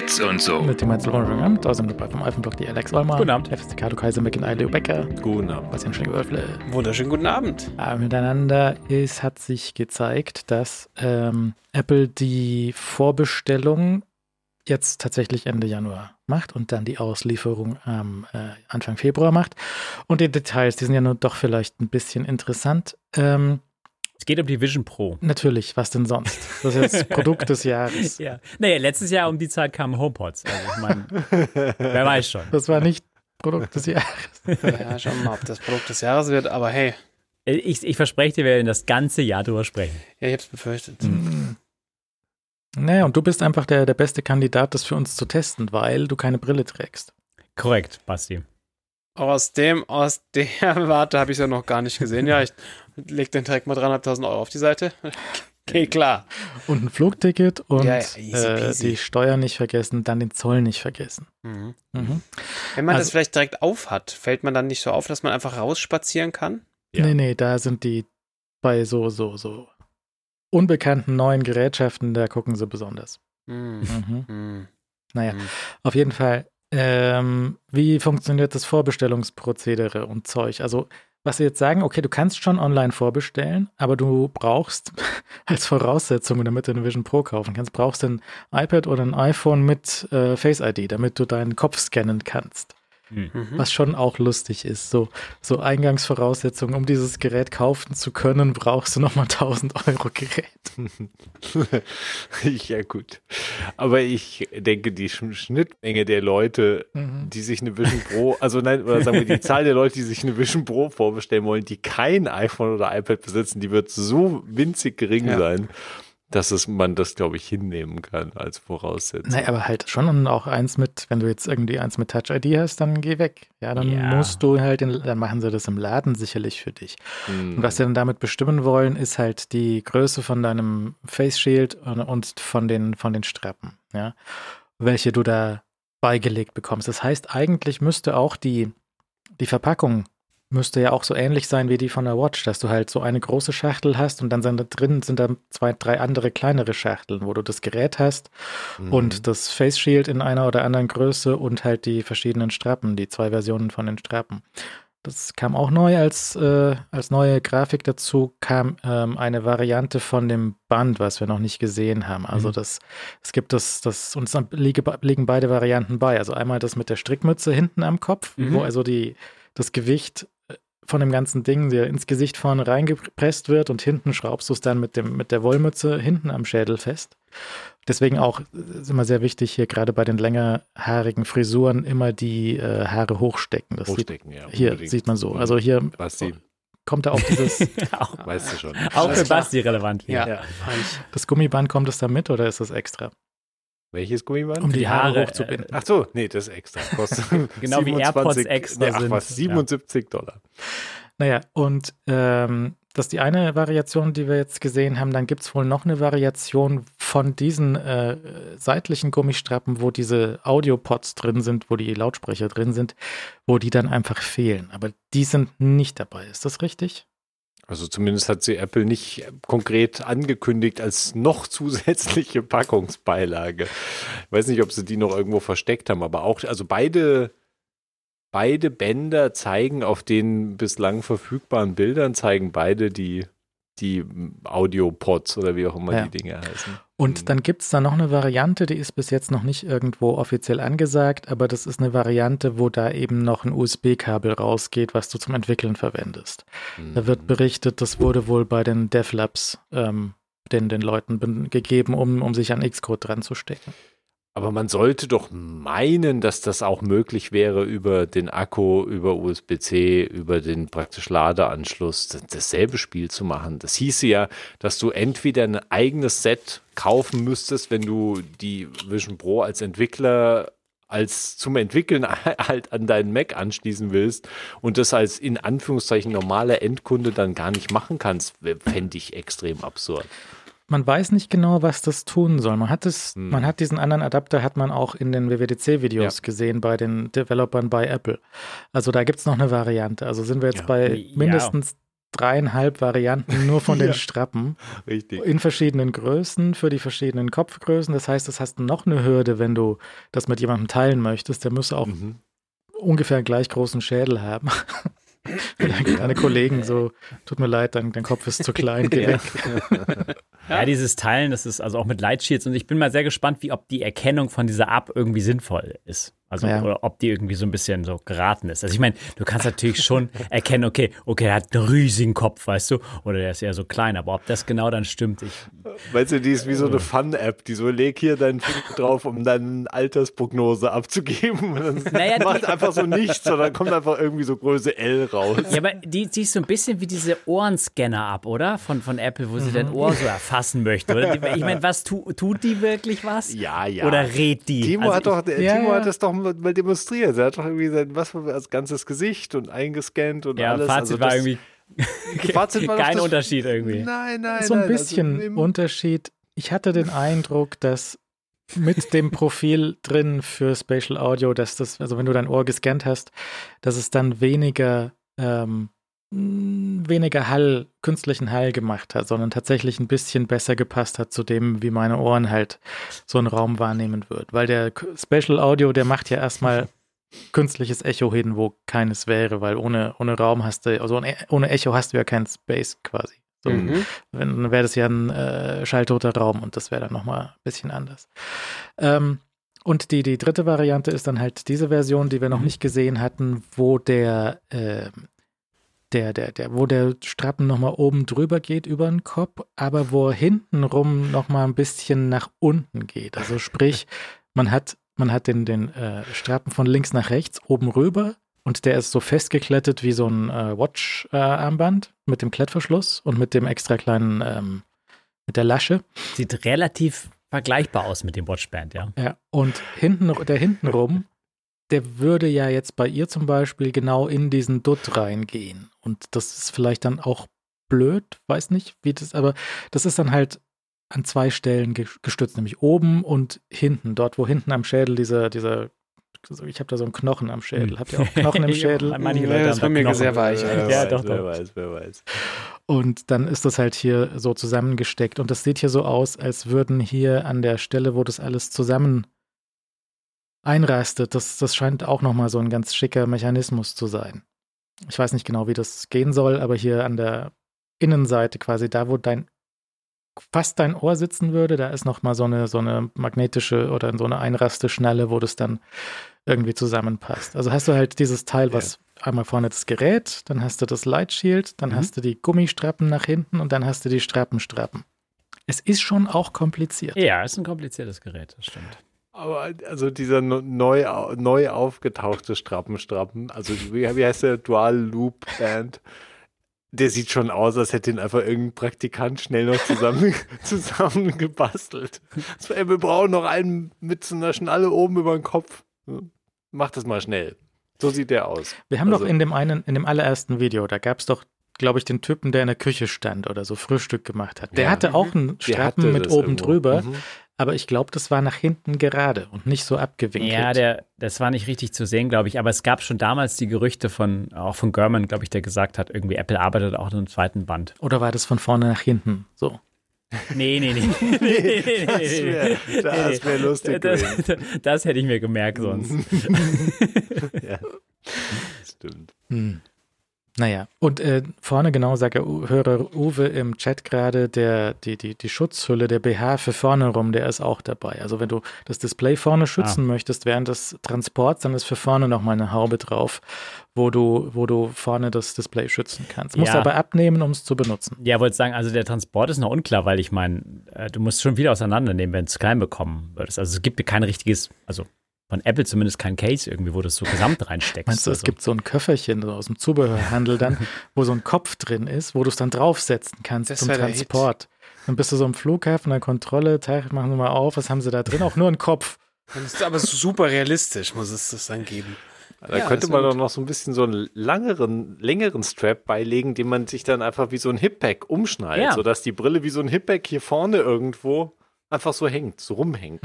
Bits und so. Mit dem Einzelrundgang. Da sind wir bei vom Alphenblock die Alex Olmer. Guten Abend. FSK, du Kaiser, McIntyre, Leo Becker. Guten Abend. Bastian Schlingwölfle. Wunderschönen guten Abend. Ja, miteinander ist, hat sich gezeigt, dass ähm, Apple die Vorbestellung jetzt tatsächlich Ende Januar macht und dann die Auslieferung am äh, Anfang Februar macht. Und die Details, die sind ja nur doch vielleicht ein bisschen interessant. Ähm, Es geht um die Vision Pro. natürlich, was denn sonst? Das ist jetzt Produkt des Jahres. Ja. Naja, letztes Jahr um die Zeit kamen HomePods. Also ich meine, wer weiß schon. Das war nicht Produkt des Jahres. Ja, schauen wir mal, ob das Produkt des Jahres wird, aber hey, Ich, ich verspreche dir, wir werden das ganze Jahr drüber sprechen. ja, ich hab's befürchtet. Hm. Naja, und du bist einfach der, der beste Kandidat, das für uns zu testen, weil du keine Brille trägst. Korrekt, Basti. Aus dem, aus der Warte habe ich es ja noch gar nicht gesehen. Ja, ich leg den direkt mal 300.000 Euro auf die Seite. Geht klar. Und ein Flugticket und Ja, ja, easy äh, die Steuer nicht vergessen, dann den Zoll nicht vergessen. Mhm. Mhm. Wenn man das Also- vielleicht direkt auf hat, fällt man dann nicht so auf, dass man einfach rausspazieren kann? Ja. Nee, nee, da sind die bei so, so, so unbekannten neuen Gerätschaften, da gucken sie besonders. Mhm. Mhm. Mhm. Naja, Mhm. auf jeden Fall. Ähm, wie funktioniert das Vorbestellungsprozedere und Zeug? Also, was sie jetzt sagen, okay, du kannst schon online vorbestellen, aber du brauchst als Voraussetzung, damit du eine Vision Pro kaufen kannst, brauchst du ein iPad oder ein iPhone mit äh, Face ID, damit du deinen Kopf scannen kannst. Hm. Mhm. Was schon auch lustig ist. So, so Eingangsvoraussetzungen, um dieses Gerät kaufen zu können, brauchst du nochmal 1000 Euro Gerät. ja, gut. Aber ich denke, die Sch- Schnittmenge der Leute, Mhm. die sich eine Vision Pro, also nein, oder sagen wir, die Zahl der Leute, die sich eine Vision Pro vorbestellen wollen, die kein iPhone oder iPad besitzen, die wird so winzig gering Ja. sein, dass es, man das, glaube ich, hinnehmen kann als Voraussetzung. Naja, aber halt schon und auch eins mit, wenn du jetzt irgendwie eins mit Touch ID hast, dann geh weg. Ja, dann Ja. musst du halt, in, dann machen sie das im Laden sicherlich für dich. Hm. Und was sie dann damit bestimmen wollen, ist halt die Größe von deinem Face Shield und, und von den, von den Strappen, ja, welche du da beigelegt bekommst. Das heißt, eigentlich müsste auch die, die Verpackung müsste ja auch so ähnlich sein wie die von der Watch, dass du halt so eine große Schachtel hast und dann sind da drin sind da zwei, drei andere kleinere Schachteln, wo du das Gerät hast Mhm. und das Face Shield in einer oder anderen Größe und halt die verschiedenen Strappen, die zwei Versionen von den Strappen. Das kam auch neu als, äh, als neue Grafik dazu, kam ähm, eine Variante von dem Band, was wir noch nicht gesehen haben. Also Mhm. das, es gibt das, das, uns liege, liegen beide Varianten bei. Also einmal das mit der Strickmütze hinten am Kopf, Mhm. wo also die, das Gewicht von dem ganzen Ding dir ins Gesicht vorne reingepresst wird und hinten schraubst du es dann mit, dem, mit der Wollmütze hinten am Schädel fest. Deswegen auch äh, ist immer sehr wichtig, hier gerade bei den längerhaarigen Frisuren immer die äh, Haare hochstecken. Das Hochstecken, ja. sieht, hier unbedingt. sieht man so. Also hier Basti, kommt da auch dieses, auch, weißt du schon. auch für. Basti relevant. Ja. Ja. das Gummiband, kommt es da mit oder ist das extra? Welches Gummiband? Um die, Die Haare, Haare, hochzubinden. Ach so, nee, das ist extra. Kostet Genau wie AirPods extra nee, ach sind. was, 77 Dollar. Naja, und ähm, das ist die eine Variation, die wir jetzt gesehen haben. Dann gibt es wohl noch eine Variation von diesen äh, seitlichen Gummistrappen, wo diese Audiopods drin sind, wo die Lautsprecher drin sind, wo die dann einfach fehlen. Aber die sind nicht dabei. Ist das richtig? Also zumindest hat sie Apple nicht konkret angekündigt als noch zusätzliche Packungsbeilage. Ich weiß nicht, ob sie die noch irgendwo versteckt haben, aber auch, also beide, beide Bänder zeigen auf den bislang verfügbaren Bildern, zeigen beide die, die Audio-Pods oder wie auch immer Ja. die Dinge heißen. Und dann gibt es da noch eine Variante, die ist bis jetzt noch nicht irgendwo offiziell angesagt, aber das ist eine Variante, wo da eben noch ein USB-Kabel rausgeht, was du zum Entwickeln verwendest. Da wird Mhm. berichtet, das wurde wohl bei den DevLabs ähm, den, den Leuten ben- gegeben, um, um sich an Xcode dran zu stecken. Aber man sollte doch meinen, dass das auch möglich wäre, über den Akku, über USB-C, über den praktisch Ladeanschluss das- dasselbe Spiel zu machen. Das hieße ja, dass du entweder ein eigenes Set kaufen müsstest, wenn du die Vision Pro als Entwickler als zum Entwickeln halt an deinen Mac anschließen willst und das als in Anführungszeichen normaler Endkunde dann gar nicht machen kannst, fände ich extrem absurd. Man weiß nicht genau, was das tun soll. Man hat es, Hm. man hat diesen anderen Adapter, hat man auch in den WWDC-Videos Ja. gesehen bei den Developern bei Apple. Also da gibt es noch eine Variante. Also sind wir jetzt Ja. bei Ja. mindestens dreieinhalb Varianten nur von den Ja. Strappen Richtig. in verschiedenen Größen für die verschiedenen Kopfgrößen. Das heißt, das hast du noch eine Hürde, wenn du das mit jemandem teilen möchtest. Der muss auch Mhm. ungefähr einen gleich großen Schädel haben. Vielleicht deine Kollegen so, tut mir leid, dein, dein Kopf ist zu klein, geh weg. Ja, dieses Teilen, das ist also auch mit Lightshields und ich bin mal sehr gespannt, wie ob die Erkennung von dieser App irgendwie sinnvoll ist. Also Ja. oder ob die irgendwie so ein bisschen so geraten ist. Also ich meine, du kannst natürlich schon erkennen, okay, okay, er hat einen riesigen Kopf, weißt du, oder der ist eher so klein, aber ob das genau dann stimmt, ich Weißt du, die ist wie so eine Fun-App, die so, leg hier deinen Finger drauf, um deine Altersprognose abzugeben. Und dann Naja, die- macht einfach so nichts, sondern kommt einfach irgendwie so Größe L raus. Ja, aber die, die ist so ein bisschen wie diese Ohrenscanner-App, oder? Von, von Apple, wo sie dein Ohr so erfassen möchte, oder? Ich meine, was tu, tut die wirklich was? Ja, ja. Oder rät die? Timo, Also hat, doch, der, Ja, Timo ja. hat das doch mal mal demonstriert. Er hat doch irgendwie sein was das ganzes Gesicht und eingescannt und ja, alles. Fazit Also war das- irgendwie Fazit war kein das- Unterschied irgendwie. Nein, nein, so ein nein. bisschen Also Unterschied. Ich hatte den Eindruck, dass mit dem Profil drin für Spatial Audio, dass das, also wenn du dein Ohr gescannt hast, dass es dann weniger, ähm, weniger Hall, künstlichen Hall gemacht hat, sondern tatsächlich ein bisschen besser gepasst hat zu dem, wie meine Ohren halt so einen Raum wahrnehmen wird. Weil der Spatial Audio, der macht ja erstmal künstliches Echo hin, wo keines wäre, weil ohne, ohne Raum hast du, also ohne, Echo hast du ja keinen Space quasi. So, Mhm. dann wäre das ja ein äh, schalltoter Raum und das wäre dann nochmal ein bisschen anders. Ähm, und die, die dritte Variante ist dann halt diese Version, die wir noch nicht gesehen hatten, wo der, ähm, der, der, der, wo der Strappen nochmal oben drüber geht über den Kopf, aber wo er hintenrum nochmal ein bisschen nach unten geht. Also sprich, man hat, man hat den, den äh, Strappen von links nach rechts oben rüber und der ist so festgeklettet wie so ein äh, Watch-Armband mit dem Klettverschluss und mit dem extra kleinen, ähm, mit der Lasche. Sieht relativ vergleichbar aus mit dem Watchband, ja. Ja, und hinten, der hintenrum, der würde ja jetzt bei ihr zum Beispiel genau in diesen Dutt reingehen. Und das ist vielleicht dann auch blöd, weiß nicht, wie das, aber das ist dann halt an zwei Stellen ge- gestützt, nämlich oben und hinten, dort, wo hinten am Schädel dieser, dieser, ich habe da so einen Knochen am Schädel. Habt ihr auch Knochen im Schädel? Ja, Manche Leute das haben war da mir Knochen. sehr weich. Wer Ja, weiß, doch, wer doch. weiß, wer weiß. Und dann ist das halt hier so zusammengesteckt. Und das sieht hier so aus, als würden hier an der Stelle, wo das alles zusammen einrastet, das, das scheint auch nochmal so ein ganz schicker Mechanismus zu sein. Ich weiß nicht genau, wie das gehen soll, aber hier an der Innenseite quasi, da wo dein fast dein Ohr sitzen würde, da ist nochmal so eine, so eine magnetische oder so eine Einrasteschnalle, wo das dann irgendwie zusammenpasst. Also hast du halt dieses Teil, was einmal vorne das Gerät, dann hast du das Light Shield, dann Mhm. hast du die Gummistrappen nach hinten und dann hast du die Strappenstrappen. Es ist schon auch kompliziert. Ja, ist ein kompliziertes Gerät, das stimmt. Aber also dieser neu, neu aufgetauchte Strappenstrappen, also wie, wie heißt der Dual Loop Band? Der sieht schon aus, als hätte ihn einfach irgendein Praktikant schnell noch zusammen, zusammengebastelt. So, ey, wir brauchen noch einen mit so einer Schnalle oben über den Kopf. Mach das mal schnell. So sieht der aus. Wir haben Also- doch in dem einen, in dem allerersten Video, da gab es doch, glaube ich, den Typen, der in der Küche stand oder so Frühstück gemacht hat. Der Ja. hatte auch einen Strappen mit oben irgendwo. drüber, Mhm. Aber ich glaube, das war nach hinten gerade und nicht so abgewinkelt. Ja, der, das war nicht richtig zu sehen, glaube ich. Aber es gab schon damals die Gerüchte von, auch von German, glaube ich, der gesagt hat, irgendwie Apple arbeitet auch an einem zweiten Band. Oder war das von vorne nach hinten? So. Nee, nee, nee. nee, Das wäre nee. das wär lustig Das, gewesen. das hätte ich mir gemerkt sonst. ja. Stimmt. Hm. Naja, und äh, vorne genau sagt der Hörer Uwe im Chat gerade, der, die, die, die Schutzhülle, der BH für vorne rum, der ist auch dabei. Also wenn du das Display vorne schützen möchtest während des Transports, dann ist für vorne nochmal eine Haube drauf, wo du, wo du vorne das Display schützen kannst. Musst Ja. aber abnehmen, um es zu benutzen. Ja, wollte sagen, also der Transport ist noch unklar, weil ich meine, äh, du musst schon wieder auseinandernehmen, wenn du es klein bekommen würdest. Also es gibt kein richtiges, also von Apple zumindest kein Case irgendwie, wo du es so gesamt reinsteckst. Meinst du, es also. gibt so ein Köfferchen so aus dem Zubehörhandel dann, wo so ein Kopf drin ist, wo du es dann draufsetzen kannst Das zum. Transport. Dann bist du so am Flughafen, der Kontrolle, Tag, machen wir mal auf, was haben sie da drin? Auch nur ein Kopf. Das ist aber super realistisch, muss es das dann geben. Da Ja, könnte man wär doch noch so ein bisschen so einen langeren, längeren Strap beilegen, den man sich dann einfach wie so ein Hip-Pack umschnallt, Ja. sodass die Brille wie so ein Hip-Pack hier vorne irgendwo einfach so hängt, so rumhängt.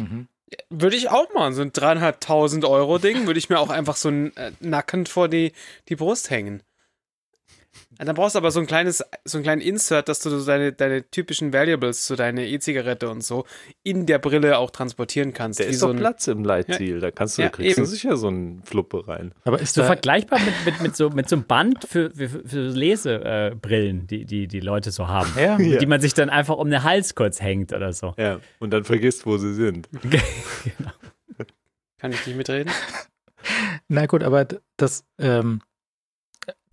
Würde ich auch machen. So ein dreieinhalbtausend Euro Ding würde ich mir auch einfach so äh, nackend vor die, die Brust hängen. Dann brauchst du aber so ein kleines, so einen kleinen Insert, dass du deine, deine typischen Valuables, so deine E-Zigarette und so, in der Brille auch transportieren kannst. Der wie ist so doch ein, Platz im Leitziel. Da kannst du, Ja, kriegst du eben. sicher so einen Fluppe rein. Aber ist So da, vergleichbar mit, mit, mit, so, mit so einem Band für, für, für Lesebrillen, äh, die, die die Leute so haben. Ja. Ja. Die man sich dann einfach um den Hals kurz hängt oder so. Ja. Und dann vergisst, wo sie sind. kann ich nicht mitreden? na gut, aber das ähm,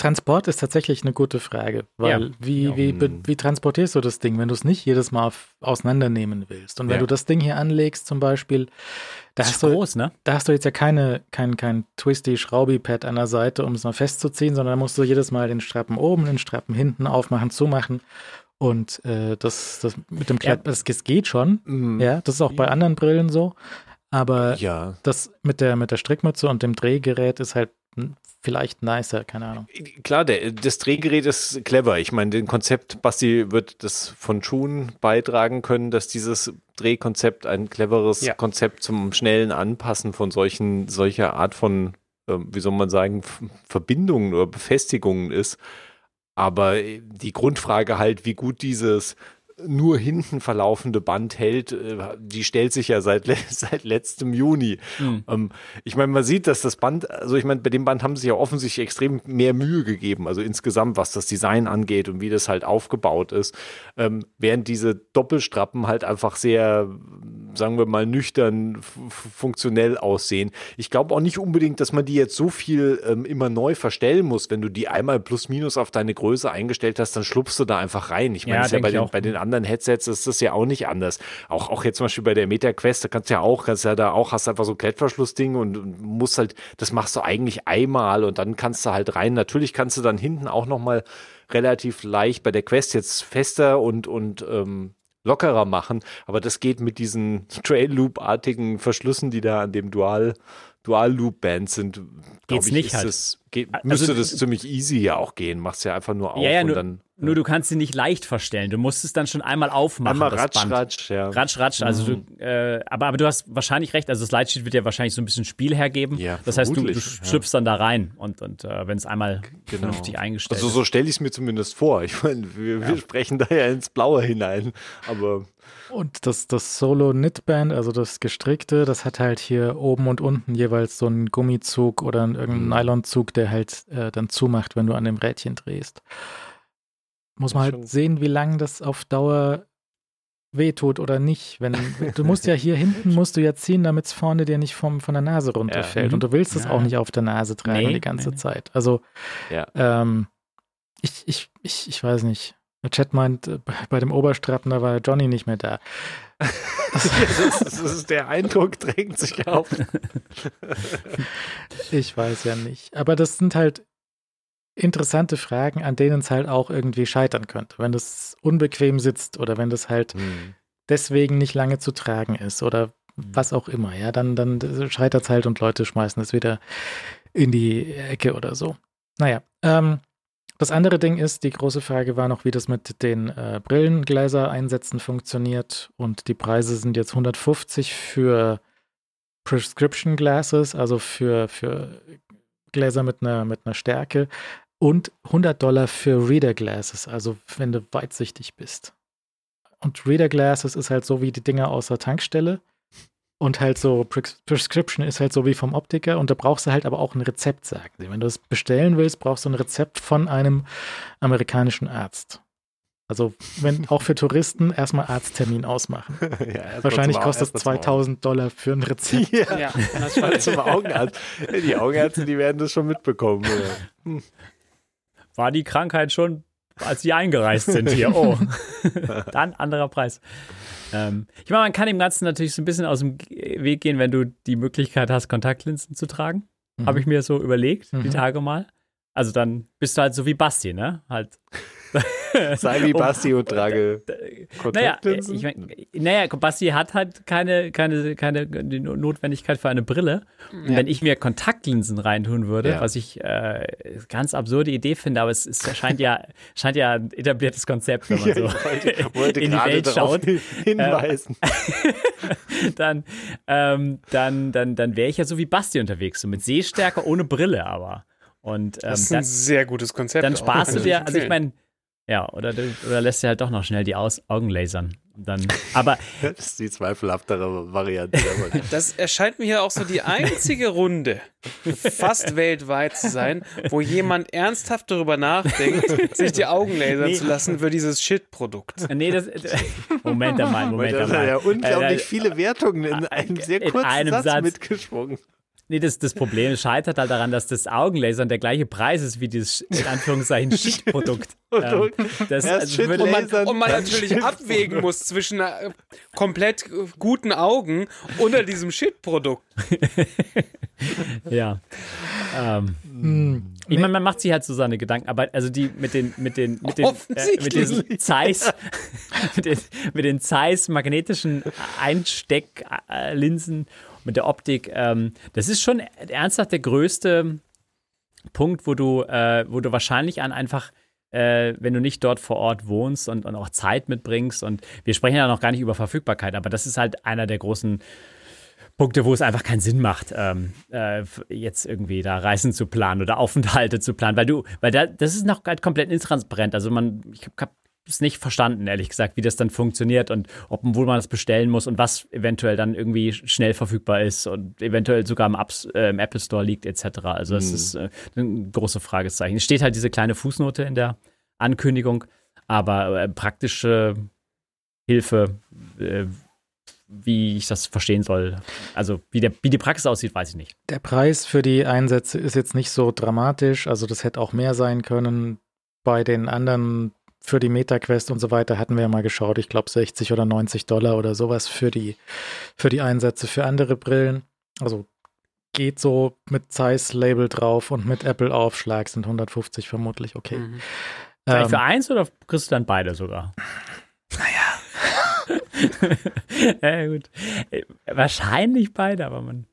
Transport ist tatsächlich eine gute Frage, weil Ja. wie, Ja. wie, Mhm. wie transportierst du das Ding, wenn du es nicht jedes Mal auseinandernehmen willst? Und wenn Ja. du das Ding hier anlegst zum Beispiel, da Das hast ist du, groß, ne? da hast du jetzt ja keine, kein, kein Twisty-Schraubi-Pad an der Seite, um es mal festzuziehen, sondern da musst du jedes Mal den Strappen oben, den Strappen hinten aufmachen, zumachen. Und äh, das, das mit dem Kleid, das, das geht schon. Mhm. Ja, das ist auch bei anderen Brillen so. Aber Ja. das mit der, mit der Strickmütze und dem Drehgerät ist halt vielleicht nicer, keine Ahnung. Klar, der, das Drehgerät ist clever. Ich meine, den Konzept, Basti wird das von Schuhen beitragen können, dass dieses Drehkonzept ein cleveres Ja. Konzept zum schnellen Anpassen von solchen, solcher Art von, ähm, wie soll man sagen, Verbindungen oder Befestigungen ist. Aber äh, die Grundfrage halt, wie gut dieses nur hinten verlaufende Band hält, äh, die stellt sich ja seit, seit letztem Juni. Mhm. Ich meine, man sieht, dass das Band, also ich meine, bei dem Band haben sie ja offensichtlich extrem mehr Mühe gegeben, also insgesamt, was das Design angeht und wie das halt aufgebaut ist. Ähm, während diese Doppelstrappen halt einfach sehr, sagen wir mal, nüchtern funktionell aussehen. Ich glaube auch nicht unbedingt, dass man die jetzt so viel ähm, immer neu verstellen muss. Wenn du die einmal plus minus auf deine Größe eingestellt hast, dann schlupfst du da einfach rein. Ich meine, Ja, ja bei den, bei den anderen Headsets ist das ja auch nicht anders. Auch, auch jetzt zum Beispiel bei der Meta Quest, da kannst du ja auch, kannst ja da auch, hast einfach so ein Klettverschlussding und, und musst halt, das machst du eigentlich einmal und dann kannst du halt rein. Natürlich kannst du dann hinten auch nochmal relativ leicht bei der Quest jetzt fester und, und ähm, lockerer machen, aber das geht mit diesen Trail-Loop-artigen Verschlüssen, die da an dem Dual, Dual-Loop-Band sind. Geht's ich, nicht halt. Das, geht, Also- müsste das ziemlich easy ja auch gehen. Machst ja einfach nur auf Ja, ja, und nur, dann nur du kannst sie nicht leicht verstellen. Du musst es dann schon einmal aufmachen. einmal das ratsch, Band. ratsch, ja. Ratsch, ratsch. Also du, äh, aber, aber du hast wahrscheinlich recht. Also das Lightsheet wird ja wahrscheinlich so ein bisschen Spiel hergeben. Ja, das heißt, du, du vermutlich, ja. schlüpfst dann da rein und, und äh, wenn es einmal Genau. vernünftig eingestellt Also ist. so stelle ich es mir zumindest vor. Ich meine, wir, wir sprechen da ja ins Blaue hinein, aber Und das, das Solo-Knitband, also das gestrickte, das hat halt hier oben und unten jeweils so einen Gummizug oder einen, irgendeinen Mhm. Nylonzug, der halt äh, dann zumacht, wenn du an dem Rädchen drehst. Muss man halt sehen, wie lange das auf Dauer wehtut oder nicht. Wenn, du musst ja hier hinten musst du ja ziehen, damit es vorne dir nicht vom, von der Nase runterfällt. Mhm. Und du willst es Ja. auch nicht auf der Nase tragen Nee, die ganze nee, nee. Zeit. Also ja. ähm, ich, ich, ich, ich weiß nicht. Der Chat meint, äh, bei, dem Oberstrappen, da war Johnny nicht mehr da. das, ist, das ist der Eindruck, drängt sich auf. Ich weiß ja nicht. Aber das sind halt interessante Fragen, an denen es halt auch irgendwie scheitern könnte. Wenn das unbequem sitzt oder wenn das halt Hm. deswegen nicht lange zu tragen ist oder was auch immer, ja, dann, dann scheitert es halt und Leute schmeißen es wieder in die Ecke oder so. Naja, ähm, das andere Ding ist, die große Frage war noch, wie das mit den äh, Brillengläser-Einsätzen funktioniert. Und die Preise sind jetzt 150 für Prescription Glasses, also für, für Gläser mit einer, mit einer Stärke und 100 Dollar für Reader Glasses, also wenn du weitsichtig bist. Und Reader Glasses ist halt so wie die Dinger aus der Tankstelle und halt so Pres Prescription ist halt so wie vom Optiker und da brauchst du halt aber auch ein Rezept, sagen sie. Wenn du es bestellen willst, brauchst du ein Rezept von einem amerikanischen Arzt. Also wenn auch für Touristen erstmal Arzttermin ausmachen. Ja, mal Wahrscheinlich Au- kostet es mal zum 2000 Dollar für ein Rezept. Ja, Ja, das war zum Augenarzt. Die Augenärzte, die werden das schon mitbekommen. Oder? War die Krankheit schon, als sie eingereist sind hier? Oh, dann anderer Preis. Ähm, ich meine, man kann dem Ganzen natürlich so ein bisschen aus dem Weg gehen, wenn du die Möglichkeit hast, Kontaktlinsen zu tragen. Mhm. Habe ich mir so überlegt, die Mhm. Tage mal. Also dann bist du halt so wie Basti, ne? Halt. Sei wie Basti und trage Naja, Kontaktlinsen. ich mein, naja, Basti hat halt keine, keine, keine Notwendigkeit für eine Brille. Und Ja. wenn ich mir Kontaktlinsen reintun würde, Ja. was ich äh, ganz absurde Idee finde, aber es, es scheint ja scheint ja ein etabliertes Konzept, wenn man Ja, so wollte, wollte in die Welt schaut, hinweisen. dann, ähm, dann, dann, dann wäre ich ja so wie Basti unterwegs, so mit Sehstärke ohne Brille aber. Und ähm, Das ist ein dann, sehr gutes Konzept. dann auch. sparst du dir, also ich meine, ja, oder, du- oder lässt dir halt doch noch schnell die Aus Augen lasern. Und Dann, aber Das ist die zweifelhaftere Variante. Das erscheint mir hier auch so die einzige Runde, fast weltweit zu sein, wo jemand ernsthaft darüber nachdenkt, sich die Augen lasern Nee. zu lassen für dieses Shit-Produkt. nee, das Moment einmal, Moment da sind einmal. ja unglaublich Äh, viele Wertungen in einem sehr in kurzen einem Satz, Satz. mitgeschwungen. Nee, das, das Problem scheitert halt daran, dass das Augenlasern der gleiche Preis ist wie dieses in Anführungszeichen Shit-Produkt. Ähm, das, also Und man, und man natürlich abwägen muss zwischen äh, komplett äh, guten Augen unter diesem Shit-Produkt. Ja. Ähm, Hm, ich meine, man macht sich halt so seine Gedanken, aber also die mit den, mit den, mit den, äh, mit diesen Zeiss, mit den, mit den Zeiss magnetischen Einstecklinsen, mit der Optik, ähm, das ist schon ernsthaft der größte Punkt, wo du, äh, wo du wahrscheinlich an einfach äh, wenn du nicht dort vor Ort wohnst und, und auch Zeit mitbringst. Und wir sprechen ja noch gar nicht über Verfügbarkeit, aber das ist halt einer der großen Punkte, wo es einfach keinen Sinn macht, ähm, äh, jetzt irgendwie da Reisen zu planen oder Aufenthalte zu planen, weil du, weil da, das ist noch halt komplett intransparent. Also man, ich habe es nicht verstanden, ehrlich gesagt, wie das dann funktioniert und ob wo man das bestellen muss und was eventuell dann irgendwie schnell verfügbar ist und eventuell sogar im, Apps, äh, im Apple Store liegt etc. Also das ist äh, ein großes Fragezeichen. Es steht halt diese kleine Fußnote in der Ankündigung, aber äh, praktische Hilfe, äh, wie ich das verstehen soll, also wie, der, wie die Praxis aussieht, weiß ich nicht. Der Preis für die Einsätze ist jetzt nicht so dramatisch, also das hätte auch mehr sein können. Bei den anderen für die MetaQuest und so weiter hatten wir ja mal geschaut, ich glaube 60 oder 90 Dollar oder sowas für die, für die Einsätze für andere Brillen. Also geht so mit Zeiss-Label drauf und mit Apple-Aufschlag sind 150 vermutlich okay. Mhm. Vielleicht Ähm, für eins oder kriegst du dann beide sogar? Naja. ja, gut. Wahrscheinlich beide, aber man,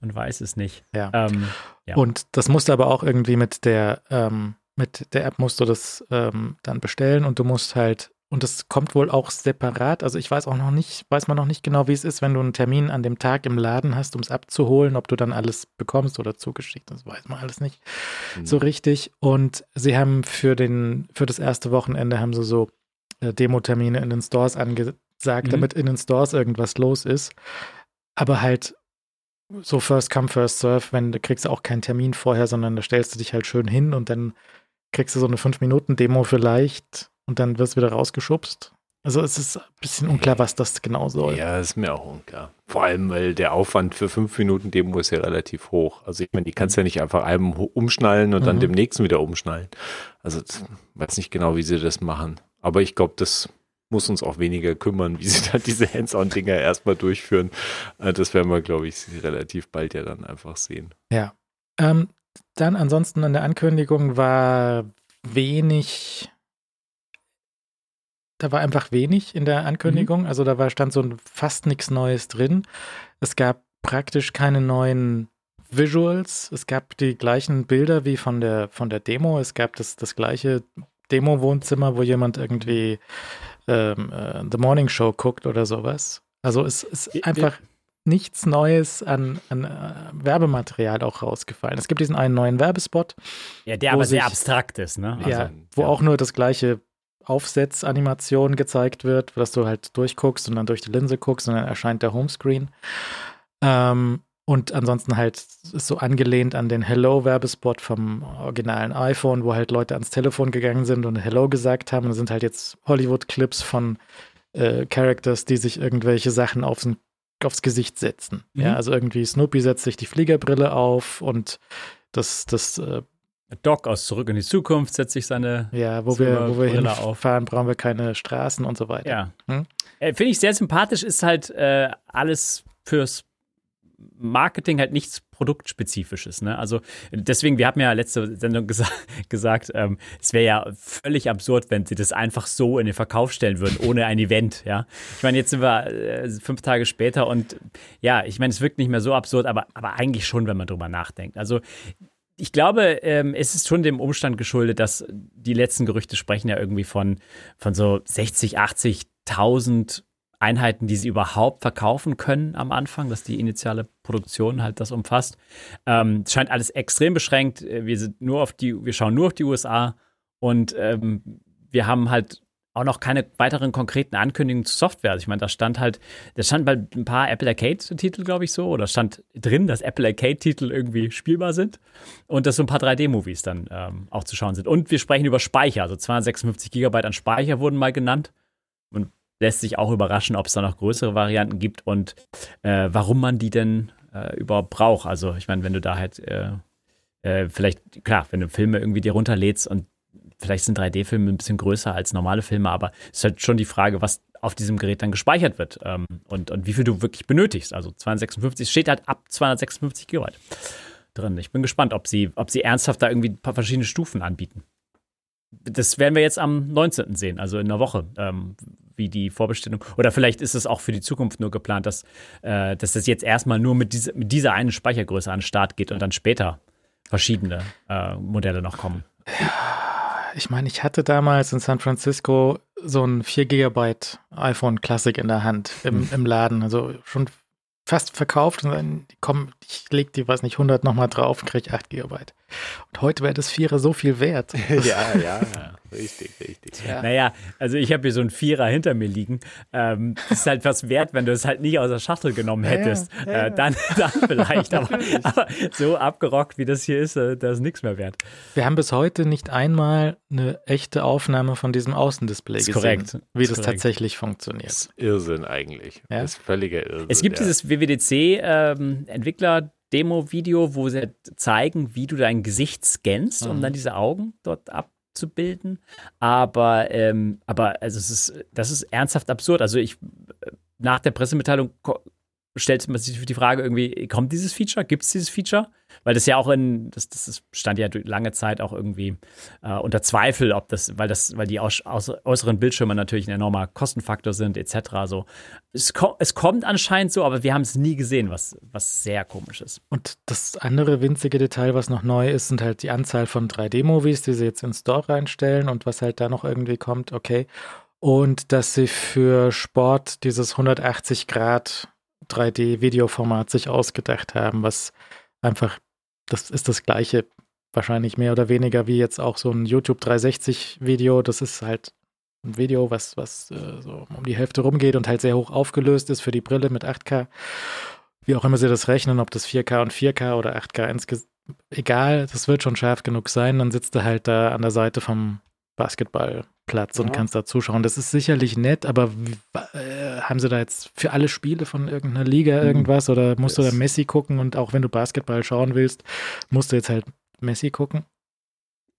man weiß es nicht. Ja. Ähm, ja. Und das musst du aber auch irgendwie mit der, ähm, mit der App musst du das ähm, dann bestellen und du musst halt, und das kommt wohl auch separat, also ich weiß auch noch nicht, weiß man noch nicht genau, wie es ist, wenn du einen Termin an dem Tag im Laden hast, um es abzuholen, ob du dann alles bekommst oder zugeschickt, das weiß man alles nicht so richtig. Und sie haben für den, für das erste Wochenende haben sie so äh, Demo-Termine in den Stores angesagt, Mhm. damit in den Stores irgendwas los ist. Aber halt so First Come, First Serve, wenn du kriegst auch keinen Termin vorher, sondern da stellst du dich halt schön hin und dann kriegst du so eine 5-Minuten-Demo vielleicht und dann wirst du wieder rausgeschubst. Also es ist ein bisschen unklar, was das genau soll. Ja, ist mir auch unklar. Vor allem, weil der Aufwand für fünf Minuten Demo ist ja relativ hoch. Also ich meine, die kannst ja nicht einfach einem umschnallen und dann Mhm. dem nächsten wieder umschnallen. Also ich weiß nicht genau, wie sie das machen. Aber ich glaube, das muss uns auch weniger kümmern, wie sie da diese Hands-on-Dinger erstmal durchführen. Äh, Das werden wir, glaube ich, relativ bald ja dann einfach sehen. Ja. Ähm, dann ansonsten an der Ankündigung war wenig, da war einfach wenig in der Ankündigung. Also da war, stand so fast nichts Neues drin. Es gab praktisch keine neuen Visuals. Es gab die gleichen Bilder wie von der, von der Demo. Es gab das, das gleiche Demo-Wohnzimmer, wo jemand irgendwie ähm, äh, The Morning Show guckt oder sowas. Also es ist einfach nichts Neues an, an äh, Werbematerial auch rausgefallen. Es gibt diesen einen neuen Werbespot, ja, der aber sehr sich- abstrakt ist, ne? Also, ja, wo ja. auch nur das gleiche Aufsetzanimation gezeigt wird, dass du halt durchguckst und dann durch die Linse guckst und dann erscheint der Homescreen. Ähm, und ansonsten halt ist so angelehnt an den Hello-Werbespot vom originalen iPhone, wo halt Leute ans Telefon gegangen sind und Hello gesagt haben. Und das sind halt jetzt Hollywood-Clips von äh, Characters, die sich irgendwelche Sachen aufs, aufs Gesicht setzen. Mhm. Ja, also irgendwie Snoopy setzt sich die Fliegerbrille auf und das, das äh, Doc aus Zurück in die Zukunft setzt sich seine. ja, wo wir, wo wir hinfahren, brauchen wir keine Straßen und so weiter. Ja. Hm? Äh, Finde ich sehr sympathisch, ist halt äh, alles fürs Marketing halt nichts Produktspezifisches. Ne? Also deswegen, wir haben ja letzte Sendung gesa gesagt, ähm, es wäre ja völlig absurd, wenn sie das einfach so in den Verkauf stellen würden, ohne ein Event. Ja, ich meine, jetzt sind wir äh, fünf Tage später und ja, ich meine, es wirkt nicht mehr so absurd, aber, aber eigentlich schon, wenn man drüber nachdenkt. Also ich glaube, ähm, es ist schon dem Umstand geschuldet, dass die letzten Gerüchte sprechen ja irgendwie von, von so 60, 80.000 Einheiten, die sie überhaupt verkaufen können am Anfang, dass die initiale Produktion halt das umfasst. Ähm, scheint alles extrem beschränkt. Äh, wir sind nur auf die, wir schauen nur auf die USA und ähm, wir haben halt auch noch keine weiteren konkreten Ankündigungen zu Software. Also ich meine, da stand halt, da stand bei ein paar Apple Arcade-Titel, glaube ich, so, oder stand drin, dass Apple Arcade-Titel irgendwie spielbar sind und dass so ein paar 3D-Movies dann ähm, auch zu schauen sind. Und wir sprechen über Speicher, also 256 Gigabyte an Speicher wurden mal genannt. Und lässt sich auch überraschen, ob es da noch größere Varianten gibt und äh, warum man die denn äh, überhaupt braucht. Also ich meine, wenn du da halt äh, äh vielleicht, klar, wenn du Filme irgendwie dir runterlädst und vielleicht sind 3D-Filme ein bisschen größer als normale Filme, aber es ist halt schon die Frage, was auf diesem Gerät dann gespeichert wird ähm, und, und wie viel du wirklich benötigst. Also 256 steht halt ab 256 GB drin. Ich bin gespannt, ob sie, ob sie ernsthaft da irgendwie ein paar verschiedene Stufen anbieten. Das werden wir jetzt am 19. sehen, also in einer Woche, ähm, wie die Vorbestellung. Oder vielleicht ist es auch für die Zukunft nur geplant, dass, äh, dass das jetzt erstmal nur mit, diese, mit dieser einen Speichergröße an den Start geht und dann später verschiedene äh, Modelle noch kommen. Ja ich meine, ich hatte damals in San Francisco so ein 4 Gigabyte iPhone Classic in der Hand im, hm. im Laden. Also schon fast verkauft und dann komm, ich leg die, weiß nicht, 100 nochmal drauf und krieg 8 Gigabyte. Und heute wäre das Vierer so viel wert. ja, ja. Richtig, richtig. Ja. Naja, also ich habe hier so einen Vierer hinter mir liegen. Ähm, ist halt was wert, wenn du es halt nicht aus der Schachtel genommen hättest. Ja, ja, äh, dann, dann vielleicht. aber, aber, so abgerockt, wie das hier ist, äh, da ist nichts mehr wert. Wir haben bis heute nicht einmal eine echte Aufnahme von diesem Außendisplay gesehen. Korrekt. Wie das, das tatsächlich funktioniert. Das ist Irrsinn eigentlich. Das ist völliger Irrsinn. Es gibt dieses WWDC-Entwickler- ähm, wo sie zeigen, wie du dein Gesicht scannst, um mhm. dann diese Augen dort ab abzubilden. Aber, ähm, aber also es ist, das ist ernsthaft absurd. Also ich, nach der Pressemitteilung stellt man sich die Frage irgendwie, kommt dieses Feature? Gibt es dieses Feature? Weil das ja auch in, das, das stand ja lange Zeit auch irgendwie äh, unter Zweifel, ob das, weil das, weil die aus, aus, äußeren Bildschirme natürlich ein enormer Kostenfaktor sind, etc. So. Es, ko es kommt anscheinend so, aber wir haben es nie gesehen, was, was sehr komisch ist. Und das andere winzige Detail, was noch neu ist, sind halt die Anzahl von 3D-Movies, die sie jetzt ins Store reinstellen und was halt da noch irgendwie kommt, okay. Und dass sie für Sport dieses 180 Grad 3D-Videoformat sich ausgedacht haben, was einfach, das ist das gleiche, wahrscheinlich mehr oder weniger wie jetzt auch so ein YouTube 360-Video. Das ist halt ein Video, was, was äh, so um die Hälfte rumgeht und halt sehr hoch aufgelöst ist für die Brille mit 8K. Wie auch immer sie das rechnen, ob das 4K und 4K oder 8K insgesamt, egal, das wird schon scharf genug sein. Dann sitzt er halt da an der Seite vom Basketballplatz ja. und kannst da zuschauen. Das ist sicherlich nett, aber äh, haben sie da jetzt für alle Spiele von irgendeiner Liga mhm. irgendwas mhm. oder musst yes. du da Messi gucken und auch wenn du Basketball schauen willst, musst du jetzt halt Messi gucken?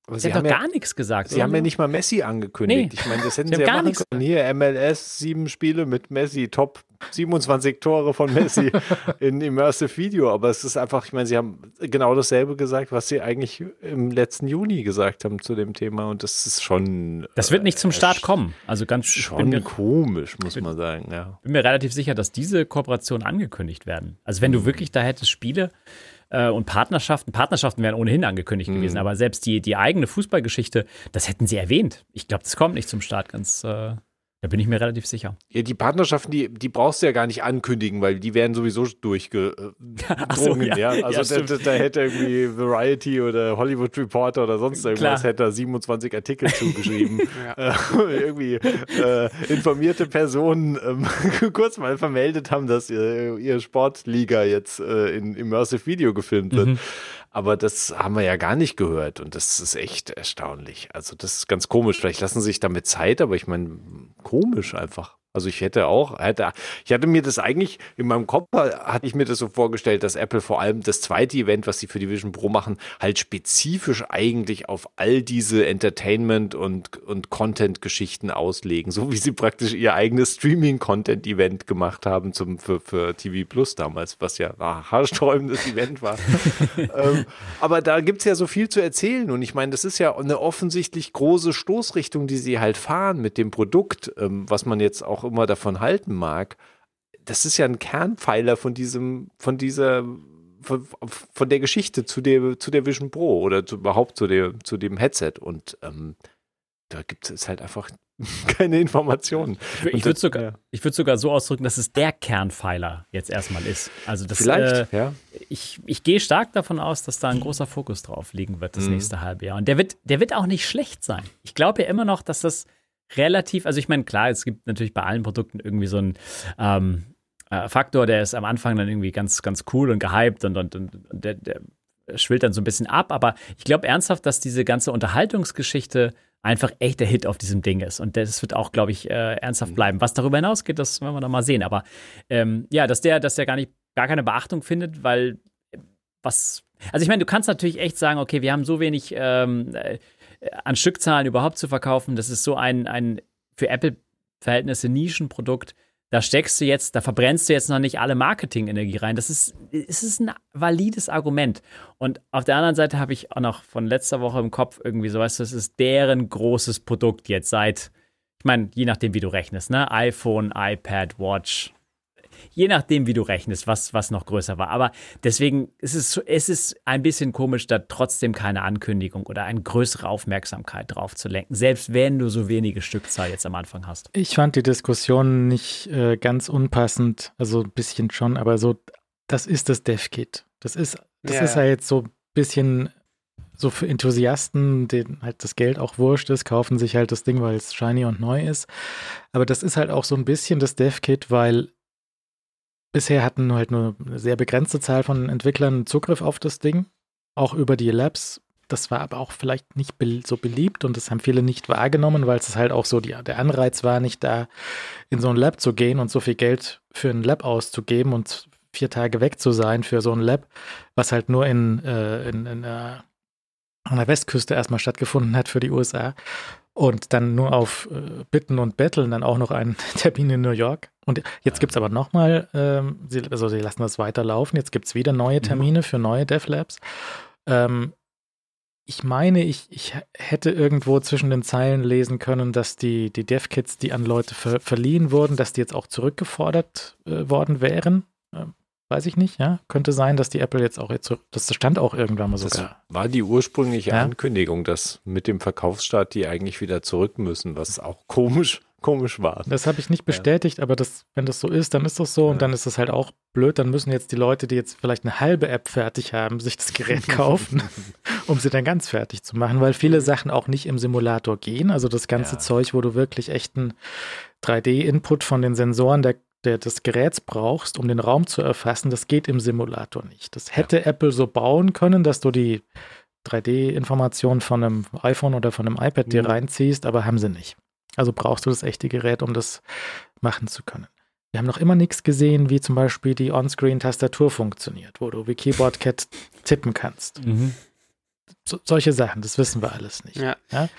Aber sie, sie haben doch ja, gar nichts gesagt. Sie oder? haben ja nicht mal Messi angekündigt. Nee. Ich meine, das hätten sie, sie ja machen können. Hier MLS, sieben Spiele mit Messi, Top 27 Tore von Messi in Immersive Video. Aber es ist einfach, ich meine, sie haben genau dasselbe gesagt, was sie eigentlich im letzten Juni gesagt haben zu dem Thema. Und das ist schon. Das wird nicht zum Start äh, kommen. Also ganz schon mir, komisch, muss bin, man sagen. Ja. Bin mir relativ sicher, dass diese Kooperationen angekündigt werden. Also wenn du mhm. wirklich da hättest Spiele äh, und Partnerschaften. Partnerschaften wären ohnehin angekündigt mhm. gewesen, aber selbst die, die eigene Fußballgeschichte, das hätten sie erwähnt. Ich glaube, das kommt nicht zum Start ganz. Äh, da bin ich mir relativ sicher. Ja, die Partnerschaften, die, die brauchst du ja gar nicht ankündigen, weil die werden sowieso durchgedrungen. So, ja. ja. Also ja, da, da, hätte irgendwie Variety oder Hollywood Reporter oder sonst irgendwas Klar. hätte da 27 Artikel zugeschrieben. äh, irgendwie äh, informierte Personen ähm, kurz mal vermeldet haben, dass ihr, ihr Sportliga jetzt äh, in Immersive Video gefilmt wird. Mhm. Aber das haben wir ja gar nicht gehört und das ist echt erstaunlich. Also das ist ganz komisch. Vielleicht lassen sie sich damit Zeit, aber ich meine, komisch einfach. Also ich hätte auch, hätte, ich hatte mir das eigentlich, in meinem Kopf hatte ich mir das so vorgestellt, dass Apple vor allem das zweite Event, was sie für die Vision Pro machen, halt spezifisch eigentlich auf all diese Entertainment- und, und Content-Geschichten auslegen. So wie sie praktisch ihr eigenes Streaming-Content-Event gemacht haben zum, für, für TV Plus damals, was ja ein haarsträubendes Event war. ähm, aber da gibt's ja so viel zu erzählen und ich meine, das ist ja eine offensichtlich große Stoßrichtung, die sie halt fahren mit dem Produkt, ähm, was man jetzt auch auch immer davon halten mag, das ist ja ein Kernpfeiler von diesem, von dieser, von, von der Geschichte zu der, zu der Vision Pro oder zu, überhaupt zu, der, zu dem Headset. Und ähm, da gibt es halt einfach keine Informationen. Ich, ich würde sogar, ja. ich würd sogar so ausdrücken, dass es der Kernpfeiler jetzt erstmal ist. Also das, Vielleicht, äh, ja. Ich, ich gehe stark davon aus, dass da ein großer Fokus drauf liegen wird das mhm. nächste halbe Jahr. Und der wird, der wird auch nicht schlecht sein. Ich glaube ja immer noch, dass das relativ, also ich meine, klar, es gibt natürlich bei allen Produkten irgendwie so einen ähm, äh, Faktor, der ist am Anfang dann irgendwie ganz, ganz cool und gehypt und, und, und der, der schwillt dann so ein bisschen ab. Aber ich glaube ernsthaft, dass diese ganze Unterhaltungsgeschichte einfach echt der Hit auf diesem Ding ist. Und das wird auch, glaube ich, äh, ernsthaft mhm. bleiben. Was darüber hinausgeht, das werden wir dann mal sehen. Aber ähm, ja, dass der, dass der gar nicht, gar keine Beachtung findet, weil was. Also ich meine, du kannst natürlich echt sagen, okay, wir haben so wenig ähm, äh, an Stückzahlen überhaupt zu verkaufen. Das ist so ein, ein für Apple-Verhältnisse Nischenprodukt da steckst du jetzt, da verbrennst du jetzt noch nicht alle Marketingenergie rein. Das ist, ist ein valides Argument. Und auf der anderen Seite habe ich auch noch von letzter Woche im Kopf irgendwie so, weißt du, das ist deren großes Produkt jetzt seit, ich meine, je nachdem, wie du rechnest, ne? iPhone, iPad, Watch, je nachdem, wie du rechnest, was, was noch größer war. Aber deswegen ist es, es ist ein bisschen komisch, da trotzdem keine Ankündigung oder eine größere Aufmerksamkeit drauf zu lenken, selbst wenn du so wenige Stückzahl jetzt am Anfang hast. Ich fand die Diskussion nicht äh, ganz unpassend, also ein bisschen schon, aber so, das ist das DevKit. Das ist, das ja. ist ja jetzt so ein bisschen so für Enthusiasten, denen halt das Geld auch wurscht ist, kaufen sich halt das Ding, weil es shiny und neu ist. Aber das ist halt auch so ein bisschen das DevKit, weil Bisher hatten halt nur eine sehr begrenzte Zahl von Entwicklern Zugriff auf das Ding, auch über die Labs. Das war aber auch vielleicht nicht so beliebt und das haben viele nicht wahrgenommen, weil es halt auch so die, der Anreiz war, nicht da in so ein Lab zu gehen und so viel Geld für ein Lab auszugeben und vier Tage weg zu sein für so ein Lab, was halt nur in, äh, in, in äh, an der Westküste erstmal stattgefunden hat für die USA und dann nur auf äh, Bitten und Betteln dann auch noch einen Termin in New York. Und jetzt gibt es aber nochmal, ähm, sie, also sie lassen das weiterlaufen, jetzt gibt es wieder neue. Termine mhm. für neue DevLabs. Ähm, ich meine, ich, ich hätte irgendwo zwischen den Zeilen lesen können, dass die, die Dev-Kits, die an Leute ver verliehen wurden, dass die jetzt auch zurückgefordert äh, worden wären. Ähm, weiß ich nicht, ja. Könnte sein, dass die Apple jetzt auch jetzt, das stand auch irgendwann mal sogar. Das war die ursprüngliche ja? Ankündigung, dass mit dem Verkaufsstart die eigentlich wieder zurück müssen, was auch komisch, komisch war. Das habe ich nicht bestätigt, ja. aber das, wenn das so ist, dann ist das so ja. und dann ist das halt auch blöd. Dann müssen jetzt die Leute, die jetzt vielleicht eine halbe App fertig haben, sich das Gerät kaufen, um sie dann ganz fertig zu machen, weil viele Sachen auch nicht im Simulator gehen. Also das ganze Zeug, wo du wirklich echten 3D-Input von den Sensoren der der, des Geräts brauchst, um den Raum zu erfassen, das geht im Simulator nicht. Das hätte ja. Apple so bauen können, dass du die 3D-Informationen von einem iPhone oder von einem iPad mhm. dir reinziehst, aber haben sie nicht. Also brauchst du das echte Gerät, um das machen zu können. Wir haben noch immer nichts gesehen, wie zum Beispiel die On-Screen-Tastatur funktioniert, wo du wie Keyboard-Cat tippen kannst. Mhm so, solche Sachen, das wissen wir alles nicht. Ja, ja?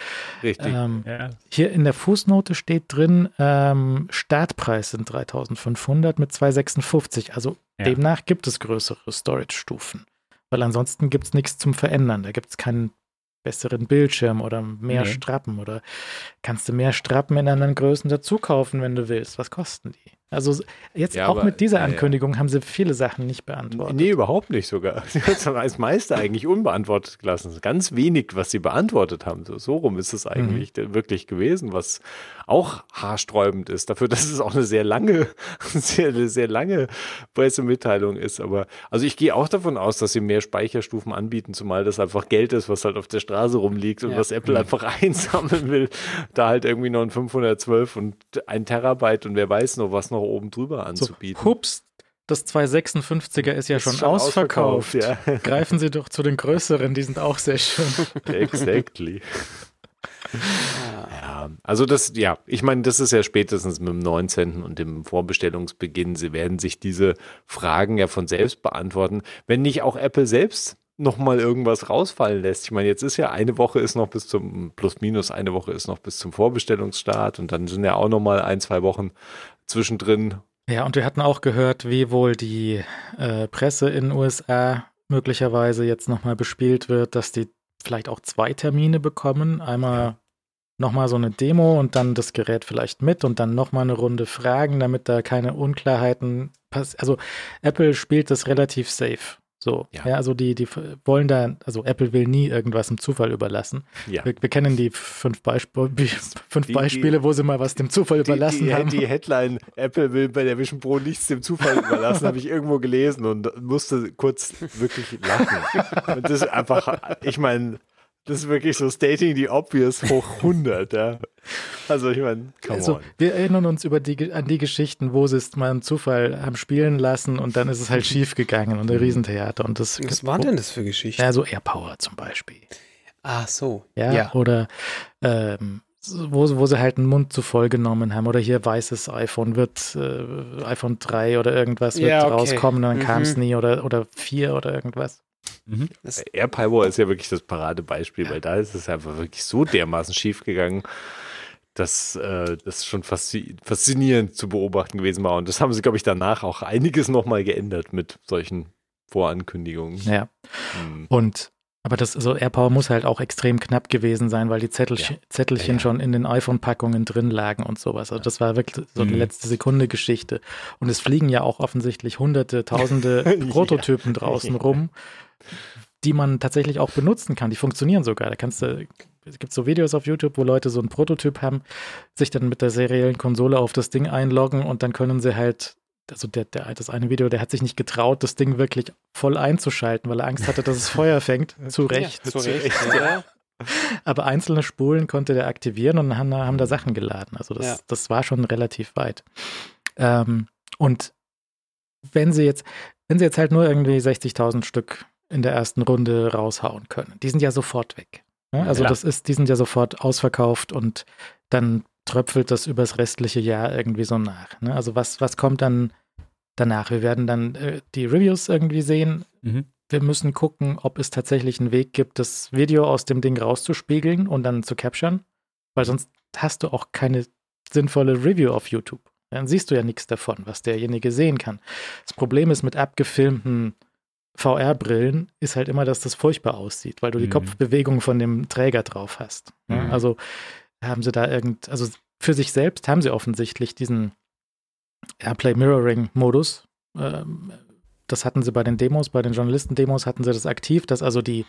richtig. Ähm, ja. Hier in der Fußnote steht drin, ähm, Startpreis sind 3500 mit 256. Also demnach gibt es größere Storage-Stufen. Weil ansonsten gibt es nichts zum Verändern. Da gibt es keinen besseren Bildschirm oder mehr nee. Strappen oder kannst du mehr Strappen in anderen Größen dazu kaufen, wenn du willst. Was kosten die? Also jetzt ja, auch aber, mit dieser Ankündigung ja, ja. haben sie viele Sachen nicht beantwortet. Nee, überhaupt nicht sogar. Sie haben das meiste eigentlich unbeantwortet gelassen. Ganz wenig, was sie beantwortet haben. So, so rum ist es eigentlich mhm. wirklich gewesen, was auch haarsträubend ist. Dafür, dass es auch eine sehr lange, sehr, sehr lange Pressemitteilung ist. Aber also ich gehe auch davon aus, dass sie mehr Speicherstufen anbieten, zumal das einfach Geld ist, was halt auf der Straße rumliegt und was Apple mhm. einfach einsammeln will. Da halt irgendwie noch ein 512 und ein Terabyte und wer weiß noch, was noch oben drüber anzubieten. So, hups, das 256er ist ja ist schon, schon, ausverkauft. ausverkauft ja. Greifen Sie doch zu den größeren, die sind auch sehr schön. Exactly. ja, also das, ja, ich meine, das ist ja spätestens mit dem 19. und dem Vorbestellungsbeginn. Sie werden sich diese Fragen ja von selbst beantworten, wenn nicht auch Apple selbst noch mal irgendwas rausfallen lässt. Ich meine, jetzt ist ja eine Woche ist noch bis zum plus minus eine Woche ist noch bis zum Vorbestellungsstart und dann sind ja auch noch mal ein zwei Wochen zwischendrin. Ja, und wir hatten auch gehört, wie wohl die äh, Presse in den USA möglicherweise jetzt nochmal bespielt wird, dass die vielleicht auch zwei Termine bekommen. Einmal ja. nochmal so eine Demo und dann das Gerät vielleicht mit und dann nochmal eine Runde Fragen, damit da keine Unklarheiten passieren. Also Apple spielt das relativ safe. So, Ja. ja, also die, die wollen da, also Apple will nie irgendwas im Zufall überlassen. Ja. Wir, wir kennen die fünf, Beisp fünf Die- Beispiele, wo sie mal was dem Zufall überlassen die, die, haben. die Headline, Apple will bei der Vision Pro nichts dem Zufall überlassen, habe ich irgendwo gelesen und musste kurz wirklich lachen. Und das ist einfach, ich meine, das ist wirklich so stating the obvious hoch 100, ja. Also ich meine, also, on. wir erinnern uns über die, an die Geschichten, wo sie es mal im Zufall haben spielen lassen und dann ist es halt schief gegangen und ein Riesentheater. Und das, Was waren denn das für Geschichten? Ja, so AirPower zum Beispiel. Ach so. Ja, oder ähm, so- wo, sie- wo sie halt einen Mund zu voll genommen haben. Oder hier weißes iPhone wird, äh, iPhone 3 oder irgendwas wird Ja, okay. rauskommen, dann Mhm. kam es nie oder, oder 4 oder irgendwas. Das, AirPower ist ja wirklich das Paradebeispiel, weil da ist es einfach wirklich so dermaßen schief gegangen, dass äh, das schon faszi faszinierend zu beobachten gewesen war. Und das haben sie, glaube ich, danach auch einiges nochmal geändert mit solchen Vorankündigungen. Ja. Hm. Und aber das so AirPower muss halt auch extrem knapp gewesen sein, weil die Zettel, Ja. Zettelchen Ja, ja. schon in den iPhone-Packungen drin lagen und sowas. Also das war wirklich so eine Mhm. letzte Sekunde Geschichte. Und es fliegen ja auch offensichtlich hunderte, tausende Ja. Prototypen draußen Ja. rum, die man tatsächlich auch benutzen kann. Die funktionieren sogar. Da kannst du, es gibt so Videos auf YouTube, wo Leute so einen Prototyp haben, sich dann mit der seriellen Konsole auf das Ding einloggen und dann können sie halt also der, der, das eine Video, der hat sich nicht getraut, das Ding wirklich voll einzuschalten, weil er Angst hatte, dass es Feuer fängt. Zu Recht. Ja, zu Recht. Ja. Aber einzelne Spulen konnte der aktivieren und dann haben, da- haben da Sachen geladen. Also das, Ja. das war schon relativ weit. Ähm, und wenn sie jetzt, wenn sie jetzt halt nur irgendwie 60.000 Stück in der ersten Runde raushauen können, die sind ja sofort weg. Ne? Also Klar. das ist, die sind ja sofort ausverkauft und dann tröpfelt das übers restliche Jahr irgendwie so nach. Ne? Also was, was kommt dann danach? Wir werden dann äh, die Reviews irgendwie sehen. Mhm. Wir müssen gucken, ob es tatsächlich einen Weg gibt, das Video aus dem Ding rauszuspiegeln und dann zu capturen, weil sonst hast du auch keine sinnvolle Review auf YouTube. Dann siehst du ja nichts davon, was derjenige sehen kann. Das Problem ist mit abgefilmten VR-Brillen ist halt immer, dass das furchtbar aussieht, weil du die Mhm. Kopfbewegung von dem Träger drauf hast. Mhm. Also haben sie da irgend, also für sich selbst haben sie offensichtlich diesen Airplay Mirroring Modus. Ähm, das hatten sie bei den Demos, bei den Journalisten-Demos hatten sie das aktiv, dass also die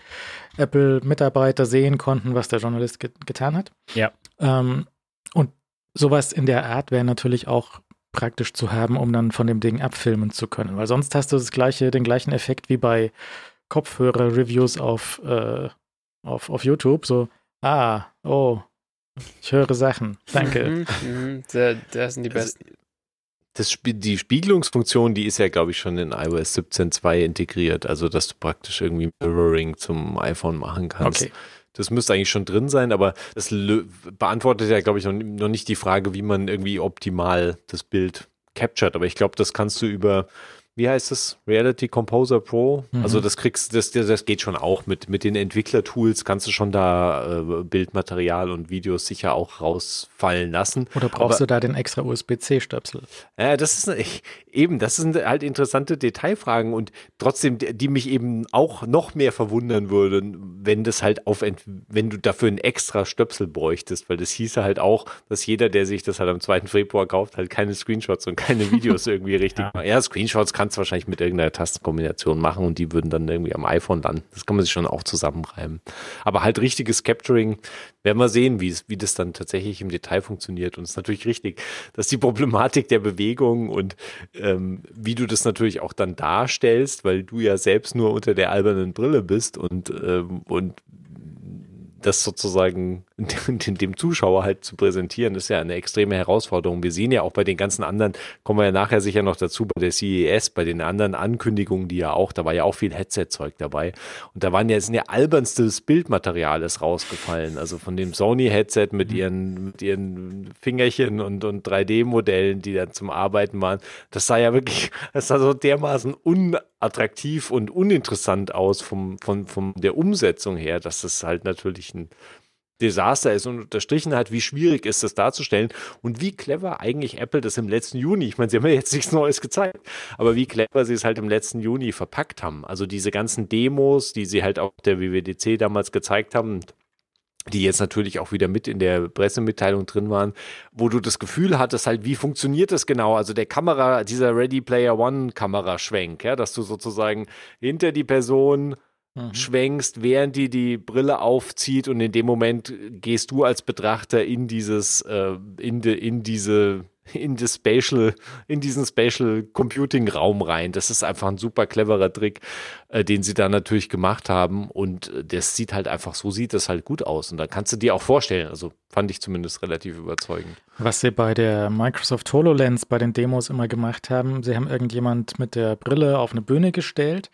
Apple-Mitarbeiter sehen konnten, was der Journalist ge getan hat. Ja. Ähm, und sowas in der Art wäre natürlich auch praktisch zu haben, um dann von dem Ding abfilmen zu können, weil sonst hast du das gleiche, den gleichen Effekt wie bei Kopfhörer-Reviews auf, äh, auf, auf YouTube, so, ah, oh, ich höre Sachen, danke. Mhm, mhm. Der, der sind die Also, besten. Das die Spiegelungsfunktion, die ist ja, glaube ich, schon in iOS 17.2 integriert. Also, dass du praktisch irgendwie Mirroring zum iPhone machen kannst. Okay. Das müsste eigentlich schon drin sein, aber das beantwortet ja, glaube ich, noch, noch nicht die Frage, wie man irgendwie optimal das Bild captured. Aber ich glaube, das kannst du über, wie heißt es? Reality Composer Pro. Mhm. Also das kriegst, das, das das geht schon auch mit, mit den Entwicklertools kannst du schon da äh, Bildmaterial und Videos sicher auch rausfallen lassen. Oder brauchst Aber- du da den extra USB-C-Stöpsel? Ja, das ist ich- eben, das sind halt interessante Detailfragen und trotzdem, die mich eben auch noch mehr verwundern würden, wenn das halt auf, wenn du dafür einen extra Stöpsel bräuchtest, weil das hieße halt auch, dass jeder, der sich das halt am 2. Februar kauft, halt keine Screenshots und keine Videos irgendwie richtig Ja. macht. Ja, Screenshots kannst du wahrscheinlich mit irgendeiner Tastenkombination machen und die würden dann irgendwie am iPhone landen. Das kann man sich schon auch zusammenreimen. Aber halt richtiges Capturing, werden wir sehen, wie, es, wie das dann tatsächlich im Detail funktioniert. Und es ist natürlich richtig, dass die Problematik der Bewegung und ähm, wie du das natürlich auch dann darstellst, weil du ja selbst nur unter der albernen Brille bist und, ähm, und das sozusagen dem Zuschauer halt zu präsentieren, ist ja eine extreme Herausforderung. Wir sehen ja auch bei den ganzen anderen, kommen wir ja nachher sicher noch dazu, bei der CES, bei den anderen Ankündigungen, die ja auch, da war ja auch viel Headset-Zeug dabei. Und da waren ja, sind ja albernstes Bildmaterial ist rausgefallen. Also von dem Sony-Headset mit ihren, mit ihren Fingerchen und, und 3D-Modellen, die dann zum Arbeiten waren. Das sah ja wirklich, das sah so dermaßen unattraktiv und uninteressant aus vom, von, von der Umsetzung her, dass das halt natürlich ein Desaster ist und unterstrichen hat, wie schwierig ist das darzustellen und wie clever eigentlich Apple das im letzten Juni, ich meine, sie haben ja jetzt nichts Neues gezeigt, aber wie clever sie es halt im letzten Juni verpackt haben. Also diese ganzen Demos, die sie halt auf der WWDC damals gezeigt haben, die jetzt natürlich auch wieder mit in der Pressemitteilung drin waren, wo du das Gefühl hattest, halt, wie funktioniert das genau? Also der Kamera, dieser Ready Player One Kameraschwenk, ja, dass du sozusagen hinter die Person mhm. schwenkst, während die die Brille aufzieht und in dem Moment gehst du als Betrachter in dieses, äh, in, de, in diese in das Spatial, in diesen Spatial Computing Raum rein. Das ist einfach ein super cleverer Trick, äh, den sie da natürlich gemacht haben. Und äh, das sieht halt einfach, so sieht das halt gut aus. Und da kannst du dir auch vorstellen, also fand ich zumindest relativ überzeugend. Was sie bei der Microsoft HoloLens bei den Demos immer gemacht haben, sie haben irgendjemand mit der Brille auf eine Bühne gestellt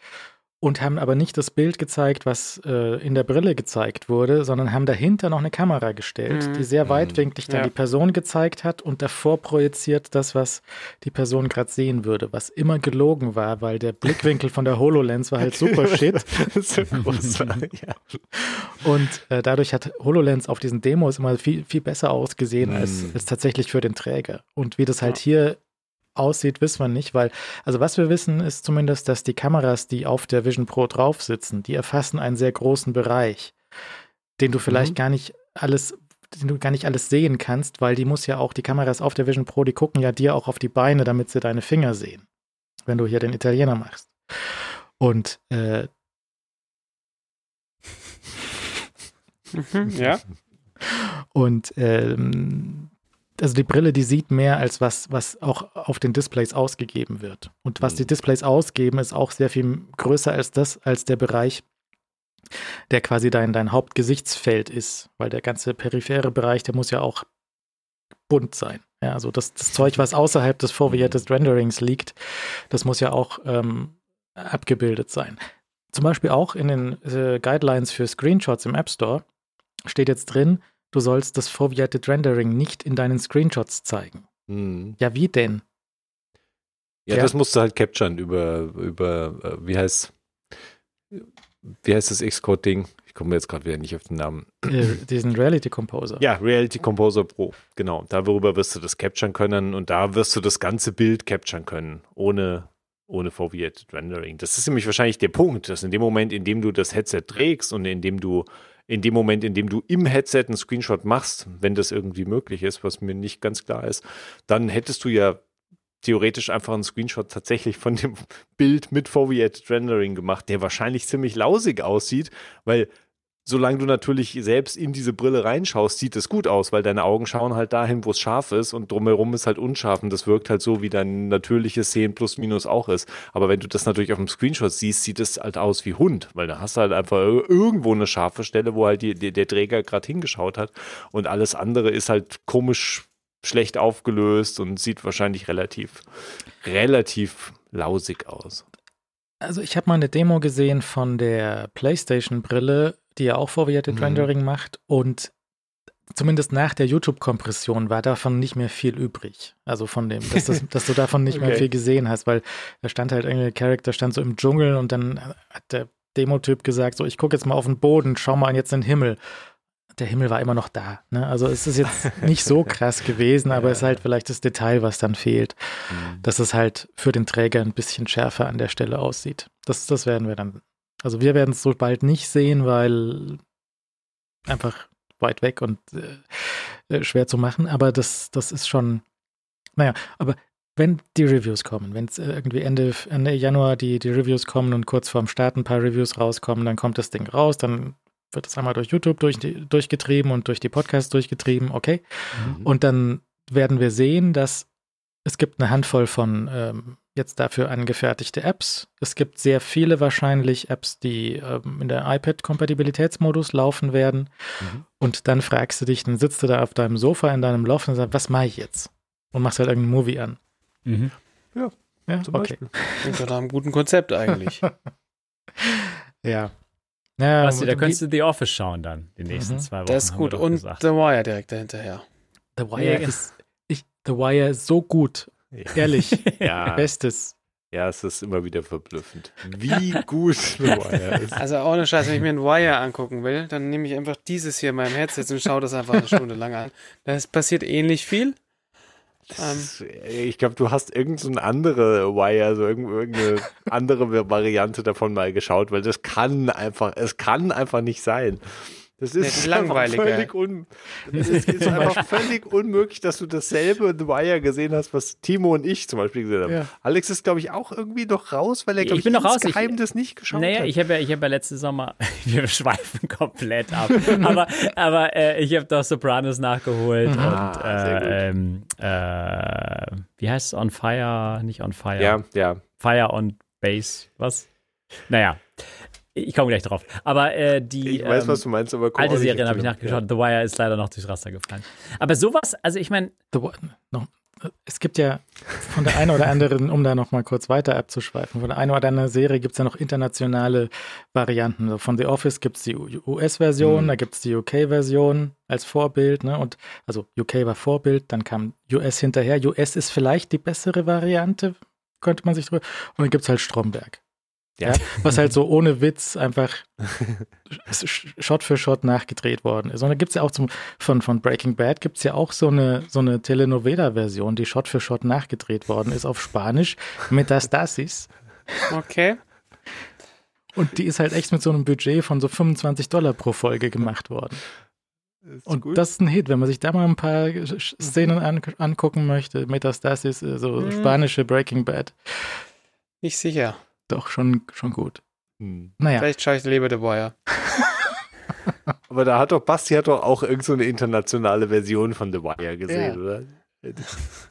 und haben aber nicht das Bild gezeigt, was äh, in der Brille gezeigt wurde, sondern haben dahinter noch eine Kamera gestellt, mhm. die sehr weitwinklig dann ja. die Person gezeigt hat und davor projiziert das, was die Person gerade sehen würde, was immer gelogen war, weil der Blickwinkel von der HoloLens war halt super shit. so groß war, ja. Und äh, dadurch hat HoloLens auf diesen Demos immer viel, viel besser ausgesehen mhm. als, als tatsächlich für den Träger. Und wie das halt ja. hier aussieht, wissen wir nicht, weil, also was wir wissen, ist zumindest, dass die Kameras, die auf der Vision Pro drauf sitzen, die erfassen einen sehr großen Bereich, den du vielleicht mhm. gar nicht alles, den du gar nicht alles sehen kannst, weil die muss ja auch, die Kameras auf der Vision Pro, die gucken ja dir auch auf die Beine, damit sie deine Finger sehen, wenn du hier den Italiener machst. Und äh, mhm, ja. Und ähm, also die Brille, die sieht mehr als was, was auch auf den Displays ausgegeben wird. Und was die mhm. Displays ausgeben, ist auch sehr viel größer als das, als der Bereich, der quasi dein, dein Hauptgesichtsfeld ist. Weil der ganze periphere Bereich, der muss ja auch bunt sein. Ja, also das, das Zeug, was außerhalb des Foveated Renderings liegt, das muss ja auch ähm, abgebildet sein. Zum Beispiel auch in den äh, Guidelines für Screenshots im App Store steht jetzt drin, du sollst das Foveated Rendering nicht in deinen Screenshots zeigen. Hm. Ja, wie denn? Ja, ja, das musst du halt capturen über, über äh, wie heißt wie heißt das Xcode-Ding? Ich komme jetzt gerade wieder nicht auf den Namen. Äh, diesen Reality Composer. Ja, Reality Composer Pro, genau. Darüber wirst du das capturen können und da wirst du das ganze Bild capturen können, ohne, ohne Foveated Rendering. Das ist nämlich wahrscheinlich der Punkt, dass in dem Moment, in dem du das Headset trägst und in dem du in dem Moment, in dem du im Headset einen Screenshot machst, wenn das irgendwie möglich ist, was mir nicht ganz klar ist, dann hättest du ja theoretisch einfach einen Screenshot tatsächlich von dem Bild mit Foveated Rendering gemacht, der wahrscheinlich ziemlich lausig aussieht, weil solange du natürlich selbst in diese Brille reinschaust, sieht es gut aus, weil deine Augen schauen halt dahin, wo es scharf ist und drumherum ist halt unscharf und das wirkt halt so, wie dein natürliches Sehen plus minus auch ist. Aber wenn du das natürlich auf dem Screenshot siehst, sieht es halt aus wie Hund, weil da hast du halt einfach irgendwo eine scharfe Stelle, wo halt die, die, der Träger gerade hingeschaut hat und alles andere ist halt komisch schlecht aufgelöst und sieht wahrscheinlich relativ, relativ lausig aus. Also ich habe mal eine Demo gesehen von der PlayStation-Brille, die ja auch Foveated mhm. Rendering macht und zumindest nach der YouTube-Kompression war davon nicht mehr viel übrig. Also von dem, dass, das, dass du davon nicht okay. mehr viel gesehen hast, weil da stand halt irgendwie, der Charakter stand so im Dschungel und dann hat der Demo-Typ gesagt, so ich gucke jetzt mal auf den Boden, schau mal jetzt in den Himmel. Der Himmel war immer noch da. Ne? Also es ist jetzt nicht so krass gewesen, aber es ist halt vielleicht das Detail, was dann fehlt, mhm. dass es halt für den Träger ein bisschen schärfer an der Stelle aussieht. Das, das werden wir dann also wir werden es so bald nicht sehen, weil einfach weit weg und äh, äh, schwer zu machen. Aber das, das ist schon, naja, aber wenn die Reviews kommen, wenn es irgendwie Ende, Ende Januar die, die Reviews kommen und kurz vorm Start ein paar Reviews rauskommen, dann kommt das Ding raus, dann wird es einmal durch YouTube durch, durchgetrieben und durch die Podcasts durchgetrieben, okay. Mhm. Und dann werden wir sehen, dass es gibt eine Handvoll von ähm, jetzt dafür angefertigte Apps. Es gibt sehr viele wahrscheinlich Apps, die ähm, in der iPad-Kompatibilitätsmodus laufen werden. Mhm. Und dann fragst du dich, dann sitzt du da auf deinem Sofa in deinem Loft und sagst, was mache ich jetzt? Und machst halt irgendeinen Movie an. Mhm. Ja, ja, zum okay. Beispiel. Klingt nach einem guten Konzept eigentlich. ja. Ja, Basti, da könntest du The Office schauen dann, die nächsten mhm. zwei Wochen. Das ist gut. Und gesagt. The Wire direkt dahinterher. The Wire ja. ist, ich, The Wire ist so gut. Ja. Ehrlich. ja. Bestes. Ja, es ist immer wieder verblüffend, wie gut The Wire ist. Also ohne Scheiß, wenn ich mir ein Wire angucken will, dann nehme ich einfach dieses hier in meinem Headset und schaue das einfach eine Stunde lang an. Das passiert ähnlich viel. Das, ich glaube, du hast irgendeine so andere Wire, also irgendeine andere Variante davon mal geschaut, weil das kann einfach, es kann einfach nicht sein. Das ist Nee, langweiliger. Völlig un es ist, ist einfach völlig unmöglich, dass du dasselbe The Wire gesehen hast, was Timo und ich zum Beispiel gesehen haben. Ja. Alex ist, glaube ich, auch irgendwie noch raus, weil er, glaube Ich noch raus. Ich- insgeheim das nicht geschaut Naja, hat. ich habe ja, ich habe ja letzte Sommer, wir schweifen komplett ab, aber, aber äh, ich habe doch Sopranos nachgeholt Ah, und äh, ähm, äh, wie heißt es? On Fire? Nicht On Fire. ja, ja. Fire on Base. Was? Naja, ich komme gleich drauf. Aber äh, die Ich weiß, ähm, was du meinst, aber komm alte Serien habe ich nachgeschaut. The Wire ist leider noch durchs Raster gefallen. Aber sowas, also ich meine, noch, es gibt ja von der einen oder anderen, um da noch mal kurz weiter abzuschweifen, von der einen oder anderen Serie gibt es ja noch internationale Varianten. Von The Office gibt es die US-Version, Mhm. da gibt es die UK-Version als Vorbild, ne? Und also UK war Vorbild, dann kam US hinterher. US ist vielleicht die bessere Variante, könnte man sich drüber. Und dann gibt es halt Stromberg. Ja. Was halt so ohne Witz einfach Shot für Shot nachgedreht worden ist. Und da gibt es ja auch zum, von, von Breaking Bad gibt es ja auch so eine, so eine Telenovela-Version, die Shot für Shot nachgedreht worden ist auf Spanisch, Metastasis. Okay. Und die ist halt echt mit so einem Budget von so 25 Dollar pro Folge gemacht worden. Ist Und gut. das ist ein Hit, wenn man sich da mal ein paar Szenen an, angucken möchte. Metastasis, so Mhm. spanische Breaking Bad. Nicht sicher. Doch, schon, schon gut. Hm. Naja, Vielleicht schaue ich lieber The Wire. Aber da hat doch Basti hat doch auch irgend so eine internationale Version von The Wire gesehen, Ja. oder?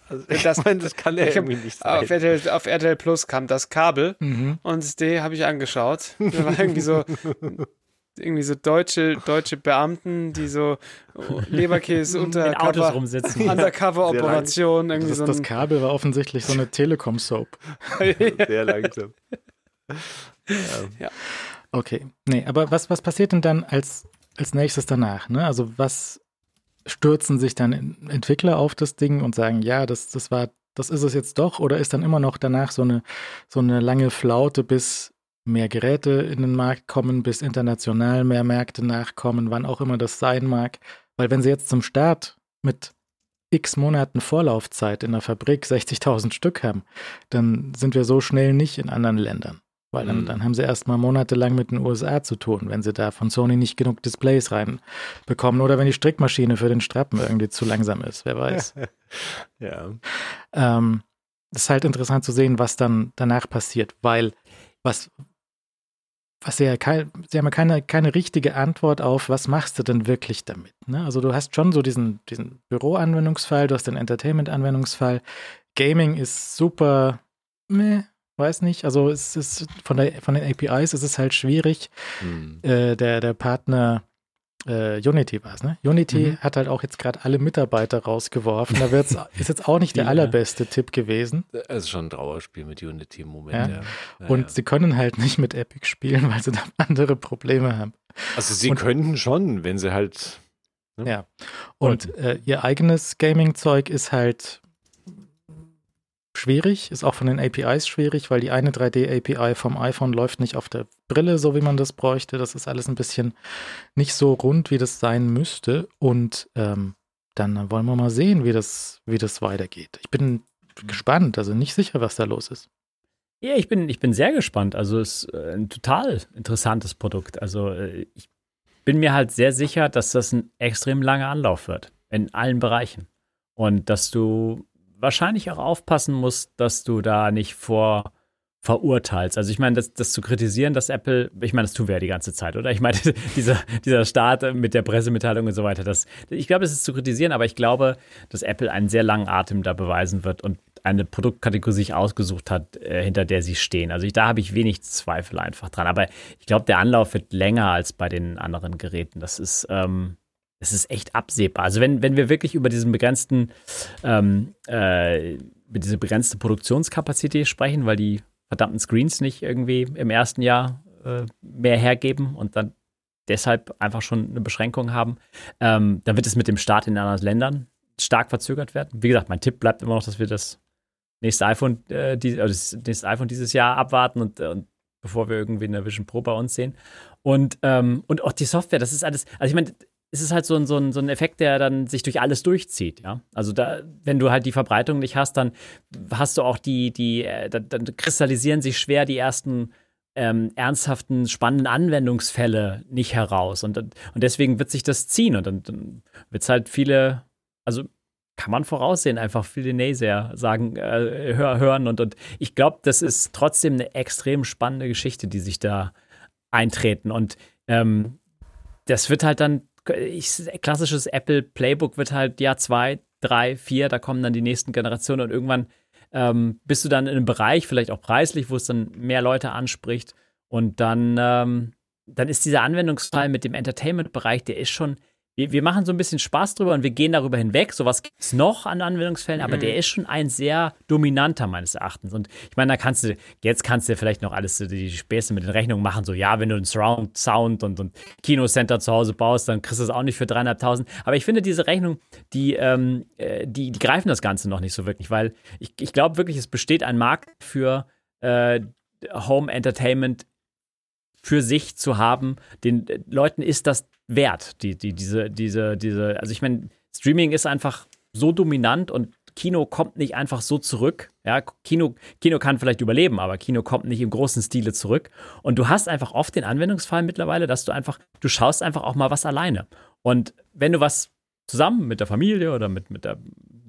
Also, ich Das- meine, das kann ja irgendwie nicht sein. Auf RTL, auf RTL Plus kam das Kabel mhm. und die habe ich angeschaut. Da war irgendwie so irgendwie so deutsche, deutsche Beamten, die so Leberkäse in Autos rumsitzen. Undercover-Operation, das, so das Kabel war offensichtlich so eine Telekom-Soap. Sehr langsam. Okay. Nee, aber was, was passiert denn dann als, als nächstes danach? Ne? Also was stürzen sich dann En- Entwickler auf das Ding und sagen, ja, das, das war, das ist es jetzt doch, oder ist dann immer noch danach so eine, so eine lange Flaute, bis mehr Geräte in den Markt kommen, bis international mehr Märkte nachkommen, wann auch immer das sein mag. Weil wenn sie jetzt zum Start mit x Monaten Vorlaufzeit in der Fabrik 60.000 Stück haben, dann sind wir so schnell nicht in anderen Ländern. Weil dann, Mhm. dann haben sie erstmal monatelang mit den USA zu tun, wenn sie da von Sony nicht genug Displays reinbekommen oder wenn die Strickmaschine für den Strappen irgendwie zu langsam ist, wer weiß. Ja. ähm, das ist halt interessant zu sehen, was dann danach passiert, weil was, was sie ja, kein, sie haben ja keine, keine richtige Antwort auf, was machst du denn wirklich damit? Ne? Also du hast schon so diesen, diesen Büro-Anwendungsfall, du hast den Entertainment-Anwendungsfall. Gaming ist super, meh, weiß nicht. Also es ist von, der, von den APIs ist es halt schwierig. Hm. Äh, der, der Partner äh, Unity war es, ne? Unity Mhm. hat halt auch jetzt gerade alle Mitarbeiter rausgeworfen. Da wird's, ist jetzt auch nicht der Ja. allerbeste Tipp gewesen. Es ist schon ein Trauerspiel mit Unity im Moment, Ja. ja. Ja, Und sie können halt nicht mit Epic spielen, weil sie da andere Probleme haben. Also sie und- könnten schon, wenn sie halt. ne? Ja. Und äh, ihr eigenes Gaming-Zeug ist halt schwierig, ist auch von den APIs schwierig, weil die eine 3D-API vom iPhone läuft nicht auf der Brille, so wie man das bräuchte. Das ist alles ein bisschen nicht so rund, wie das sein müsste. Und ähm, dann wollen wir mal sehen, wie das, wie das weitergeht. Ich bin gespannt, also nicht sicher, was da los ist. Ja, ich bin, ich bin sehr gespannt. Also es ist äh, ein total interessantes Produkt. Also äh, ich bin mir halt sehr sicher, dass das ein extrem langer Anlauf wird. In allen Bereichen. Und dass du wahrscheinlich auch aufpassen musst, dass du da nicht vor verurteilst. Also ich meine, das, das zu kritisieren, dass Apple, ich meine, das tun wir ja die ganze Zeit, oder? Ich meine, dieser, dieser Start mit der Pressemitteilung und so weiter, das, ich glaube, es ist zu kritisieren, aber ich glaube, dass Apple einen sehr langen Atem da beweisen wird und eine Produktkategorie sich ausgesucht hat, äh, hinter der sie stehen. Also ich, da habe ich wenig Zweifel einfach dran. Aber ich glaube, der Anlauf wird länger als bei den anderen Geräten. Das ist, ähm, das ist echt absehbar. Also wenn, wenn wir wirklich über diesen begrenzten, ähm, äh, über diese begrenzte Produktionskapazität sprechen, weil die verdammten Screens nicht irgendwie im ersten Jahr äh, mehr hergeben und dann deshalb einfach schon eine Beschränkung haben, ähm, dann wird es mit dem Start in anderen Ländern stark verzögert werden. Wie gesagt, mein Tipp bleibt immer noch, dass wir das nächste iPhone, äh, die, äh, das nächste iPhone dieses Jahr abwarten und, und bevor wir irgendwie eine Vision Pro bei uns sehen. Und, ähm, und auch die Software, das ist alles, also ich meine, es ist halt so ein, so, ein, so ein Effekt, der dann sich durch alles durchzieht, ja. Also da, wenn du halt die Verbreitung nicht hast, dann hast du auch die, die, äh, dann, dann kristallisieren sich schwer die ersten ähm, ernsthaften, spannenden Anwendungsfälle nicht heraus. Und, und deswegen wird sich das ziehen und dann, dann wird es halt viele, also kann man voraussehen, einfach viele Naysayers sagen, äh, hör, hören. Und, und ich glaube, das ist trotzdem eine extrem spannende Geschichte, die sich da eintreten. Und ähm, das wird halt dann, ich, klassisches Apple Playbook wird halt Jahr zwei, drei, vier, da kommen dann die nächsten Generationen und irgendwann ähm, bist du dann in einem Bereich, vielleicht auch preislich, wo es dann mehr Leute anspricht. Und dann, ähm, dann ist dieser Anwendungsfall mit dem Entertainment-Bereich, der ist schon wir, wir machen so ein bisschen Spaß drüber und wir gehen darüber hinweg. Sowas gibt es noch an Anwendungsfällen, aber mhm. der ist schon ein sehr dominanter meines Erachtens. Und ich meine, da kannst du, jetzt kannst du vielleicht noch alles die Späße mit den Rechnungen machen. So, ja, wenn du einen Surround Sound und, und Kinocenter zu Hause baust, dann kriegst du es auch nicht für dreieinhalbtausend. Aber ich finde, diese Rechnung, die, ähm, äh, die, die greifen das Ganze noch nicht so wirklich, weil ich, ich glaube wirklich, es besteht ein Markt für äh, Home Entertainment für sich zu haben. Den äh, Leuten ist das wert, die, die, diese, diese, diese, also ich meine, Streaming ist einfach so dominant und Kino kommt nicht einfach so zurück. Ja, Kino, Kino kann vielleicht überleben, aber Kino kommt nicht im großen Stile zurück. Und du hast einfach oft den Anwendungsfall mittlerweile, dass du einfach, du schaust einfach auch mal was alleine. Und wenn du was zusammen mit der Familie oder mit, mit der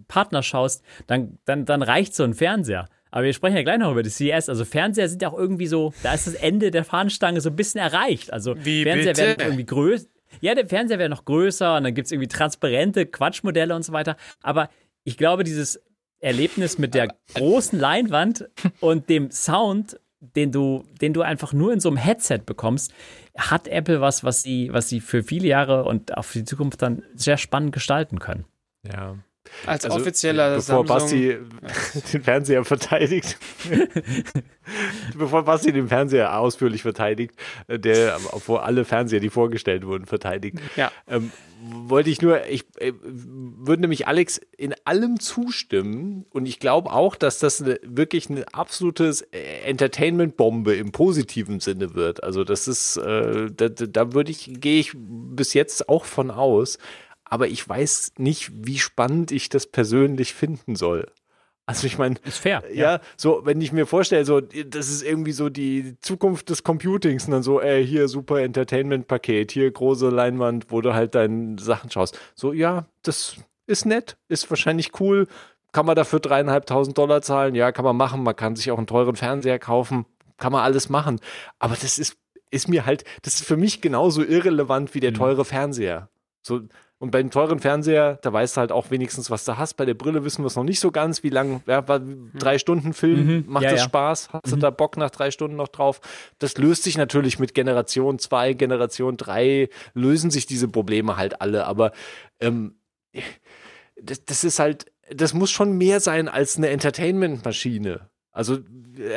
Partner schaust, dann, dann, dann reicht so ein Fernseher. Aber wir sprechen ja gleich noch über die CES. Also Fernseher sind ja auch irgendwie so, da ist das Ende der Fahnenstange so ein bisschen erreicht. Also Wie Fernseher bitte? werden irgendwie größer. Ja, der Fernseher wäre noch größer und dann gibt es irgendwie transparente Quatschmodelle und so weiter. Aber ich glaube, dieses Erlebnis mit der großen Leinwand und dem Sound, den du, den du einfach nur in so einem Headset bekommst, hat Apple was, was sie, was sie für viele Jahre und auch für die Zukunft dann sehr spannend gestalten können. Ja. Als Also, offizieller bevor Samsung. Basti den Fernseher verteidigt, bevor Basti den Fernseher ausführlich verteidigt, äh, der, obwohl alle Fernseher, die vorgestellt wurden, verteidigt, Ja. ähm, wollte ich nur, ich äh, würde nämlich Alex in allem zustimmen und ich glaube auch, dass das eine, wirklich eine absolutes äh, Entertainment-Bombe im positiven Sinne wird. Also das ist, äh, da, da da würde ich, gehe ich bis jetzt auch von aus, aber ich weiß nicht, wie spannend ich das persönlich finden soll. Also ich meine, Ist fair. ja, so, wenn ich mir vorstelle, so, das ist irgendwie so die Zukunft des Computings und dann so, ey, hier super Entertainment-Paket, hier große Leinwand, wo du halt deine Sachen schaust. So, ja, das ist nett, ist wahrscheinlich cool. Kann man dafür dreieinhalbtausend Dollar zahlen? Ja, kann man machen. Man kann sich auch einen teuren Fernseher kaufen. Kann man alles machen. Aber das ist, ist mir halt, das ist für mich genauso irrelevant wie der teure Fernseher. So, und beim teuren Fernseher, da weißt du halt auch wenigstens, was du hast. Bei der Brille wissen wir es noch nicht so ganz, wie lang, ja, war- drei Stunden Film, Mhm. macht Ja, das ja. Spaß? Hast du da Bock nach drei Stunden noch drauf? Das löst sich natürlich mit Generation 2, Generation 3, lösen sich diese Probleme halt alle. Aber ähm, das, das ist halt, das muss schon mehr sein als eine Entertainment-Maschine. Also,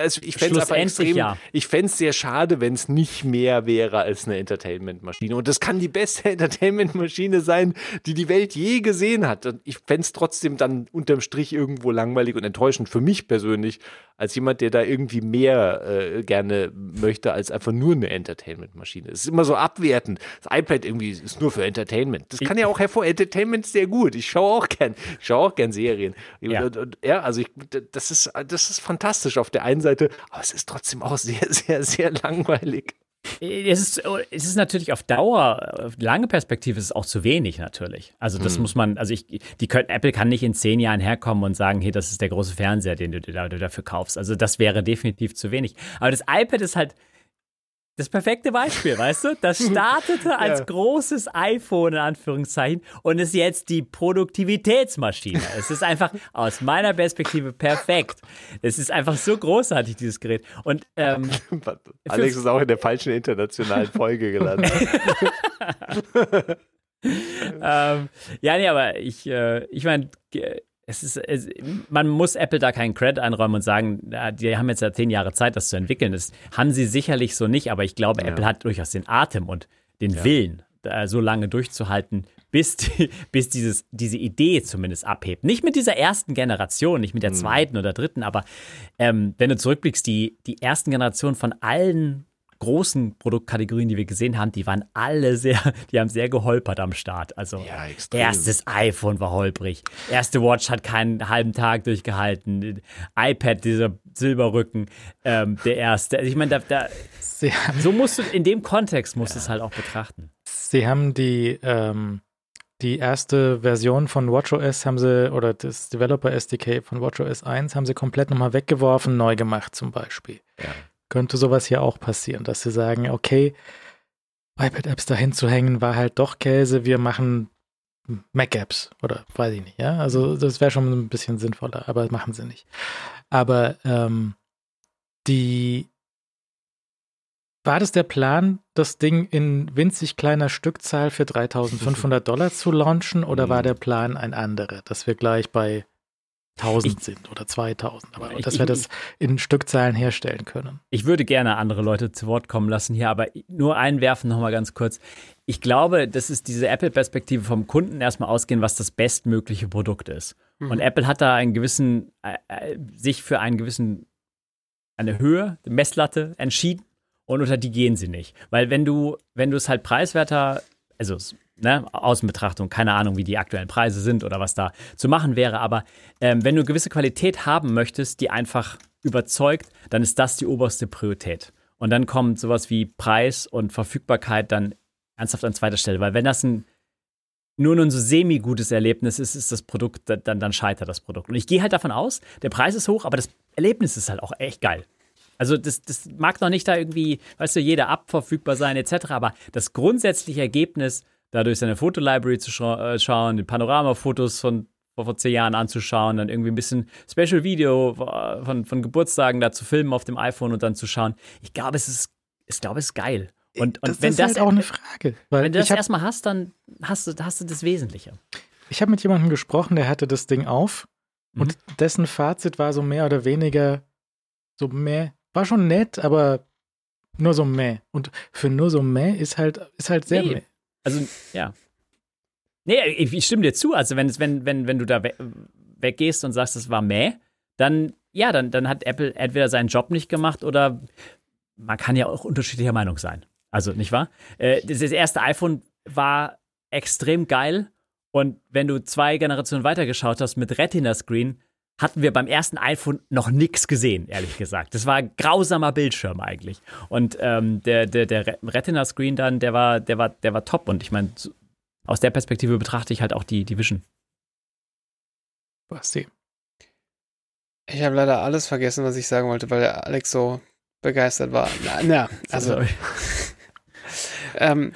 also ich fände es extrem, ja. ich fände es sehr schade, wenn es nicht mehr wäre als eine Entertainment-Maschine. Und das kann die beste Entertainment-Maschine sein, die die Welt je gesehen hat. Und ich fände es trotzdem dann unterm Strich irgendwo langweilig und enttäuschend für mich persönlich, als jemand, der da irgendwie mehr äh, gerne möchte als einfach nur eine Entertainment-Maschine. Es ist immer so abwertend. Das iPad irgendwie ist nur für Entertainment. Das kann ja auch hervor. Entertainment ist sehr gut. Ich schaue auch gern, ich schaue auch gern Serien. Ja. Ja, also ich, das ist, das ist fantastisch auf der einen Seite, aber es ist trotzdem auch sehr, sehr, sehr langweilig. Es ist, es ist natürlich auf Dauer, auf lange Perspektive ist es auch zu wenig natürlich. Also das muss man, also ich, die können, Apple kann nicht in zehn Jahren herkommen und sagen, hey, das ist der große Fernseher, den du, du dafür kaufst. Also das wäre definitiv zu wenig. Aber das iPad ist halt das perfekte Beispiel, weißt du? Das startete als Ja. großes iPhone in Anführungszeichen und ist jetzt die Produktivitätsmaschine. Es ist einfach aus meiner Perspektive perfekt. Es ist einfach so großartig, dieses Gerät. Und ähm, Alex ist auch in der falschen internationalen Folge gelandet. ähm, ja, nee, aber ich, äh, ich meine, es ist, es, man muss Apple da keinen Credit einräumen und sagen, ja, die haben jetzt ja zehn Jahre Zeit, das zu entwickeln. Das haben sie sicherlich so nicht, aber ich glaube, Apple hat durchaus den Atem und den Willen, da so lange durchzuhalten, bis, die, bis dieses, diese Idee zumindest abhebt. Nicht mit dieser ersten Generation, nicht mit der zweiten oder dritten, aber ähm, wenn du zurückblickst, die, die ersten Generationen von allen großen Produktkategorien, die wir gesehen haben, die waren alle sehr, die haben sehr geholpert am Start. Also Ja, erstes iPhone war holprig, erste Watch hat keinen halben Tag durchgehalten, iPad, dieser Silberrücken, ähm, der erste. Also ich meine, da, da, so musst du in dem Kontext musst du es halt auch betrachten. sie haben die, ähm, die erste Version von WatchOS haben sie, oder das Developer SDK von WatchOS 1 haben sie komplett nochmal weggeworfen, neu gemacht zum Beispiel. Ja. Könnte sowas hier auch passieren, dass sie sagen, okay, iPad-Apps dahin zu hängen war halt doch Käse, wir machen Mac-Apps oder weiß ich nicht, ja. Also das wäre schon ein bisschen sinnvoller, aber machen sie nicht. Aber ähm, die war das der Plan, das Ding in winzig kleiner Stückzahl für 3500 Dollar zu launchen oder war Mhm. der Plan ein anderer, dass wir gleich bei 1000 Ich- sind oder 2000, aber Ich- dass wir ich- das in Stückzahlen herstellen können? Ich würde gerne andere Leute zu Wort kommen lassen hier, aber nur einwerfen noch mal ganz kurz. Ich glaube, das ist diese Apple-Perspektive vom Kunden erstmal ausgehen, was das bestmögliche Produkt ist. Und Apple hat da einen gewissen, äh, äh, sich für einen gewissen, eine Höhe, eine Messlatte entschieden und unter die gehen sie nicht. Weil wenn du, wenn du es halt preiswerter, also ne, Außenbetrachtung, keine Ahnung, wie die aktuellen Preise sind oder was da zu machen wäre, aber ähm, wenn du gewisse Qualität haben möchtest, die einfach überzeugt, dann ist das die oberste Priorität. Und dann kommt sowas wie Preis und Verfügbarkeit dann ernsthaft an zweiter Stelle. Weil wenn das ein nur ein so semi-gutes Erlebnis ist, ist das Produkt, dann, dann scheitert das Produkt. Und ich gehe halt davon aus, der Preis ist hoch, aber das Erlebnis ist halt auch echt geil. Also das, das mag noch nicht da irgendwie, weißt du, jeder App verfügbar sein etc., aber das grundsätzliche Ergebnis, dadurch seine Fotolibrary zu scha äh, schauen, die Panoramafotos von vor, zehn Jahren anzuschauen, dann irgendwie ein bisschen Special Video äh, von, von Geburtstagen da zu filmen auf dem iPhone und dann zu schauen. Ich glaube, es ist, ich glaube, es ist geil. Und, und das wenn ist das, halt auch eine Frage. Weil wenn du das habe erstmal hast, dann hast du, hast du das Wesentliche. ich hab mit jemandem gesprochen, der hatte das Ding auf Mhm. und dessen Fazit war so mehr oder weniger so mehr, war schon nett, aber nur so meh. Und für nur so meh ist halt, ist halt sehr Nee. meh. Also, ja. Nee, ich, stimme dir zu. Also, wenn, wenn, wenn, wenn du da we weggehst und sagst, es war meh, dann, ja, dann, dann hat Apple entweder seinen Job nicht gemacht oder man kann ja auch unterschiedlicher Meinung sein. Also, nicht wahr? Äh, das das erste iPhone war extrem geil und wenn du zwei Generationen weitergeschaut hast mit Retina-Screen, hatten wir beim ersten iPhone noch nichts gesehen, ehrlich gesagt. Das war ein grausamer Bildschirm eigentlich. Und ähm, der, der, der Re- Retina-Screen dann, der war, der war, der war top. Und ich meine, aus der Perspektive betrachte ich halt auch die, die Vision. Basti. Ich habe leider alles vergessen, was ich sagen wollte, weil der Alex so begeistert war. Na, na also, Sorry. ähm,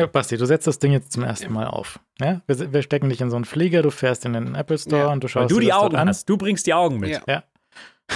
Ja, Basti, du setzt das Ding jetzt zum ersten Mal auf. Ja? Wir, wir stecken dich in so einen Flieger, du fährst in den Apple Store Ja. und du Weil schaust du dir die das dort Augen an. hast. Du bringst die Augen mit. Ja. Ja.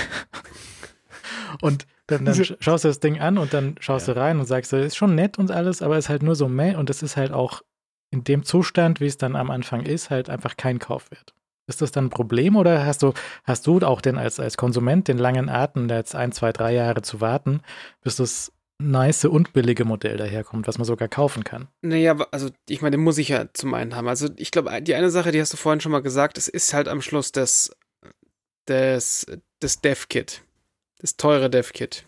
Und dann, dann sch- schaust du das Ding an und dann schaust du rein und sagst, das ist schon nett und alles, aber ist halt nur so meh und es ist halt auch in dem Zustand, wie es dann am Anfang ist, halt einfach kein Kaufwert. Ist das dann ein Problem oder hast du, hast du auch denn als, als Konsument den langen Atem, da jetzt ein, zwei, drei Jahre zu warten, bis das nice und billige Modell daherkommt, was man sogar kaufen kann? Naja, also ich meine, den muss ich ja zum einen haben. Also ich glaube, die eine Sache, die hast du vorhin schon mal gesagt, es ist halt am Schluss das, das, das Dev-Kit. Das teure Dev-Kit.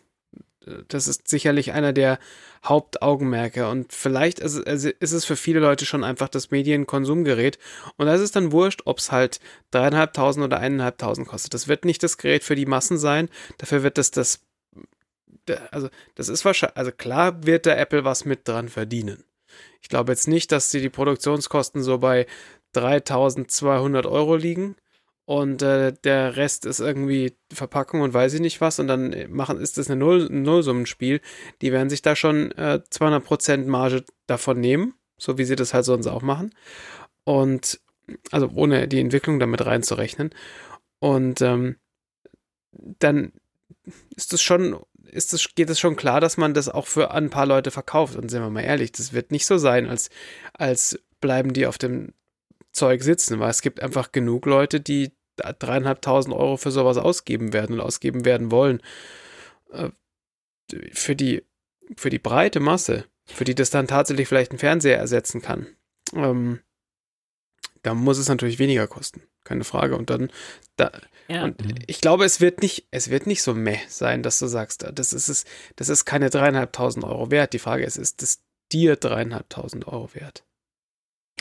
Das ist sicherlich einer der Hauptaugenmerke und vielleicht ist, es- also ist es für viele Leute schon einfach das Medienkonsumgerät und da ist es dann wurscht, ob es halt dreieinhalbtausend oder eineinhalbtausend kostet. Das wird nicht das Gerät für die Massen sein, dafür wird das das, also das ist wahrscheinlich, also klar wird der Apple was mit dran verdienen. Ich glaube jetzt nicht, dass sie die Produktionskosten so bei 3200 Euro liegen und äh, der Rest ist irgendwie Verpackung und weiß ich nicht was und dann machen, ist das eine Null, ein Nullsummenspiel. Die werden sich da schon äh, 200% Marge davon nehmen, so wie sie das halt sonst auch machen. Und also ohne die Entwicklung damit reinzurechnen. Und ähm, dann ist es schon, ist es, geht es schon klar, dass man das auch für ein paar Leute verkauft. Und sind wir mal ehrlich, das wird nicht so sein, als, als bleiben die auf dem Zeug sitzen, weil es gibt einfach genug Leute, die dreieinhalbtausend Euro für sowas ausgeben werden und ausgeben werden wollen. Äh, Für die, für die breite Masse, für die das dann tatsächlich vielleicht ein Fernseher ersetzen kann, ähm, da muss es natürlich weniger kosten. keine Frage. Und dann, da, Ja. und ich glaube, es wird nicht, es wird nicht so meh sein, dass du sagst, das ist es, das ist keine dreieinhalbtausend Euro wert. Die Frage ist, ist es dir dreieinhalbtausend Euro wert?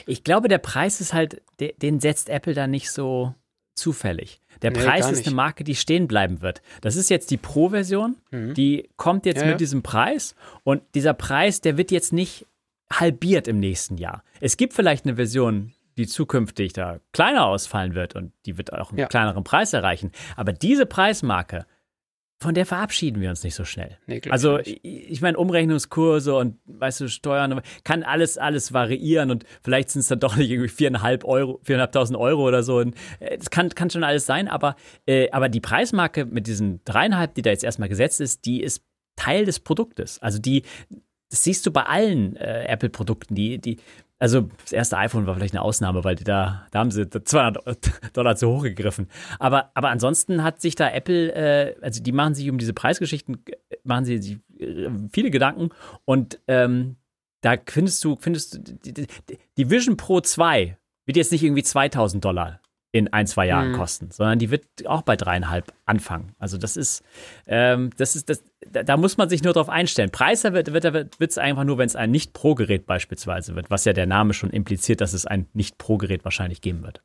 Ich glaube, der Preis ist halt, de- den setzt Apple da nicht so zufällig. Der Nee, Preis ist eine Marke, die stehen bleiben wird. Das ist jetzt die Pro-Version, Mhm. die kommt jetzt Ja, mit ja. diesem Preis und dieser Preis, der wird jetzt nicht halbiert im nächsten Jahr. Es gibt vielleicht eine Version, die zukünftig da kleiner ausfallen wird und die wird auch einen Ja. kleineren Preis erreichen. Aber diese Preismarke, von der verabschieden wir uns nicht so schnell. Nee, Also ich ich, meine Umrechnungskurse und weißt du Steuern kann alles alles variieren und vielleicht sind es dann doch nicht irgendwie viereinhalb Euro, viereinhalbtausend Euro oder so. Und, äh, Das kann, kann schon alles sein, aber äh, aber die Preismarke mit diesen dreieinhalb, die da jetzt erstmal gesetzt ist, die ist Teil des Produktes. Also die das siehst du bei allen äh, Apple-Produkten, die die also das erste iPhone war vielleicht eine Ausnahme, weil die da, da haben sie 200 Dollar zu hoch gegriffen. Aber, aber ansonsten hat sich da Apple, äh, also die machen sich um diese Preisgeschichten, äh, machen sie sich äh, viele Gedanken und ähm, da findest du, findest du, die, die Vision Pro 2 wird jetzt nicht irgendwie 2000 Dollar in ein, zwei Jahren Mhm. kosten, sondern die wird auch bei dreieinhalb anfangen. Also das ist, ähm, das ist, das, da, da muss man sich nur drauf einstellen. Preiser wird es wird, wird's einfach nur, wenn es ein Nicht-Pro-Gerät beispielsweise wird, was ja der Name schon impliziert, dass es ein Nicht-Pro-Gerät wahrscheinlich geben wird.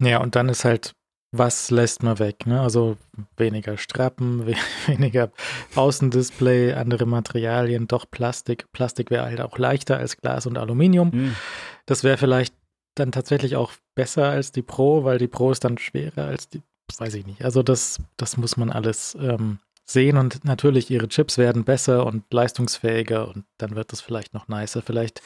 Ja, und dann ist halt, was lässt man weg? Ne? Also weniger Strappen, we weniger Außendisplay, andere Materialien, doch Plastik. Plastik wäre halt auch leichter als Glas und Aluminium. Hm. Das wäre vielleicht dann tatsächlich auch besser als die Pro, weil die Pro ist dann schwerer als die, weiß ich nicht. Also das, das muss man alles ähm, sehen und natürlich ihre Chips werden besser und leistungsfähiger und dann wird das vielleicht noch nicer. Vielleicht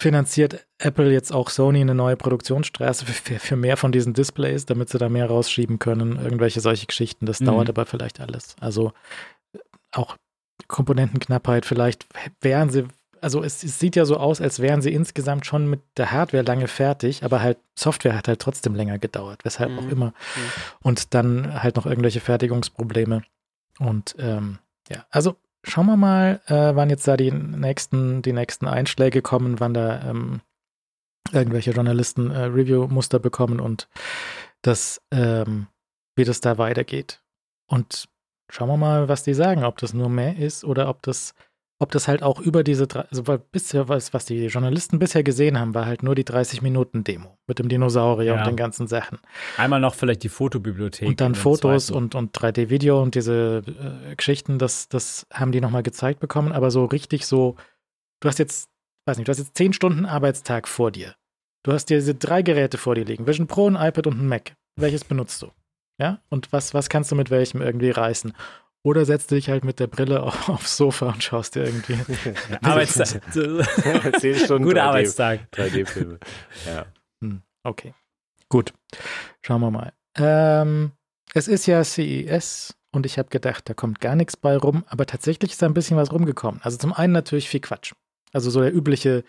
finanziert Apple jetzt auch Sony eine neue Produktionsstraße für, für mehr von diesen Displays, damit sie da mehr rausschieben können. Irgendwelche solche Geschichten. Das Mhm. dauert aber vielleicht alles. Also äh, auch Komponentenknappheit, vielleicht wären sie, also es, es sieht ja so aus, als wären sie insgesamt schon mit der Hardware lange fertig, aber halt Software hat halt trotzdem länger gedauert, weshalb Mhm. auch immer. Und dann halt noch irgendwelche Fertigungsprobleme. Und ähm, ja, also schauen wir mal, äh, wann jetzt da die nächsten, die nächsten Einschläge kommen, wann da ähm, irgendwelche Journalisten äh, Review-Muster bekommen und das, ähm, wie das da weitergeht. Und schauen wir mal, was die sagen, ob das nur mehr ist oder ob das, ob das halt auch über diese, drei- also bisher, was, was die Journalisten bisher gesehen haben, war halt nur die 30-Minuten-Demo mit dem Dinosaurier Ja. und den ganzen Sachen. Einmal noch vielleicht die Fotobibliothek. Und dann Fotos zweiten. und, und 3D-Video und diese äh, Geschichten, das, das haben die nochmal gezeigt bekommen, aber so richtig so, du hast jetzt, weiß nicht, du hast jetzt zehn Stunden Arbeitstag vor dir. Du hast dir diese drei Geräte vor dir liegen, Vision Pro, ein iPad und ein Mac. Welches benutzt du? Ja, und was, was kannst du mit welchem irgendwie reißen? Oder setzt du dich halt mit der Brille auf, aufs Sofa und schaust dir irgendwie. Arbeitstag. Zehn Stunden Guter 3D Arbeitstag. 3D-Filme. Ja. Hm, okay. Gut. Schauen wir mal. Ähm, es ist ja CES und ich habe gedacht, da kommt gar nichts bei rum, aber tatsächlich ist da ein bisschen was rumgekommen. Also zum einen natürlich viel Quatsch. Also so der übliche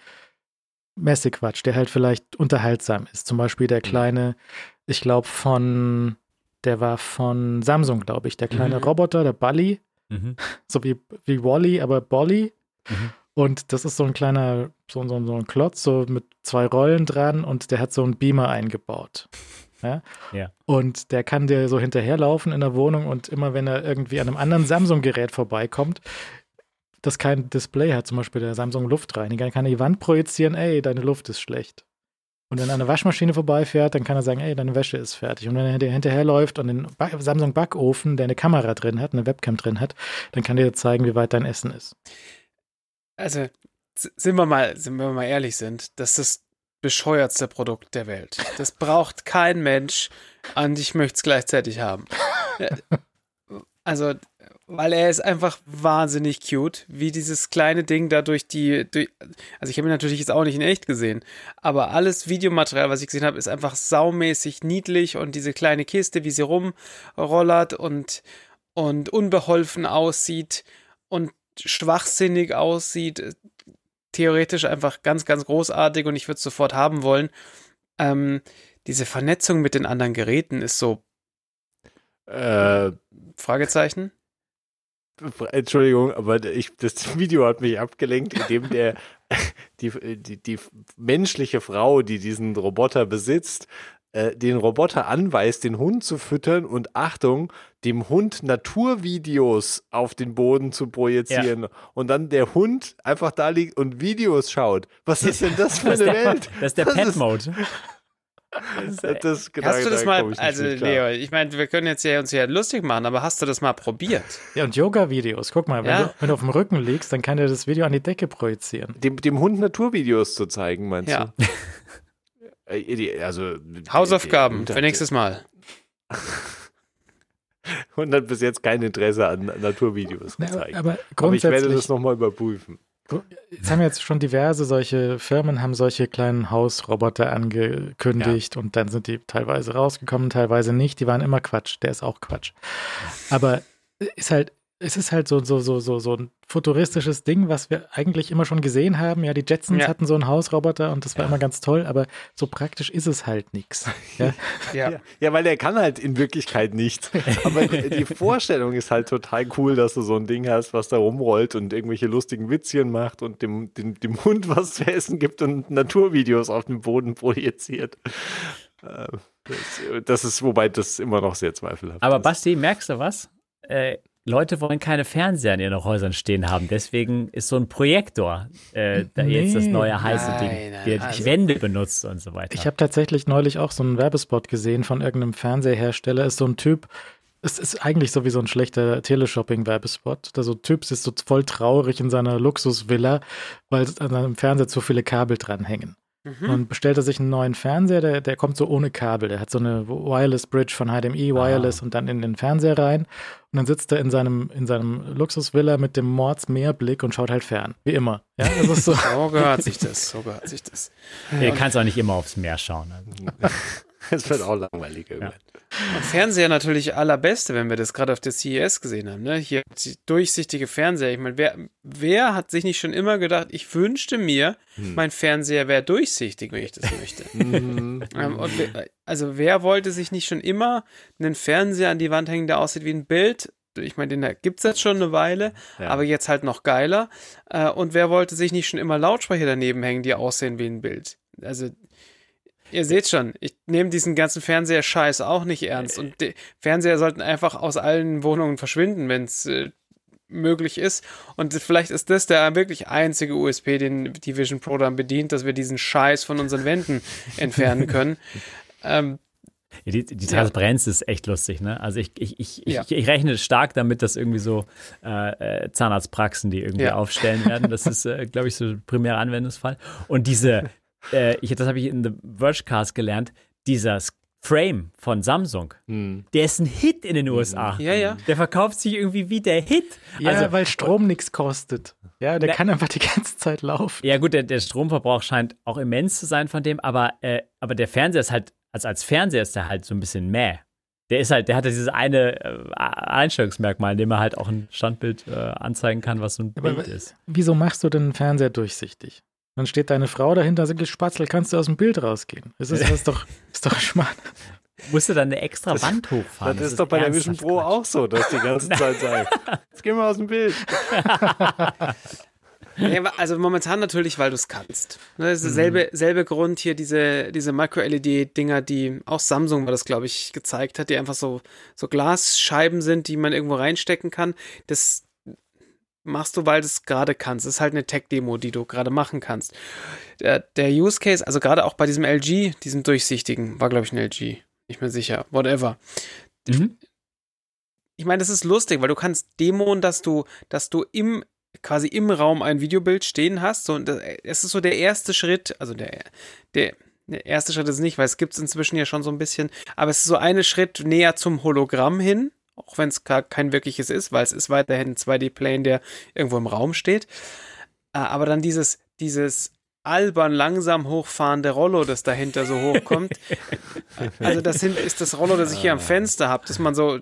Messequatsch, der halt vielleicht unterhaltsam ist. Zum Beispiel der kleine, ich glaube von, der war von Samsung, glaube ich, der kleine Mhm. Roboter, der Bully, Mhm. so wie, wie Wally, aber Bolly. Mhm. Und das ist so ein kleiner, so, so, so ein Klotz, so mit zwei Rollen dran und der hat so einen Beamer eingebaut. Ja? Ja. Und der kann dir so hinterherlaufen in der Wohnung und immer wenn er irgendwie an einem anderen Samsung-Gerät vorbeikommt, das kein Display hat, zum Beispiel der Samsung Luftreiniger, kann er die Wand projizieren, ey, deine Luft ist schlecht. Und wenn er an eine Waschmaschine vorbeifährt, dann kann er sagen, ey, deine Wäsche ist fertig. Und wenn er hinterherläuft und den Ba- Samsung Backofen, der eine Kamera drin hat, eine Webcam drin hat, dann kann der dir zeigen, wie weit dein Essen ist. Also, sind wir mal, sind wir mal ehrlich sind, das ist das bescheuertste Produkt der Welt. Das braucht kein Mensch und ich möchte es gleichzeitig haben. Äh, Also, weil er ist einfach wahnsinnig cute, wie dieses kleine Ding da durch die, durch, also ich habe ihn natürlich jetzt auch nicht in echt gesehen, aber alles Videomaterial, was ich gesehen habe, ist einfach saumäßig niedlich und diese kleine Kiste, wie sie rumrollert und, und unbeholfen aussieht und schwachsinnig aussieht, äh, theoretisch einfach ganz, ganz großartig und ich würde es sofort haben wollen. Ähm, diese Vernetzung mit den anderen Geräten ist so Äh, Fragezeichen. Entschuldigung, aber ich, das Video hat mich abgelenkt, indem der die, die, die menschliche Frau, die diesen Roboter besitzt, äh, den Roboter anweist, den Hund zu füttern und Achtung, dem Hund Naturvideos auf den Boden zu projizieren und dann der Hund einfach da liegt und Videos schaut. Was ist denn das für Das eine der, Welt? das ist der Pet-Mode. Das, genau, Hast du das da mal, also. Leo, ich meine, wir können jetzt ja uns ja lustig machen, aber hast du das mal probiert? Ja, und Yoga-Videos. Guck mal, wenn, Ja. du, wenn du auf dem Rücken liegst, dann kann der das Video an die Decke projizieren. Dem, dem Hund Naturvideos zu zeigen, meinst Ja. du? Äh, Also, Hausaufgaben für nächstes Mal. Hund hat bis jetzt kein Interesse an Naturvideos Na, gezeigt. aber Aber ich werde das nochmal überprüfen. Jetzt haben jetzt schon diverse solche Firmen, haben solche kleinen Hausroboter angekündigt und dann sind die teilweise rausgekommen, teilweise nicht. Die waren immer Quatsch. Der ist auch Quatsch. Aber ist halt, es ist halt so, so, so, so, so ein futuristisches Ding, was wir eigentlich immer schon gesehen haben. Ja, die Jetsons Ja. hatten so einen Hausroboter und das war immer ganz toll, aber so praktisch ist es halt nichts. Ja? Ja. Ja. ja, weil der kann halt in Wirklichkeit nicht. Aber die Vorstellung ist halt total cool, dass du so ein Ding hast, was da rumrollt und irgendwelche lustigen Witzchen macht und dem, dem, dem Hund was zu essen gibt und Naturvideos auf dem Boden projiziert. Äh, Das, das ist, wobei das immer noch sehr zweifelhaft Aber ist. Basti, merkst du was? Äh, Leute wollen keine Fernseher in ihren Häusern stehen haben. Deswegen ist so ein Projektor äh, da jetzt das Nee. neue heiße Nein, Ding, nein, der die also- Wände benutzt und so weiter. Ich habe tatsächlich neulich auch so einen Werbespot gesehen von irgendeinem Fernsehersteller. Ist so ein Typ, es ist eigentlich so wie so ein schlechter Teleshopping-Werbespot. Da so ein Typ ist so voll traurig in seiner Luxusvilla, weil an seinem Fernseher zu viele Kabel dranhängen. Mhm. Und bestellt er sich einen neuen Fernseher, der, der kommt so ohne Kabel. Der hat so eine Wireless Bridge von HDMI, Wireless und dann in den Fernseher rein. Und dann sitzt er in seinem, in seinem Luxusvilla mit dem Mordsmeerblick und schaut halt fern. Wie immer. Ja, das ist so. So gehört sich das, so gehört sich das. Ja, du kannst auch nicht immer aufs Meer schauen. Also. Es wird auch langweilig irgendwann. Und Fernseher natürlich allerbeste, wenn wir das gerade auf der CES gesehen haben. Ne? Hier durchsichtige Fernseher. Ich meine, wer, wer hat sich nicht schon immer gedacht, ich wünschte mir, mein Fernseher wäre durchsichtig, wenn ich das möchte. Mhm. Ähm, und wer, also wer wollte sich nicht schon immer einen Fernseher an die Wand hängen, der aussieht wie ein Bild? Ich meine, den gibt es jetzt schon eine Weile, Ja. aber jetzt halt noch geiler. Äh, und wer wollte sich nicht schon immer Lautsprecher daneben hängen, die aussehen wie ein Bild? Also, ihr seht schon, ich nehme diesen ganzen Fernseher-Scheiß auch nicht ernst. Und die Fernseher sollten einfach aus allen Wohnungen verschwinden, wenn es äh, möglich ist. Und vielleicht ist das der wirklich einzige USP, den die Vision Pro dann bedient, dass wir diesen Scheiß von unseren Wänden entfernen können. Ähm, Ja, die, die Transparenz ist echt lustig, ne? Also ich, ich, ich, Ja. ich, ich rechne stark damit, dass irgendwie so äh, äh, Zahnarztpraxen die irgendwie Ja. aufstellen werden. Das ist, äh, glaube ich, so ein primärer Anwendungsfall. Und diese, äh, ich, das habe ich in The Vergecast gelernt, dieser Frame von Samsung, Hm. der ist ein Hit in den USA. ja, ja. Der verkauft sich irgendwie wie der Hit. Ja, also, weil Strom nichts kostet. Ja, der Na- kann einfach die ganze Zeit laufen. Ja, gut, der, der Stromverbrauch scheint auch immens zu sein von dem, aber, äh, aber der Fernseher ist halt, also als Fernseher ist der halt so ein bisschen mäh. Der ist halt, der hat ja dieses eine äh, Einstellungsmerkmal, in dem er halt auch ein Standbild äh, anzeigen kann, was so ein Aber Bild ist. Wieso machst du denn einen Fernseher durchsichtig? Dann steht deine Frau dahinter, sagt, Spatzel, kannst du aus dem Bild rausgehen? Das ist, das ist doch, ist doch Schmarrn. Musst du dann eine extra Wand hochfahren? Das, ist doch bei der Vision Pro Quatsch. auch so, dass die ganze Zeit sagen, jetzt gehen wir aus dem Bild. Also momentan natürlich, weil du es kannst. Ne, Das ist derselbe selbe Grund hier, diese, diese Micro-LED-Dinger, die auch Samsung war das, glaube ich, gezeigt hat, die einfach so, so Glasscheiben sind, die man irgendwo reinstecken kann. Das machst du, weil du es gerade kannst. Das ist halt eine Tech-Demo, die du gerade machen kannst. Der, der Use Case, also gerade auch bei diesem LG, diesem durchsichtigen, war, glaube ich, ein LG. Nicht mehr sicher. Whatever. Mhm. ich meine, das ist lustig, weil du kannst demonen, dass du, dass du im quasi im Raum ein Videobild stehen hast. So, und das- es ist so der erste Schritt, also der, der, der erste Schritt ist nicht, weil es gibt es inzwischen ja schon so ein bisschen, aber es ist so ein Schritt näher zum Hologramm hin, auch wenn es gar kein wirkliches ist, weil es ist weiterhin ein 2D-Plane, der irgendwo im Raum steht. Äh, Aber dann dieses, dieses albern langsam hochfahrende Rollo, das dahinter so hochkommt. also das sind, ist das Rollo, das ich hier am Fenster habe, dass man so,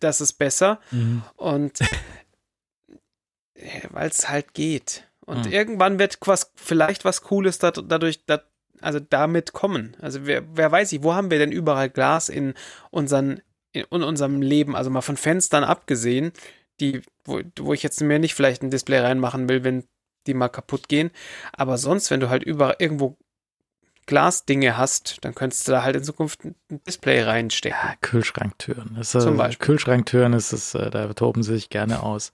das ist besser. Mhm. Und weil es halt geht. Und Hm. irgendwann wird was, vielleicht was Cooles da, dadurch, da, also damit kommen. Also wer, wer weiß ich, wo haben wir denn überall Glas in unseren, in, unserem Leben, also mal von Fenstern abgesehen, die, wo, wo ich jetzt mir nicht vielleicht ein Display reinmachen will, wenn die mal kaputt gehen. Aber sonst, wenn du halt überall irgendwo Glasdinge hast, dann könntest du da halt in Zukunft ein Display reinstecken. Ja, Kühlschranktüren. Das, äh, Zum Beispiel. Kühlschranktüren ist es, äh, da toben sie sich gerne aus.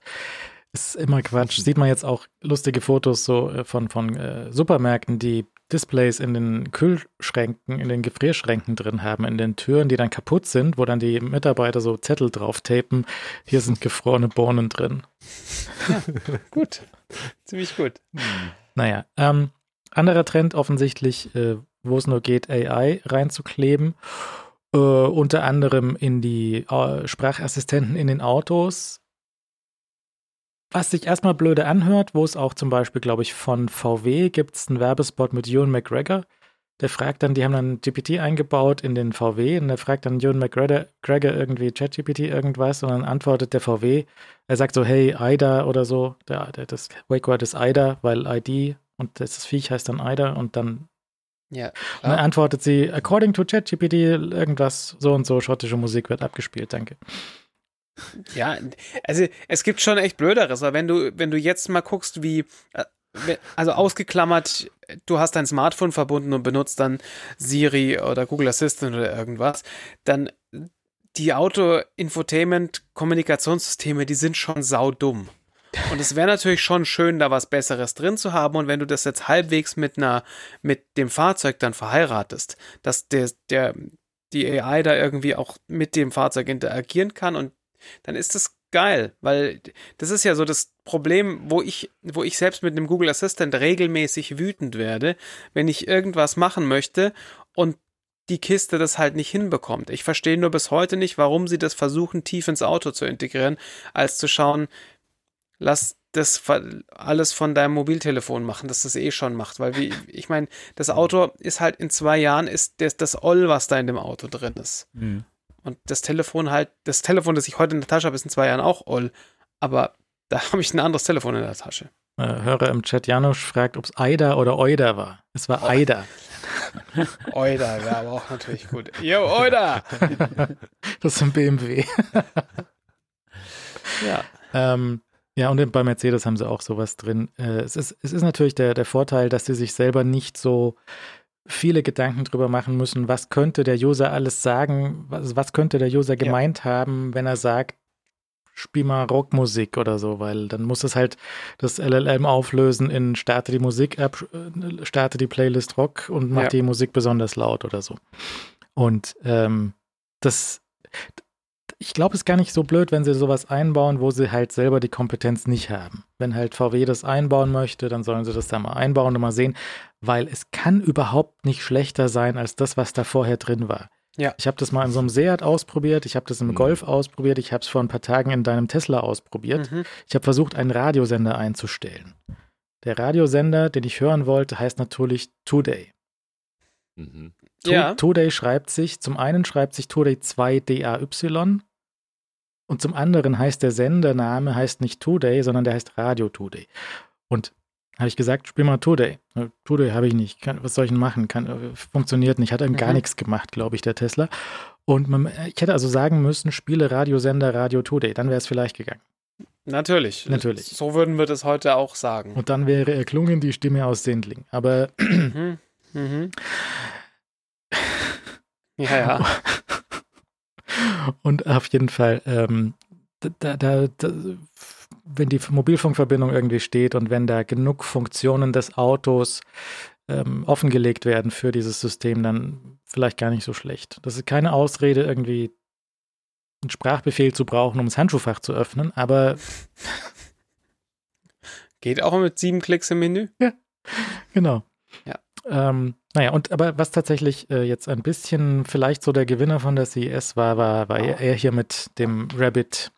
Ist immer Quatsch. Sieht man jetzt auch lustige Fotos so äh, von, von äh, Supermärkten, die Displays in den Kühlschränken, in den Gefrierschränken drin haben, in den Türen, die dann kaputt sind, wo dann die Mitarbeiter so Zettel drauf tapen. Hier sind gefrorene Bohnen drin. Gut. Ziemlich gut. Naja, ähm, anderer Trend offensichtlich, äh, wo es nur geht, AI reinzukleben. Äh, unter anderem in die äh, Sprachassistenten in den Autos. Was sich erstmal blöde anhört, wo es auch zum Beispiel, glaube ich, von VW gibt es einen Werbespot mit Ewan McGregor. Der fragt dann, die haben dann GPT eingebaut in den VW und der fragt dann Ewan McGregor irgendwie ChatGPT irgendwas und dann antwortet der VW, er sagt so, hey, IDA oder so, der, der, das Wake-Word ist IDA, weil ID und das Viech heißt dann IDA und dann, Ja. und dann antwortet sie, according to ChatGPT, irgendwas, so und so, schottische Musik wird abgespielt, danke. Ja, also es gibt schon echt Blöderes, aber wenn du, wenn du jetzt mal guckst, wie, äh, also ausgeklammert, du hast dein Smartphone verbunden und benutzt dann Siri oder Google Assistant oder irgendwas, dann die Auto-Infotainment-Kommunikationssysteme, die sind schon saudumm. Und es wäre natürlich schon schön, da was Besseres drin zu haben. Und wenn du das jetzt halbwegs mit einer, mit dem Fahrzeug dann verheiratest, dass der, der, die AI da irgendwie auch mit dem Fahrzeug interagieren kann und dann ist das geil, weil das ist ja so das Problem, wo ich, wo ich selbst mit einem Google Assistant regelmäßig wütend werde, wenn ich irgendwas machen möchte und die Kiste das halt nicht hinbekommt. Ich verstehe nur bis heute nicht, warum sie das versuchen, tief ins Auto zu integrieren, als zu schauen, lass das alles von deinem Mobiltelefon machen, dass das eh schon macht. Weil wie, ich meine, das Auto ist halt in zwei Jahren ist das, das Oll, was da in dem Auto drin ist. Hm. Und das Telefon halt, das Telefon, das ich heute in der Tasche habe, ist in zwei Jahren auch all. Aber da habe ich ein anderes Telefon in der Tasche. Äh, Hörer im Chat Janusz fragt, ob es Aida oder Euda war. Es war Aida. Oida wäre aber auch natürlich gut. Yo, Oida! Das ist ein BMW. Ja. Ähm, ja, und bei Mercedes haben sie auch sowas drin. Äh, es, ist, es ist natürlich der, der Vorteil, dass sie sich selber nicht so viele Gedanken drüber machen müssen, was könnte der User alles sagen, was, was könnte der User gemeint haben, wenn er sagt, spiel mal Rockmusik oder so, weil dann muss es halt das LLM auflösen in starte die Musik-App, äh, starte die Playlist Rock und mach Ja. die Musik besonders laut oder so. Und ähm, das, ich glaube, es ist gar nicht so blöd, wenn sie sowas einbauen, wo sie halt selber die Kompetenz nicht haben. Wenn halt VW das einbauen möchte, dann sollen sie das da mal einbauen und mal sehen, weil es kann überhaupt nicht schlechter sein als das, was da vorher drin war. Ja. Ich habe das mal in so einem Seat ausprobiert, ich habe das im Mhm. Golf ausprobiert, ich habe es vor ein paar Tagen in deinem Tesla ausprobiert. Mhm. Ich habe versucht, einen Radiosender einzustellen. Der Radiosender, den ich hören wollte, heißt natürlich Today. Mhm. To Ja. Today schreibt sich, zum einen schreibt sich Today 2 DAY und zum anderen heißt der Sendername heißt nicht Today, sondern der heißt Radio Today. Und habe ich gesagt, spiel mal Today. Äh, Today habe ich nicht. Kann, was soll ich denn machen? Kann, äh, funktioniert nicht. Hat gar Mhm. nichts gemacht, glaube ich, der Tesla. Und man, ich hätte also sagen müssen, spiele Radiosender Radio Today. Dann wäre es vielleicht gegangen. Natürlich. Natürlich. So würden wir das heute auch sagen. Und dann wäre erklungen die Stimme aus Sindling. Aber Mhm. Mhm. Ja, ja. Und auf jeden Fall, ähm, da, da, da, wenn die Mobilfunkverbindung irgendwie steht und wenn da genug Funktionen des Autos ähm, offengelegt werden für dieses System, dann vielleicht gar nicht so schlecht. Das ist keine Ausrede, irgendwie einen Sprachbefehl zu brauchen, um das Handschuhfach zu öffnen, aber Geht auch mit sieben Klicks im Menü. Genau. Ja. Ähm, naja, und aber was tatsächlich äh, jetzt ein bisschen vielleicht so der Gewinner von der CES war, war, war er, er hier mit dem Rabbit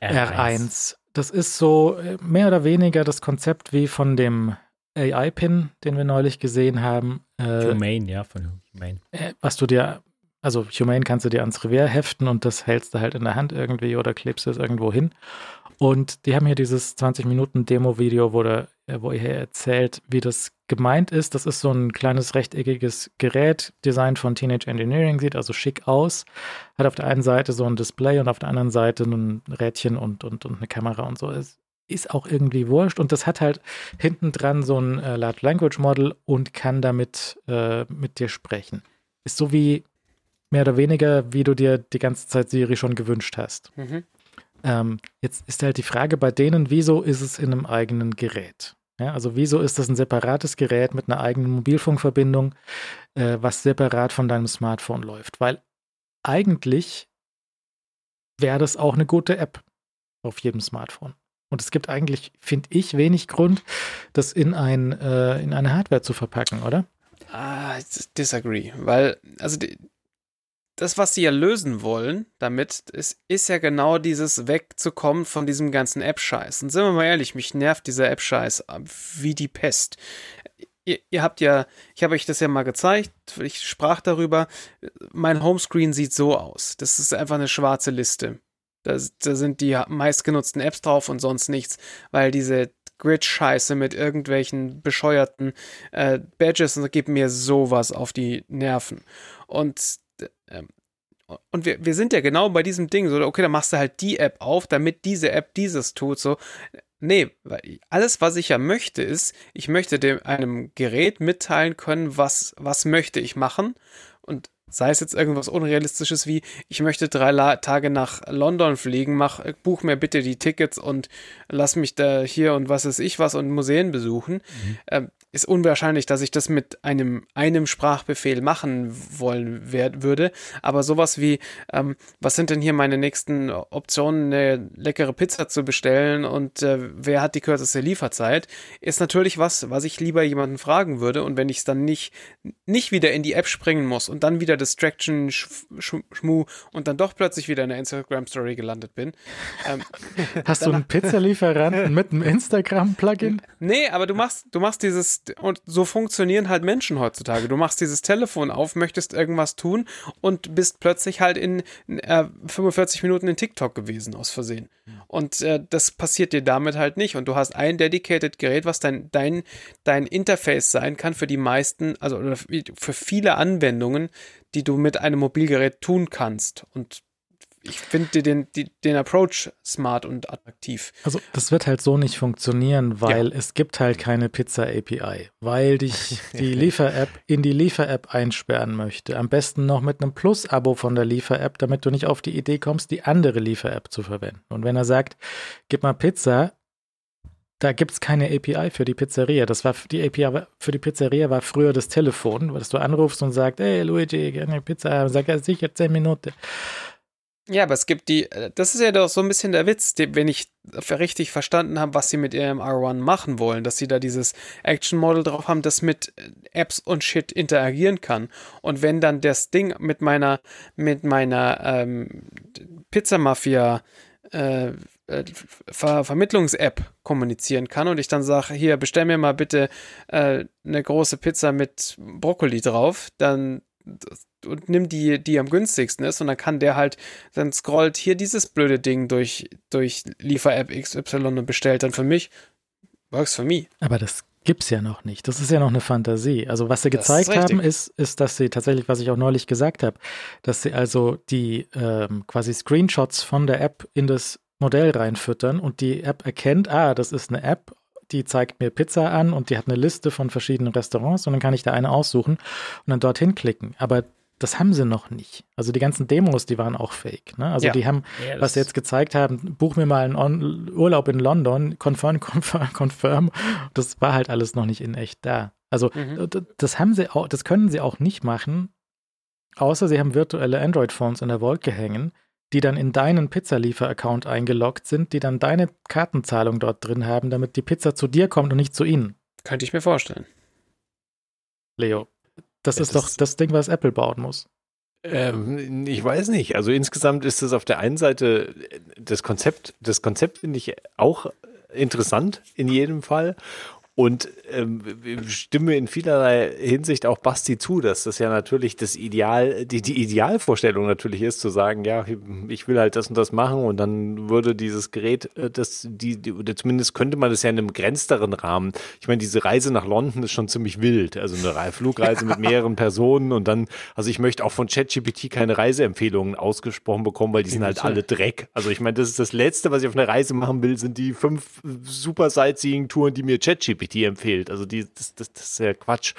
R1. Das ist so äh, mehr oder weniger das Konzept wie von dem AI-Pin, den wir neulich gesehen haben. Äh, Humane, ja, von Humane. äh, was du dir, also Humane kannst du dir ans Revier heften und das hältst du halt in der Hand irgendwie oder klebst es irgendwo hin. Und die haben hier dieses 20 Minuten Demo-Video, wo, der- wo er erzählt, wie das gemeint ist. Das ist so ein kleines rechteckiges Gerät, Design von Teenage Engineering, sieht also schick aus. Hat auf der einen Seite so ein Display und auf der anderen Seite ein Rädchen und, und, und eine Kamera und so. Es ist auch irgendwie wurscht und das hat halt hinten dran so ein äh, Large Language Model und kann damit äh, mit dir sprechen. Ist so wie mehr oder weniger, wie du dir die ganze Zeit Siri schon gewünscht hast. Mhm. Ähm, jetzt ist halt die Frage bei denen, wieso ist es in einem eigenen Gerät? Ja, also wieso ist das ein separates Gerät mit einer eigenen Mobilfunkverbindung, äh, was separat von deinem Smartphone läuft? Weil eigentlich wäre das auch eine gute App auf jedem Smartphone. Und es gibt eigentlich, finde ich, wenig Grund, das in, ein, äh, in eine Hardware zu verpacken, oder? Ah, disagree. Weil, also die, das, was sie ja lösen wollen damit, ist, ist ja genau dieses wegzukommen von diesem ganzen App-Scheiß. Und sind wir mal ehrlich, mich nervt dieser App-Scheiß wie die Pest. Ihr, ihr, habt ja, ich habe euch das ja mal gezeigt, ich sprach darüber, mein Homescreen sieht so aus. Das ist einfach eine schwarze Liste. Da, da sind die meistgenutzten Apps drauf und sonst nichts, weil diese Grid-Scheiße mit irgendwelchen bescheuerten äh, Badges und gibt mir sowas auf die Nerven. Und ähm, und wir, wir sind ja genau bei diesem Ding, so, okay, dann machst du halt die App auf, damit diese App dieses tut, so. Nee, alles, was ich ja möchte, ist, ich möchte dem einem Gerät mitteilen können, was, was möchte ich machen. Und sei es jetzt irgendwas Unrealistisches wie, ich möchte drei La Tage nach London fliegen, mach, buch mir bitte die Tickets und lass mich da hier und was ist ich was und Museen besuchen. Mhm. Ähm, ist unwahrscheinlich, dass ich das mit einem, einem Sprachbefehl machen wollen werd, würde. Aber sowas wie, ähm, was sind denn hier meine nächsten Optionen, eine leckere Pizza zu bestellen und äh, wer hat die kürzeste Lieferzeit, ist natürlich was, was ich lieber jemanden fragen würde. Und wenn ich es dann nicht, nicht wieder in die App springen muss und dann wieder Distraction, Schmu und dann doch plötzlich wieder in der Instagram-Story gelandet bin. Ähm, Hast du einen Pizzalieferanten mit einem Instagram-Plugin? Nee, aber du machst, du machst dieses und so funktionieren halt Menschen heutzutage. Du machst dieses Telefon auf, möchtest irgendwas tun und bist plötzlich halt in äh, 45 Minuten in TikTok gewesen, aus Versehen. Und äh, das passiert dir damit halt nicht. Und du hast ein dedicated Gerät, was dein, dein, dein Interface sein kann für die meisten, also für viele Anwendungen, die du mit einem Mobilgerät tun kannst. Und ich finde den, den, den Approach smart und attraktiv. Also das wird halt so nicht funktionieren, weil ja. es gibt halt keine Pizza-API, weil dich die Liefer-App in die Liefer-App einsperren möchte. Am besten noch mit einem Plus-Abo von der Liefer-App, damit du nicht auf die Idee kommst, die andere Liefer-App zu verwenden. Und wenn er sagt, gib mal Pizza, da gibt es keine API für die Pizzeria. Das war die API für die Pizzeria war früher das Telefon, dass du anrufst und sagst, hey Luigi, gerne Pizza, sag ja sicher 10 Minuten. Ja, aber es gibt die, äh, das ist ja doch so ein bisschen der Witz, wenn ich richtig verstanden habe, was sie mit ihrem R1 machen wollen, dass sie da dieses Action-Model drauf haben, das mit äh, Apps und Shit interagieren kann. Und wenn dann das Ding mit meiner, mit meiner ähm, Pizza-Mafia äh, äh, Ver Vermittlungs-App kommunizieren kann und ich dann sage, hier, bestell mir mal bitte äh, eine große Pizza mit Brokkoli drauf, dann und nimm die, die am günstigsten ist und dann kann der halt, dann scrollt hier dieses blöde Ding durch, durch Liefer-App XY und bestellt dann für mich. Works for me. Aber das gibt's ja noch nicht. Das ist ja noch eine Fantasie. Also was sie gezeigt ist haben, ist, ist, dass sie tatsächlich, was ich auch neulich gesagt habe, dass sie also die ähm, quasi Screenshots von der App in das Modell reinfüttern und die App erkennt, ah, das ist eine App, die zeigt mir Pizza an und die hat eine Liste von verschiedenen Restaurants und dann kann ich da eine aussuchen und dann dorthin klicken. Aber das haben sie noch nicht. Also die ganzen Demos, die waren auch fake. Ne? Also ja. die haben, ja, was sie jetzt gezeigt haben, buch mir mal einen On Urlaub in London, confirm, confirm, confirm. Das war halt alles noch nicht in echt da. Also mhm. das haben sie auch, das können sie auch nicht machen, außer sie haben virtuelle Android-Phones in der Wolke hängen, die dann in deinen Pizzaliefer-Account eingeloggt sind, die dann deine Kartenzahlung dort drin haben, damit die Pizza zu dir kommt und nicht zu ihnen. Könnte ich mir vorstellen. Leo, das ist doch das Ding, was Apple bauen muss. Ähm, ich weiß nicht. Also insgesamt ist es auf der einen Seite das Konzept, das Konzept finde ich auch interessant in jedem Fall. Und ähm, stimme in vielerlei Hinsicht auch Basti zu, dass das ja natürlich das Ideal, die, die Idealvorstellung natürlich ist, zu sagen, ja, ich will halt das und das machen und dann würde dieses Gerät, äh, das, die, die oder zumindest könnte man das ja in einem grenzteren Rahmen. Ich meine, diese Reise nach London ist schon ziemlich wild. Also eine Flugreise mit mehreren Personen und dann, also ich möchte auch von ChatGPT keine Reiseempfehlungen ausgesprochen bekommen, weil die sind halt alle Dreck. Also ich meine, das ist das Letzte, was ich auf einer Reise machen will, sind die fünf super Sightseeing-Touren, die mir ChatGPT empfiehlt. Also die, das, das, das ist ja Quatsch.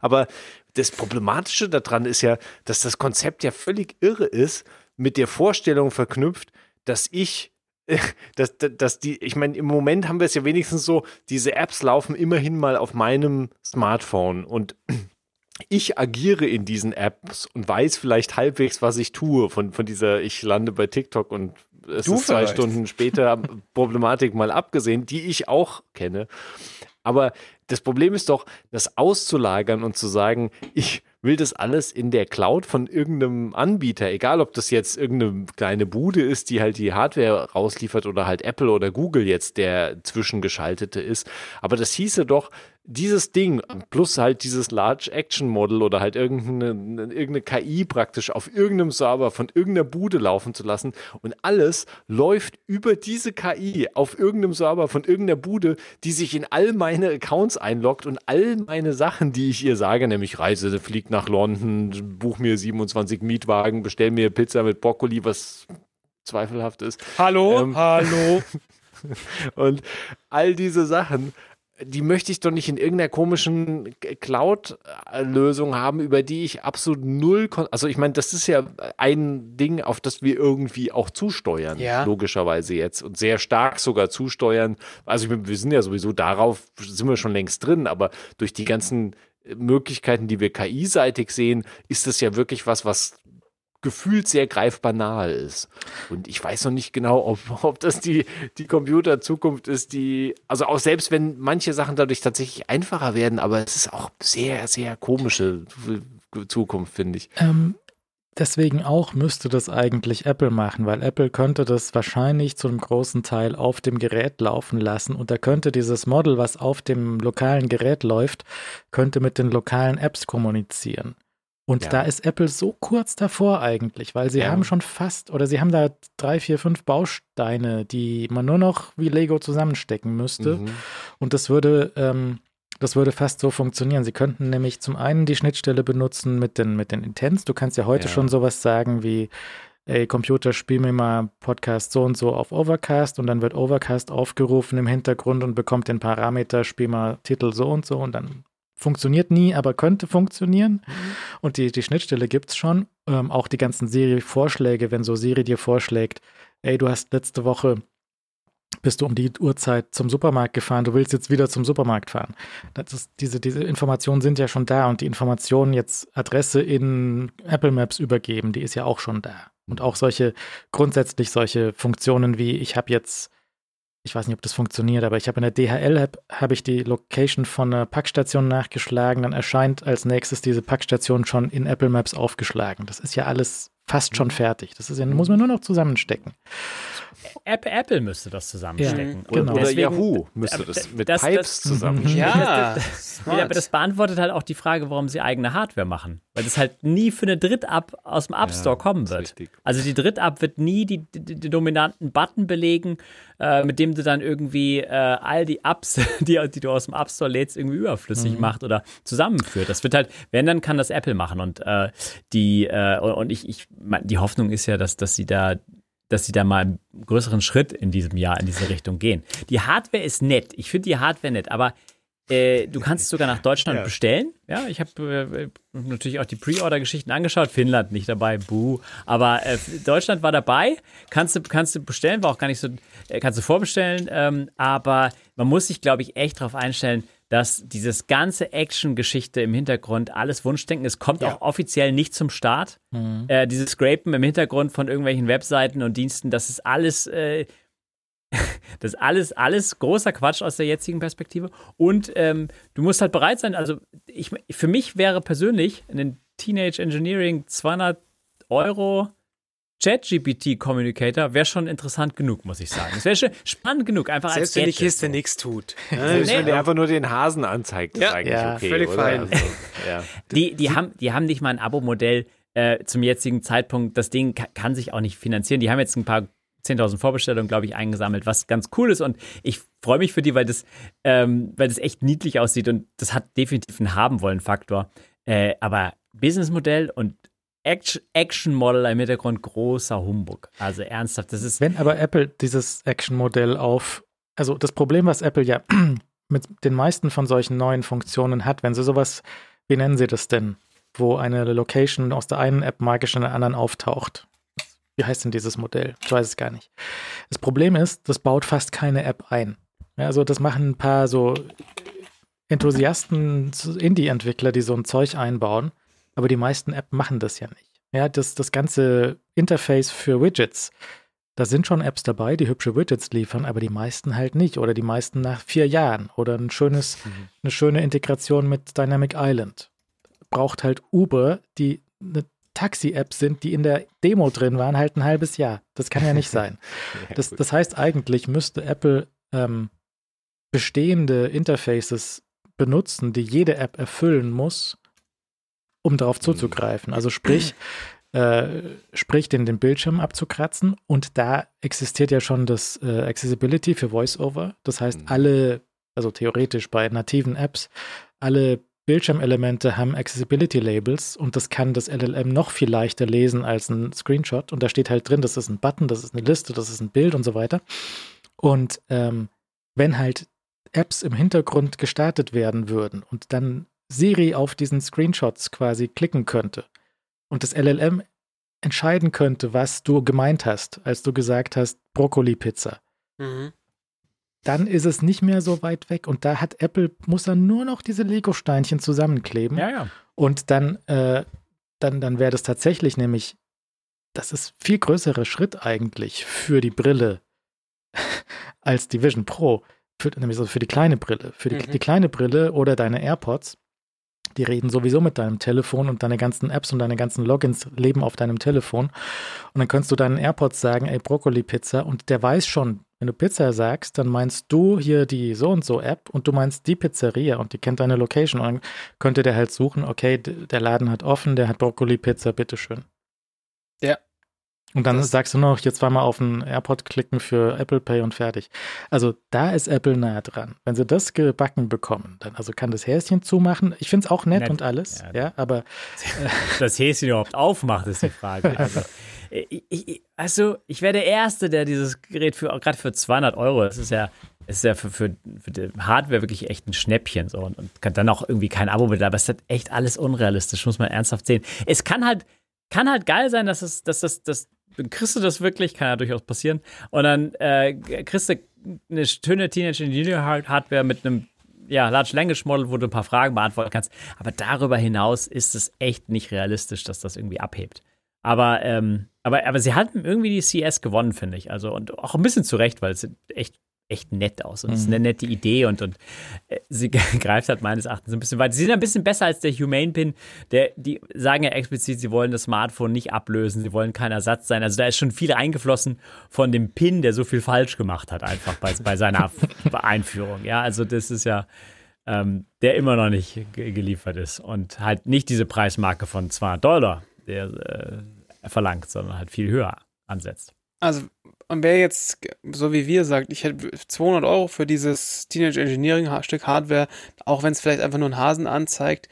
Aber das Problematische daran ist ja, dass das Konzept ja völlig irre ist, mit der Vorstellung verknüpft, dass ich dass, dass die, ich meine, im Moment haben wir es ja wenigstens so, diese Apps laufen immerhin mal auf meinem Smartphone und ich agiere in diesen Apps und weiß vielleicht halbwegs, was ich tue. Von, von dieser, ich lande bei TikTok und es du ist zwei vielleicht. Stunden später Problematik mal abgesehen, die ich auch kenne. Aber das Problem ist doch, das auszulagern und zu sagen, ich will das alles in der Cloud von irgendeinem Anbieter, egal ob das jetzt irgendeine kleine Bude ist, die halt die Hardware rausliefert oder halt Apple oder Google jetzt der zwischengeschaltete ist. Aber das hieße doch, dieses Ding plus halt dieses Large Action Model oder halt irgendeine, irgendeine KI praktisch auf irgendeinem Server von irgendeiner Bude laufen zu lassen und alles läuft über diese KI auf irgendeinem Server von irgendeiner Bude, die sich in all meine Accounts einloggt und all meine Sachen, die ich ihr sage, nämlich Reise, flieg nach London, buch mir 27 Mietwagen, bestell mir Pizza mit Brokkoli, was zweifelhaft ist. Hallo, ähm, hallo. und all diese Sachen die möchte ich doch nicht in irgendeiner komischen Cloud-Lösung haben, über die ich absolut null, also ich meine, das ist ja ein Ding, auf das wir irgendwie auch zusteuern, ja. logischerweise jetzt und sehr stark sogar zusteuern. Also ich meine, wir sind ja sowieso darauf, sind wir schon längst drin, aber durch die ganzen Möglichkeiten, die wir KI-seitig sehen, ist das ja wirklich was, was gefühlt sehr greifbar nahe ist. Und ich weiß noch nicht genau, ob, ob das die, die Computerzukunft ist, die, also auch selbst wenn manche Sachen dadurch tatsächlich einfacher werden, aber es ist auch sehr, sehr komische Zukunft, finde ich. Ähm, deswegen auch müsste das eigentlich Apple machen, weil Apple könnte das wahrscheinlich zu einem großen Teil auf dem Gerät laufen lassen und da könnte dieses Model, was auf dem lokalen Gerät läuft, könnte mit den lokalen Apps kommunizieren. Und ja. da ist Apple so kurz davor eigentlich, weil sie ja. haben schon fast, oder sie haben da drei, vier, fünf Bausteine, die man nur noch wie Lego zusammenstecken müsste. Mhm. Und das würde, ähm, das würde fast so funktionieren. Sie könnten nämlich zum einen die Schnittstelle benutzen mit den, mit den Intents. Du kannst ja heute ja. schon sowas sagen wie, ey, Computer, spiel mir mal Podcast so und so auf Overcast und dann wird Overcast aufgerufen im Hintergrund und bekommt den Parameter, spiel mal Titel so und so und dann funktioniert nie, aber könnte funktionieren. Mhm. Und die, die Schnittstelle gibt es schon. Ähm, auch die ganzen Serie-Vorschläge, wenn so Siri dir vorschlägt, ey, du hast letzte Woche bist du um die Uhrzeit zum Supermarkt gefahren, du willst jetzt wieder zum Supermarkt fahren. Ist, diese, diese Informationen sind ja schon da und die Informationen jetzt Adresse in Apple Maps übergeben, die ist ja auch schon da. Und auch solche, grundsätzlich solche Funktionen wie, ich habe jetzt ich weiß nicht, ob das funktioniert, aber ich habe in der DHL-App habe ich die Location von einer Packstation nachgeschlagen, dann erscheint als nächstes diese Packstation schon in Apple Maps aufgeschlagen. Das ist ja alles fast schon mhm. fertig. Das ist ja, muss man nur noch zusammenstecken. Apple, Apple müsste das zusammenstecken. Ja, genau. Oder Deswegen, Yahoo müsste das mit das, Pipes das, zusammenstecken. Ja, das, ja, aber das beantwortet halt auch die Frage, warum sie eigene Hardware machen. Weil das halt nie für eine Dritt-App aus dem App Store ja, kommen wird. Also die Dritt-App wird nie die, die, die, dominanten Button belegen, äh, mit dem du dann irgendwie äh, all die Apps, die, die du aus dem App Store lädst, irgendwie überflüssig mhm. macht oder zusammenführt. Das wird halt, wenn, dann kann das Apple machen. Und äh, die, äh, und ich, ich die Hoffnung ist ja, dass, dass sie da dass sie da mal einen größeren Schritt in diesem Jahr in diese Richtung gehen. Die Hardware ist nett. Ich finde die Hardware nett, aber äh, du kannst es sogar nach Deutschland ja. bestellen. Ja, ich habe äh, natürlich auch die Pre-Order-Geschichten angeschaut. Finnland nicht dabei, buh. Aber äh, Deutschland war dabei. Kannst du, kannst du bestellen, war auch gar nicht so, äh, kannst du vorbestellen. Ähm, aber man muss sich, glaube ich, echt darauf einstellen, dass dieses ganze Action-Geschichte im Hintergrund alles Wunschdenken, es kommt ja. auch offiziell nicht zum Start. Mhm. Äh, dieses Scrapen im Hintergrund von irgendwelchen Webseiten und Diensten, das ist alles, äh, das ist alles, alles großer Quatsch aus der jetzigen Perspektive. Und ähm, du musst halt bereit sein, also ich, für mich wäre persönlich ein Teenage Engineering 200 Euro ChatGPT-Communicator wäre schon interessant genug, muss ich sagen. Es wäre schon spannend genug, einfach Selbst als wenn die Kiste so. nichts tut. Selbst Nee, wenn der einfach nur den Hasen anzeigt, ist Ja. eigentlich Ja, okay. völlig oder? fein. Also, ja. Die, die, haben, die haben nicht mal ein Abo-Modell äh, zum jetzigen Zeitpunkt. Das Ding ka kann sich auch nicht finanzieren. Die haben jetzt ein paar 10.000 Vorbestellungen, glaube ich, eingesammelt, was ganz cool ist. Und ich freue mich für die, weil das, ähm, weil das echt niedlich aussieht und das hat definitiv einen Haben-Wollen-Faktor. Äh, aber Businessmodell und Action-Model im Hintergrund großer Humbug. Also ernsthaft, das ist. Wenn aber Apple dieses Action-Modell auf, also das Problem, was Apple ja mit den meisten von solchen neuen Funktionen hat, wenn sie sowas, wie nennen sie das denn, wo eine Location aus der einen App magisch in der anderen auftaucht. Wie heißt denn dieses Modell? Ich weiß es gar nicht. Das Problem ist, das baut fast keine App ein. Ja, also das machen ein paar so Enthusiasten, Indie-Entwickler, die so ein Zeug einbauen, aber die meisten App machen das ja nicht. Ja, das, das ganze Interface für Widgets, da sind schon Apps dabei, die hübsche Widgets liefern, aber die meisten halt nicht. Oder die meisten nach vier Jahren. Oder ein schönes, eine schöne Integration mit Dynamic Island. Braucht halt Uber, die eine Taxi-App sind, die in der Demo drin waren, halt ein halbes Jahr. Das kann ja nicht sein. Ja, Das, das heißt, eigentlich müsste Apple ähm, bestehende Interfaces benutzen, die jede App erfüllen muss, um darauf zuzugreifen. Also sprich, äh, sprich den, den Bildschirm abzukratzen und da existiert ja schon das äh, Accessibility für VoiceOver. Das heißt, Mhm. alle, also theoretisch bei nativen Apps, alle Bildschirmelemente haben Accessibility-Labels und das kann das LLM noch viel leichter lesen als ein Screenshot. Und da steht halt drin, das ist ein Button, das ist eine Liste, das ist ein Bild und so weiter. Und ähm, wenn halt Apps im Hintergrund gestartet werden würden und dann Siri auf diesen Screenshots quasi klicken könnte und das LLM entscheiden könnte, was du gemeint hast, als du gesagt hast, Brokkoli-Pizza, Mhm. dann ist es nicht mehr so weit weg. Und da hat Apple, muss er nur noch diese Lego-Steinchen zusammenkleben. Ja, ja. Und dann, äh, dann, dann wäre das tatsächlich nämlich, das ist viel größerer Schritt eigentlich für die Brille als die Vision Pro. Für, nämlich so für die kleine Brille. Für die, Mhm. die kleine Brille oder deine AirPods, die reden sowieso mit deinem Telefon und deine ganzen Apps und deine ganzen Logins leben auf deinem Telefon. Und dann kannst du deinen AirPods sagen, ey, Brokkoli-Pizza. Und der weiß schon, wenn du Pizza sagst, dann meinst du hier die so und so App und du meinst die Pizzeria und die kennt deine Location. Und dann könnte der halt suchen, okay, der Laden hat offen, der hat Brokkoli-Pizza, bitteschön. Und dann Das- sagst du noch, hier zweimal auf den AirPod klicken für Apple Pay und fertig. Also da ist Apple nah dran. Wenn sie das gebacken bekommen, dann also kann das Häschen zumachen. Ich finde es auch nett, Nett. und alles, Ja. ja, aber das Häschen überhaupt aufmacht, ist die Frage. Also, ich, ich, also, ich wäre der Erste, der dieses Gerät für, gerade für 200 Euro, das ist ja, das ist ja für, für, für die Hardware wirklich echt ein Schnäppchen so und, und kann dann auch irgendwie kein Abo mit, aber es ist halt echt alles unrealistisch, muss man ernsthaft sehen. Es kann halt, kann halt geil sein, dass es, dass das, das, kriegst du das wirklich, kann ja durchaus passieren, und dann äh, kriegst du eine schöne Teenage Engineering Hardware mit einem ja, Large Language Model, wo du ein paar Fragen beantworten kannst. Aber darüber hinaus ist es echt nicht realistisch, dass das irgendwie abhebt. Aber, ähm, aber, aber sie hatten irgendwie die CS gewonnen, finde ich. Also, und auch ein bisschen zu Recht, weil es echt, echt nett aus. Und es ist eine nette Idee und, und äh, sie greift halt meines Erachtens ein bisschen weiter. Sie sind ein bisschen besser als der Humane Pin. Der, die sagen ja explizit, sie wollen das Smartphone nicht ablösen, sie wollen kein Ersatz sein. Also da ist schon viel eingeflossen von dem Pin, der so viel falsch gemacht hat, einfach bei, bei seiner Einführung. Ja, also das ist ja, ähm, der immer noch nicht ge geliefert ist und halt nicht diese Preismarke von 200 Dollar, der äh, verlangt, sondern halt viel höher ansetzt. Also, und wer jetzt, so wie wir sagt, ich hätte 200 Euro für dieses Teenage Engineering Stück Hardware, auch wenn es vielleicht einfach nur einen Hasen anzeigt,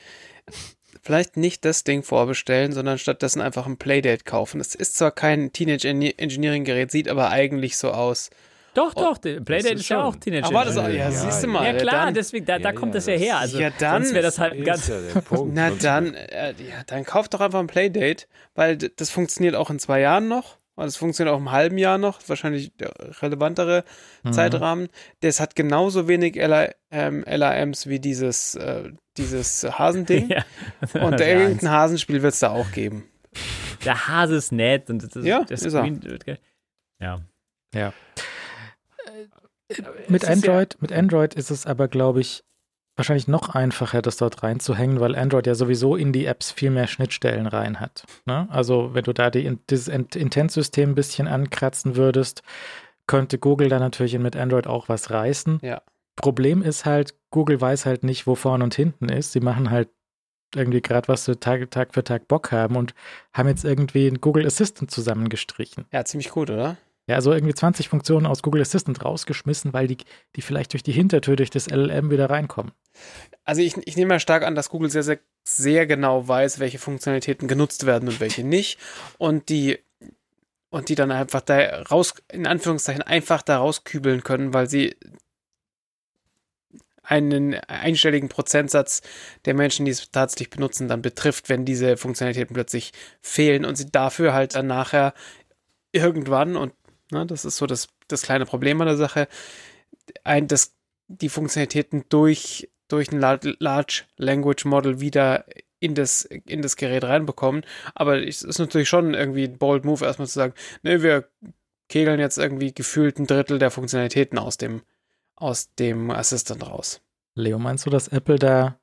vielleicht nicht das Ding vorbestellen, sondern stattdessen einfach ein Playdate kaufen. Es ist zwar kein Teenage Engi- Engineering Gerät, sieht aber eigentlich so aus. Doch, doch, der Playdate ist ist, ja auch Teenager. Aber das, ja, Ja, siehst du mal. ja, klar, dann, deswegen, da, da Ja, kommt ja, das ja her. Also, Ja, dann sonst wäre das halt ganz. ja der Punkt. na dann, äh, ja, dann kauf doch einfach ein Playdate, weil das funktioniert auch in zwei Jahren noch. Und es funktioniert auch im halben Jahr noch, wahrscheinlich der relevantere Mhm. Zeitrahmen. Das hat genauso wenig LA, ähm, LAMs wie dieses, äh, dieses Hasending. Ja. Und Also irgendein Hasenspiel wird es da auch geben. Der Hase ist nett und das, Ja, das ist er. Screen wird ge- Ja. Ja. Es Mit Android, mit Android ist es aber, glaube ich, wahrscheinlich noch einfacher, das dort reinzuhängen, weil Android ja sowieso in die Apps viel mehr Schnittstellen rein hat. Ne? Also wenn du da die, dieses Intent-System ein bisschen ankratzen würdest, könnte Google da natürlich mit Android auch was reißen. Ja. Problem ist halt, Google weiß halt nicht, wo vorne und hinten ist. Sie machen halt irgendwie gerade, was sie Tag, Tag für Tag Bock haben und haben jetzt irgendwie einen Google Assistant zusammengestrichen. Ja, ziemlich gut, oder? Ja, also irgendwie 20 Funktionen aus Google Assistant rausgeschmissen, weil die, die vielleicht durch die Hintertür, durch das LLM wieder reinkommen. Also ich, ich nehme mal stark an, dass Google sehr, sehr, sehr genau weiß, welche Funktionalitäten genutzt werden und welche nicht. Und die, und die dann einfach da raus, in Anführungszeichen, einfach da rauskübeln können, weil sie einen einstelligen Prozentsatz der Menschen, die es tatsächlich benutzen, dann betrifft, wenn diese Funktionalitäten plötzlich fehlen und sie dafür halt dann nachher irgendwann, und ne, das ist so das, das kleine Problem an der Sache, ein, das, die Funktionalitäten durch, durch ein Large Language Model wieder in das, in das Gerät reinbekommen. Aber es ist natürlich schon irgendwie ein bold Move, erstmal zu sagen, ne, wir kegeln jetzt irgendwie gefühlt ein Drittel der Funktionalitäten aus dem, aus dem Assistant raus. Leo, meinst du, dass Apple da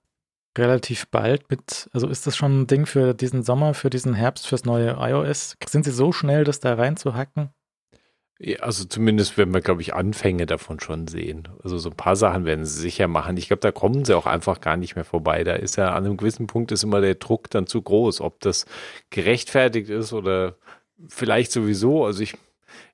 relativ bald mit, also ist das schon ein Ding für diesen Sommer, für diesen Herbst, fürs neue iOS? Sind sie so schnell, das da reinzuhacken? Also zumindest werden wir, glaube ich, Anfänge davon schon sehen. Also so ein paar Sachen werden sie sicher machen. Ich glaube, da kommen sie auch einfach gar nicht mehr vorbei. Da ist ja an einem gewissen Punkt ist immer der Druck dann zu groß, ob das gerechtfertigt ist oder vielleicht sowieso. Also ich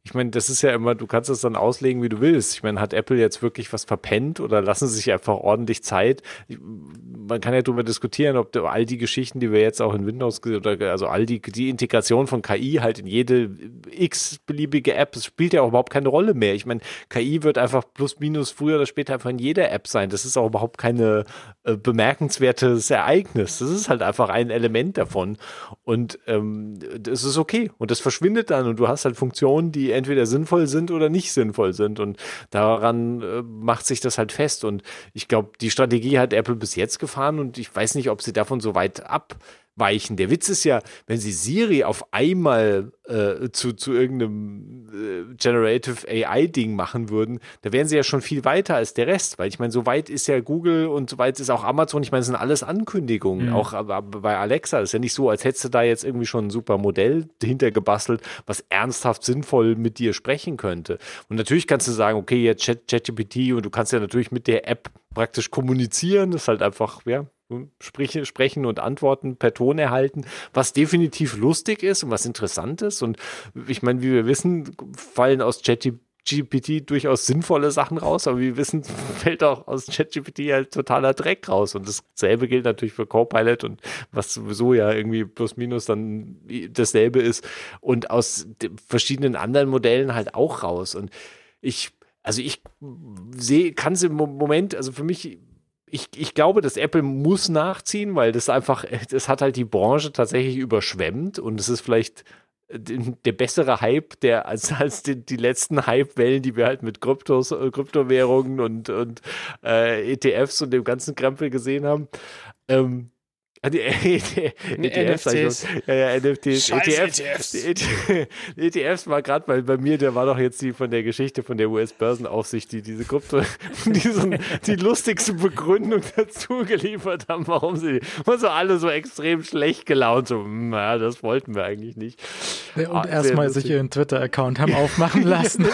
ich meine, das ist ja immer, du kannst es dann auslegen, wie du willst. Ich meine, hat Apple jetzt wirklich was verpennt oder lassen sie sich einfach ordentlich Zeit? Man kann ja darüber diskutieren, ob all die Geschichten, die wir jetzt auch in Windows, oder also all die, die Integration von KI halt in jede x-beliebige App, das spielt ja auch überhaupt keine Rolle mehr. Ich meine, KI wird einfach plus minus früher oder später einfach in jeder App sein. Das ist auch überhaupt keine äh, bemerkenswertes Ereignis. Das ist halt einfach ein Element davon. Und ähm, das ist okay. Und das verschwindet dann und du hast halt Funktionen, die entweder sinnvoll sind oder nicht sinnvoll sind. Und daran äh, macht sich das halt fest. Und ich glaube, die Strategie hat Apple bis jetzt gefahren und ich weiß nicht, ob sie davon so weit ab weichen. Der Witz ist ja, wenn sie Siri auf einmal äh, zu, zu irgendeinem äh, Generative AI-Ding machen würden, da wären sie ja schon viel weiter als der Rest, weil ich meine, so weit ist ja Google und so weit ist auch Amazon, ich meine, das sind alles Ankündigungen, mhm. auch bei Alexa. Das ist ja nicht so, als hättest du da jetzt irgendwie schon ein super Modell dahinter gebastelt, was ernsthaft sinnvoll mit dir sprechen könnte. Und natürlich kannst du sagen, okay, jetzt ChatGPT und du kannst ja natürlich mit der App praktisch kommunizieren, das ist halt einfach, ja, Sprich, sprechen und Antworten per Ton erhalten, was definitiv lustig ist und was interessant ist. Und ich meine, wie wir wissen, fallen aus ChatGPT durchaus sinnvolle Sachen raus, aber wie wir wissen, fällt auch aus ChatGPT halt totaler Dreck raus. Und dasselbe gilt natürlich für Copilot und was sowieso ja irgendwie plus minus dann dasselbe ist und aus verschiedenen anderen Modellen halt auch raus. Und ich, also ich sehe, kann es im Moment, also für mich ich, ich glaube, dass Apple muss nachziehen, weil das einfach, das hat halt die Branche tatsächlich überschwemmt und es ist vielleicht der bessere Hype, der als, als die, die letzten Hype-Wellen, die wir halt mit Kryptos, äh, Kryptowährungen und, und äh, ETFs und dem ganzen Krempel gesehen haben. Ähm, Ah, die, die, ETFs, NFTs. Ja, ja, NFTs. ETFs, ETFs. Die ETFs war gerade bei, bei mir, der war doch jetzt die von der Geschichte von der US-Börsenaufsicht, die diese Krypto, diesen, die lustigste Begründung dazu geliefert haben, warum sie, waren so alle so extrem schlecht gelaunt, so, naja, hm, das wollten wir eigentlich nicht. Ja, und ah, erstmal sich ihren Twitter-Account haben aufmachen lassen.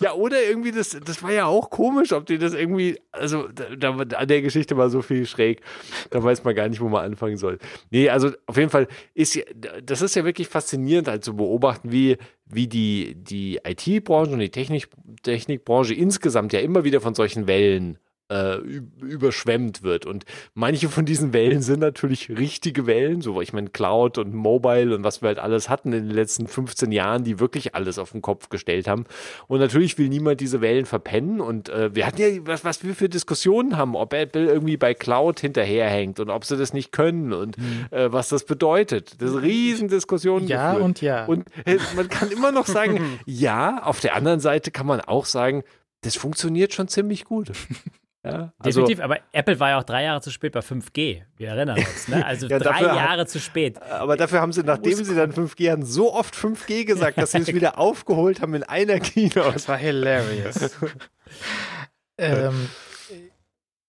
ja, oder irgendwie, das, das war ja auch komisch, ob die das irgendwie, also, da, da, an der Geschichte war so viel schräg, da weiß man gar nicht, wo man anfangen anfangen soll. Nee, also auf jeden Fall ist das ist ja wirklich faszinierend, halt zu beobachten, wie, wie die, die IT-Branche und die Technik, Technikbranche insgesamt ja immer wieder von solchen Wellen äh, überschwemmt wird. Und manche von diesen Wellen sind natürlich richtige Wellen, so ich meine Cloud und Mobile und was wir halt alles hatten in den letzten 15 Jahren, die wirklich alles auf den Kopf gestellt haben. Und natürlich will niemand diese Wellen verpennen. Und äh, wir hatten ja, was, was wir für Diskussionen haben, ob Apple irgendwie bei Cloud hinterherhängt und ob sie das nicht können und mhm. äh, was das bedeutet. Das ist Riesendiskussionen. Ja geführt. und ja. Und äh, man kann immer noch sagen, ja, auf der anderen Seite kann man auch sagen, das funktioniert schon ziemlich gut. Ja, also, Definitiv, aber Apple war ja auch drei Jahre zu spät bei 5G. Wir erinnern uns, ne? Also ja, drei Jahre zu spät. Aber dafür haben sie, nachdem sie dann 5G hatten, so oft 5G gesagt, dass sie es wieder aufgeholt haben in einer Kino. Das war hilarious. ähm,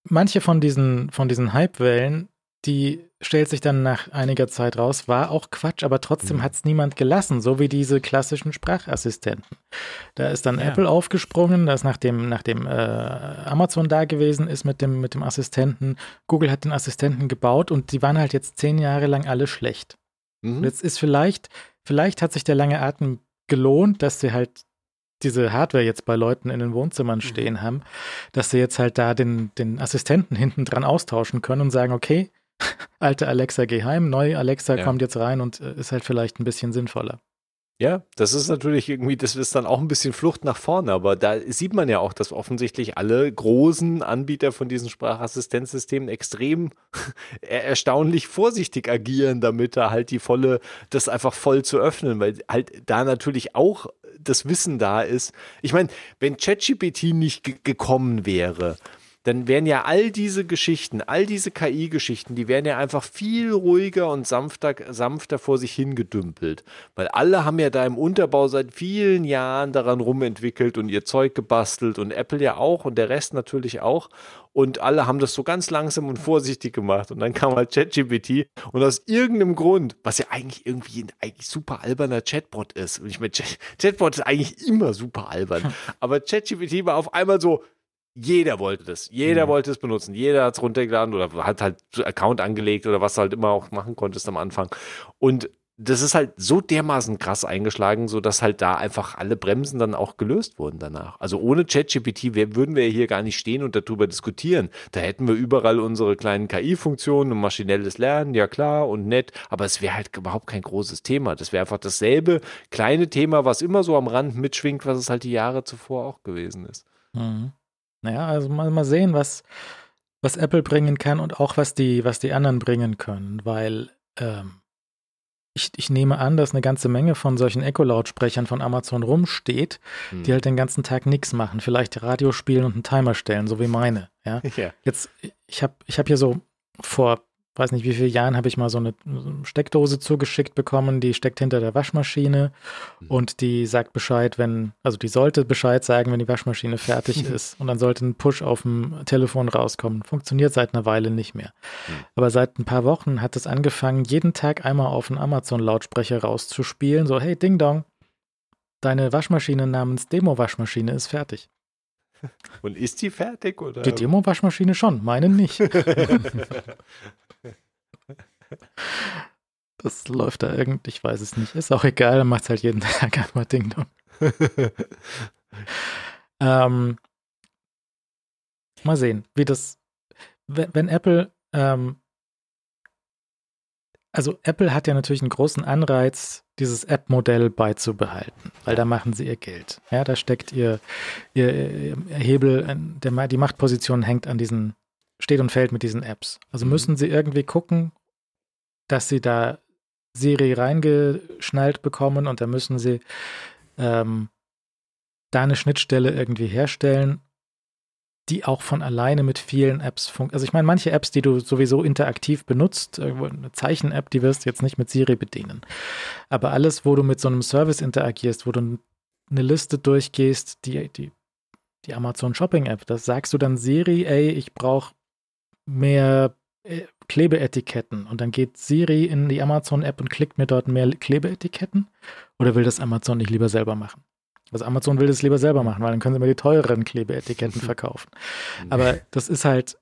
manche von diesen, von diesen Hype-Wellen, die stellt sich dann nach einiger Zeit raus, war auch Quatsch, aber trotzdem Mhm. hat es niemand gelassen, so wie diese klassischen Sprachassistenten. Da ist dann Ja. Apple aufgesprungen, das nachdem, nachdem äh, Amazon da gewesen ist mit dem, mit dem Assistenten. Google hat den Assistenten gebaut und die waren halt jetzt zehn Jahre lang alle schlecht. Und Mhm. jetzt ist vielleicht, vielleicht hat sich der lange Atem gelohnt, dass sie halt diese Hardware jetzt bei Leuten in den Wohnzimmern stehen haben, dass sie jetzt halt da den, den Assistenten hinten dran austauschen können und sagen, okay, alte Alexa geh heim, neue Alexa Ja. kommt jetzt rein und äh, ist halt vielleicht ein bisschen sinnvoller. Ja, das ist natürlich irgendwie, das ist dann auch ein bisschen Flucht nach vorne, aber da sieht man ja auch, dass offensichtlich alle großen Anbieter von diesen Sprachassistenzsystemen extrem er- erstaunlich vorsichtig agieren, damit da halt die volle, das einfach voll zu öffnen, weil halt da natürlich auch das Wissen da ist. Ich meine, wenn ChatGPT nicht ge gekommen wäre, dann wären ja all diese Geschichten, all diese KI-Geschichten, die wären ja einfach viel ruhiger und sanfter, sanfter vor sich hingedümpelt. Weil alle haben ja da im Unterbau seit vielen Jahren daran rumentwickelt und ihr Zeug gebastelt und Apple ja auch und der Rest natürlich auch. Und alle haben das so ganz langsam und vorsichtig gemacht. Und dann kam halt ChatGPT und aus irgendeinem Grund, was ja eigentlich irgendwie ein eigentlich super alberner Chatbot ist. Und ich meine, Chat- Chatbot ist eigentlich immer super albern. Aber ChatGPT war auf einmal so, jeder wollte das. Jeder Mhm. wollte es benutzen. Jeder hat es runtergeladen oder hat halt Account angelegt oder was du halt immer auch machen konntest am Anfang. Und das ist halt so dermaßen krass eingeschlagen, so dass halt da einfach alle Bremsen dann auch gelöst wurden danach. Also ohne ChatGPT würden wir hier gar nicht stehen und darüber diskutieren. Da hätten wir überall unsere kleinen KI-Funktionen und maschinelles Lernen, ja klar und nett, aber es wäre halt überhaupt kein großes Thema. Das wäre einfach dasselbe kleine Thema, was immer so am Rand mitschwingt, was es halt die Jahre zuvor auch gewesen ist. Mhm. Naja, also mal, mal sehen, was, was Apple bringen kann und auch was die, was die anderen bringen können, weil ähm, ich, ich nehme an, dass eine ganze Menge von solchen Echo-Lautsprechern von Amazon rumsteht, Hm. die halt den ganzen Tag nichts machen, vielleicht Radio spielen und einen Timer stellen, so wie meine. Ja, ja. jetzt ich habe ich habe hier so vor weiß nicht wie vielen Jahren habe ich mal so eine Steckdose zugeschickt bekommen, die steckt hinter der Waschmaschine Mhm. und die sagt Bescheid, wenn also die sollte Bescheid sagen, wenn die Waschmaschine fertig ist und dann sollte ein Push auf dem Telefon rauskommen. Funktioniert seit einer Weile nicht mehr. Mhm. Aber seit ein paar Wochen hat es angefangen, jeden Tag einmal auf einen Amazon Lautsprecher rauszuspielen, so hey Ding Dong, deine Waschmaschine namens Demo Waschmaschine ist fertig. Und ist die fertig oder? Die Demo-Waschmaschine schon, meine nicht. Das läuft da irgendwie, ich weiß es nicht. Ist auch egal, dann macht es halt jeden Tag einmal Ding Dong. Ähm, mal sehen, wie das, wenn, wenn Apple, ähm, also Apple hat ja natürlich einen großen Anreiz, dieses App-Modell beizubehalten, weil da machen sie ihr Geld. Ja, da steckt ihr, ihr, Hebel, der, die Machtposition hängt an diesen, steht und fällt mit diesen Apps. Also Mhm. müssen sie irgendwie gucken, dass sie da Siri reingeschnallt bekommen und da müssen sie ähm, da eine Schnittstelle irgendwie herstellen, die auch von alleine mit vielen Apps funktioniert. Also ich meine, manche Apps, die du sowieso interaktiv benutzt, eine Zeichen-App, die wirst du jetzt nicht mit Siri bedienen. Aber alles, wo du mit so einem Service interagierst, wo du eine Liste durchgehst, die, die, die Amazon Shopping-App, das sagst du dann Siri, ey, ich brauche mehr äh, Klebeetiketten. Und dann geht Siri in die Amazon-App und klickt mir dort mehr Klebeetiketten? Oder will das Amazon nicht lieber selber machen? Also Amazon will das lieber selber machen, weil dann können sie mir die teureren Klebeetiketten verkaufen. Aber das ist halt,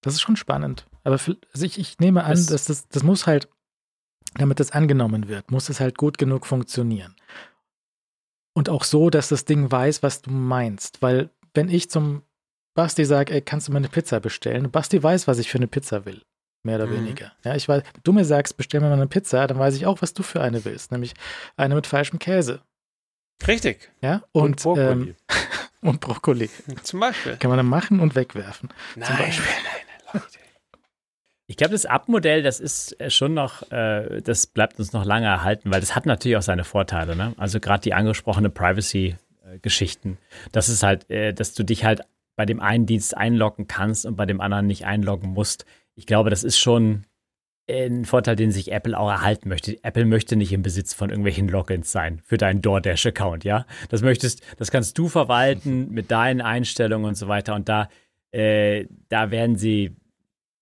das ist schon spannend. Aber für, also ich, ich nehme an, Es- dass das, das muss halt, damit das angenommen wird, muss es halt gut genug funktionieren. Und auch so, dass das Ding weiß, was du meinst. Weil wenn ich zum Basti sage, ey, kannst du mir eine Pizza bestellen? Basti weiß, was ich für eine Pizza will. Mehr oder Mhm. weniger. Ja, ich weiß, du mir sagst, bestell mir mal eine Pizza, dann weiß ich auch, was du für eine willst. Nämlich eine mit falschem Käse. Richtig. Ja, und, und, Brokkoli. ähm, und Brokkoli. Zum Beispiel. Kann man dann machen und wegwerfen. Nein, Beispiel. nein, nein, Leute. Ich glaube, das Up-Modell, das ist äh, schon noch, äh, das bleibt uns noch lange erhalten, weil das hat natürlich auch seine Vorteile. Ne? Also gerade die angesprochene Privacy-Geschichten. Das ist halt, äh, dass du dich halt bei dem einen Dienst einloggen kannst und bei dem anderen nicht einloggen musst. Ich glaube, das ist schon ein Vorteil, den sich Apple auch erhalten möchte. Apple möchte nicht im Besitz von irgendwelchen Logins sein für deinen DoorDash-Account, ja. Das möchtest, das kannst du verwalten mit deinen Einstellungen und so weiter. Und da äh, da werden sie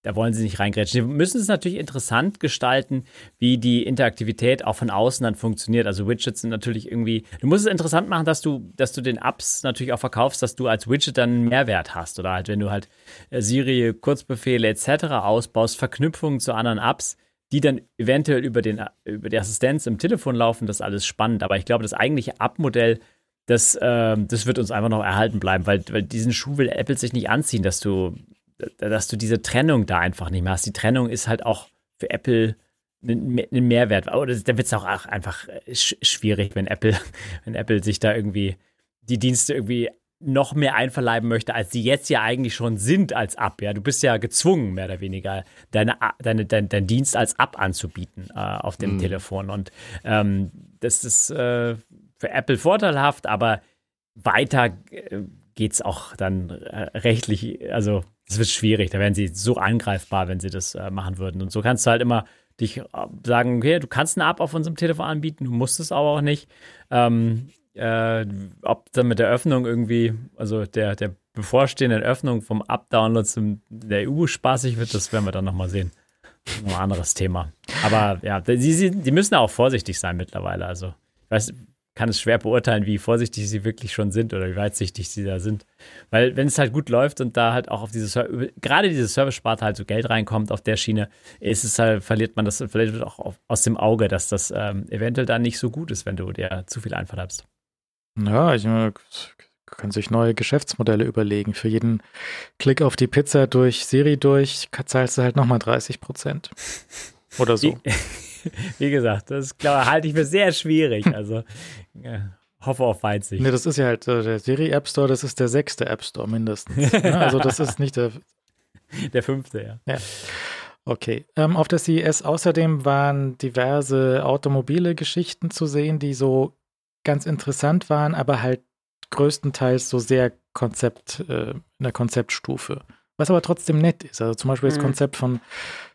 da wollen sie nicht reingrätschen. Sie müssen es natürlich interessant gestalten, wie die Interaktivität auch von außen dann funktioniert. Also Widgets sind natürlich irgendwie, du musst es interessant machen, dass du, dass du den Apps natürlich auch verkaufst, dass du als Widget dann einen Mehrwert hast. Oder halt, wenn du halt äh, Siri, Kurzbefehle etc. ausbaust, Verknüpfungen zu anderen Apps, die dann eventuell über, den, über die Assistenz im Telefon laufen, das ist alles spannend. Aber ich glaube, das eigentliche App-Modell, das, äh, das wird uns einfach noch erhalten bleiben, weil, weil diesen Schuh will Apple sich nicht anziehen, dass du dass du diese Trennung da einfach nicht mehr hast. Die Trennung ist halt auch für Apple ein Mehrwert. Oh, da wird es auch einfach äh, schwierig, wenn Apple, wenn Apple sich da irgendwie die Dienste irgendwie noch mehr einverleiben möchte, als sie jetzt ja eigentlich schon sind als App. Ja, du bist ja gezwungen, mehr oder weniger, deine, deine, dein, deinen Dienst als App anzubieten äh, auf dem mhm. Telefon. Und ähm, das ist äh, für Apple vorteilhaft, aber weiter äh, geht es auch dann äh, rechtlich, also das wird schwierig. Da wären sie so angreifbar, wenn sie das äh, machen würden. Und so kannst du halt immer dich äh, sagen, okay, du kannst eine App auf unserem Telefon anbieten, du musst es aber auch nicht. Ähm, äh, ob dann mit der Öffnung irgendwie, also der, der bevorstehenden Öffnung vom App-Download zum der EU spaßig wird, das werden wir dann nochmal sehen. Ein anderes Thema. Aber ja, die, die müssen auch vorsichtig sein mittlerweile. Also, ich weiß, kann es schwer beurteilen, wie vorsichtig sie wirklich schon sind oder wie weitsichtig sie da sind. Weil wenn es halt gut läuft und da halt auch auf diese gerade diese Service-Sparte halt so Geld reinkommt auf der Schiene, ist es halt, verliert man das vielleicht auch aus dem Auge, dass das ähm, eventuell dann nicht so gut ist, wenn du dir zu viel einverleibst. Ja, ich meine, kann sich neue Geschäftsmodelle überlegen. Für jeden Klick auf die Pizza durch Siri durch zahlst du halt nochmal 30 Prozent. Oder so. wie gesagt, das glaube, halte ich für sehr schwierig. Also hoffe auf Weitsicht. Nee, das ist ja halt äh, der Siri App Store, das ist der sechste App Store mindestens. Ne? Also das ist nicht der. Der fünfte, ja. ja. Okay. Ähm, auf der CES außerdem waren diverse automobile Geschichten zu sehen, die so ganz interessant waren, aber halt größtenteils so sehr Konzept, äh, in der Konzeptstufe. Was aber trotzdem nett ist. Also zum Beispiel das mhm. Konzept von,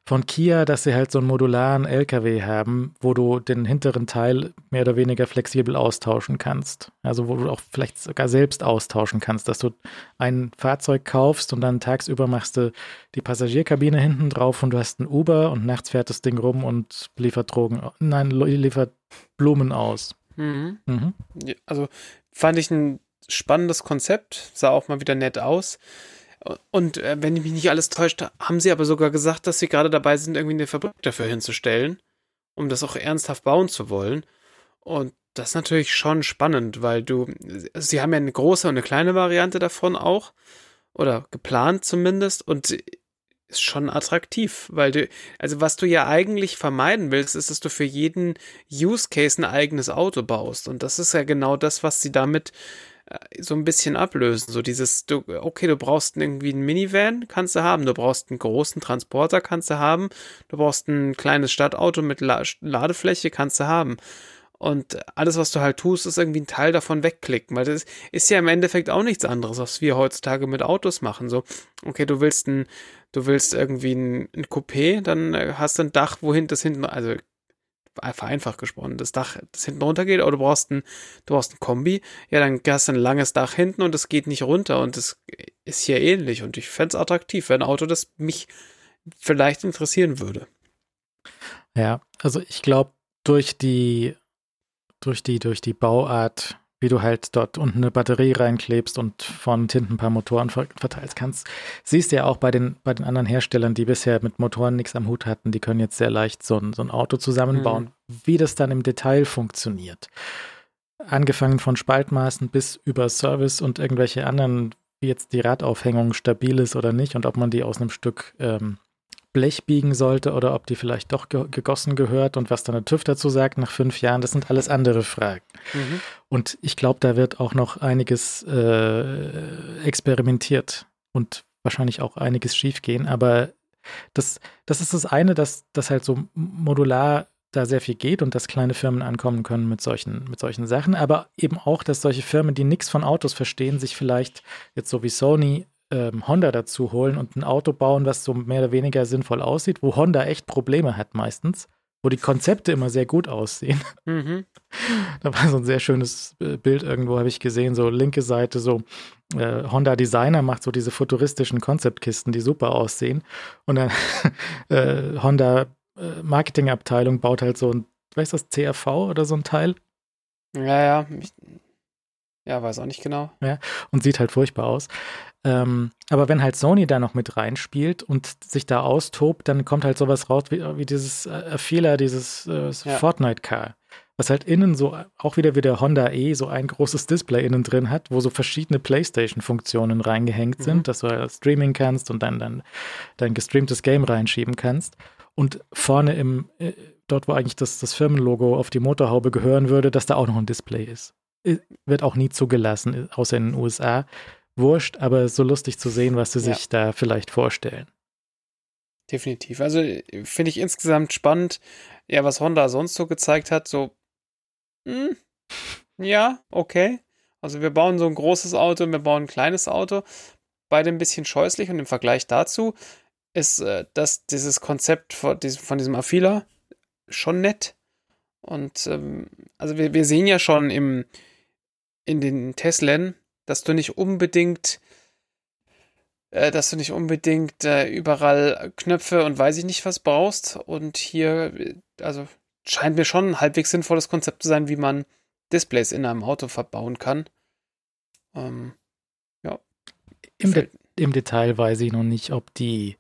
von Kia, dass sie halt so einen modularen LKW haben, wo du den hinteren Teil mehr oder weniger flexibel austauschen kannst. Also wo du auch vielleicht sogar selbst austauschen kannst, dass du ein Fahrzeug kaufst und dann tagsüber machst du die Passagierkabine hinten drauf und du hast ein Uber und nachts fährt das Ding rum und liefert Drogen, nein, liefert Blumen aus. Mhm. Mhm. Ja, also fand ich ein spannendes Konzept, sah auch mal wieder nett aus. Und äh, wenn mich nicht alles täuscht, haben sie aber sogar gesagt, dass sie gerade dabei sind, irgendwie eine Fabrik dafür hinzustellen, um das auch ernsthaft bauen zu wollen. Und das ist natürlich schon spannend, weil du, sie haben ja eine große und eine kleine Variante davon auch, oder geplant zumindest, und ist schon attraktiv, weil du, also was du ja eigentlich vermeiden willst, ist, dass du für jeden Use Case ein eigenes Auto baust. Und das ist ja genau das, was sie damit äh, so ein bisschen ablösen. So dieses, du, okay, du brauchst irgendwie einen Minivan, kannst du haben. Du brauchst einen großen Transporter, kannst du haben. Du brauchst ein kleines Stadtauto mit La Ladefläche, kannst du haben. Und alles, was du halt tust, ist irgendwie ein Teil davon wegklicken, weil das ist ja im Endeffekt auch nichts anderes, was wir heutzutage mit Autos machen. So, okay, du willst ein, du willst irgendwie ein, ein Coupé, dann äh, hast du ein Dach, wohin das hinten, also vereinfacht gesprochen, das Dach, das hinten runtergeht, aber du brauchst ein, du brauchst ein Kombi, ja, dann hast du ein langes Dach hinten und es geht nicht runter und das ist hier ähnlich und ich fände es attraktiv, wenn ein Auto, das mich vielleicht interessieren würde. Ja, also ich glaube, durch die, durch die, durch die Bauart wie du halt dort unten eine Batterie reinklebst und vorne und hinten ein paar Motoren verteilst kannst. Siehst du ja auch bei den, bei den anderen Herstellern, die bisher mit Motoren nichts am Hut hatten, die können jetzt sehr leicht so ein, so ein Auto zusammenbauen, mhm. wie das dann im Detail funktioniert. Angefangen von Spaltmaßen bis über Service und irgendwelche anderen, wie jetzt die Radaufhängung stabil ist oder nicht und ob man die aus einem Stück ähm, Blech biegen sollte oder ob die vielleicht doch ge gegossen gehört und was dann der TÜV dazu sagt nach fünf Jahren, das sind alles andere Fragen. Mhm. Und ich glaube, da wird auch noch einiges äh, experimentiert und wahrscheinlich auch einiges schiefgehen. Aber das, das ist das eine, dass das halt so modular da sehr viel geht und dass kleine Firmen ankommen können mit solchen, mit solchen Sachen, aber eben auch, dass solche Firmen, die nichts von Autos verstehen, sich vielleicht jetzt so wie Sony ähm, Honda dazu holen und ein Auto bauen, was so mehr oder weniger sinnvoll aussieht, wo Honda echt Probleme hat meistens, wo die Konzepte immer sehr gut aussehen. Mhm. Da war so ein sehr schönes äh, Bild irgendwo, habe ich gesehen, so linke Seite, so äh, Honda Designer macht so diese futuristischen Konzeptkisten, die super aussehen. Und dann äh, Honda äh, Marketingabteilung baut halt so ein, weißt du das, CRV oder so ein Teil? Ja, ja. Ich, ja, weiß auch nicht genau. Ja, und sieht halt furchtbar aus. Ähm, aber wenn halt Sony da noch mit reinspielt und sich da austobt, dann kommt halt sowas raus wie, wie dieses äh, Fehler, dieses äh, ja. Fortnite-Car was halt innen so, auch wieder wie der Honda E, so ein großes Display innen drin hat, wo so verschiedene PlayStation-Funktionen reingehängt mhm. sind, dass du halt streamen kannst und dann, dann dein gestreamtes Game reinschieben kannst. Und vorne im, äh, dort, wo eigentlich das, das Firmenlogo auf die Motorhaube gehören würde, dass da auch noch ein Display ist. Wird auch nie zugelassen, außer in den USA. Wurscht, aber so lustig zu sehen, was sie ja. sich da vielleicht vorstellen. Definitiv. Also finde ich insgesamt spannend, ja, was Honda sonst so gezeigt hat, so hm, ja, okay. Also wir bauen so ein großes Auto und wir bauen ein kleines Auto. Beide ein bisschen scheußlich und im Vergleich dazu ist äh, das, dieses Konzept von diesem, von diesem Afila schon nett. Und ähm, also wir, wir sehen ja schon im, in den Teslen, dass du nicht unbedingt äh, dass du nicht unbedingt äh, überall Knöpfe und weiß ich nicht was brauchst. Und hier, äh, also scheint mir schon ein halbwegs sinnvolles Konzept zu sein, wie man Displays in einem Auto verbauen kann. Ähm, ja. Im, De Im, Detail weiß ich noch nicht, ob die,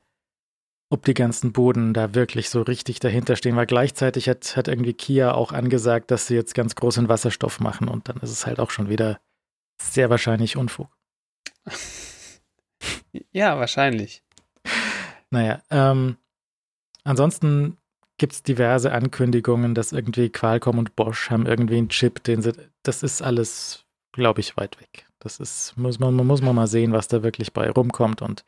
ob die ganzen Boden da wirklich so richtig dahinter stehen, weil gleichzeitig hat, hat irgendwie Kia auch angesagt, dass sie jetzt ganz großen Wasserstoff machen und dann ist es halt auch schon wieder sehr wahrscheinlich Unfug. ja, wahrscheinlich. Naja, ähm, ansonsten gibt es diverse Ankündigungen, dass irgendwie Qualcomm und Bosch haben irgendwie einen Chip, den sie. Das ist alles, glaube ich, weit weg. Das ist, muss man, muss man mal sehen, was da wirklich bei rumkommt und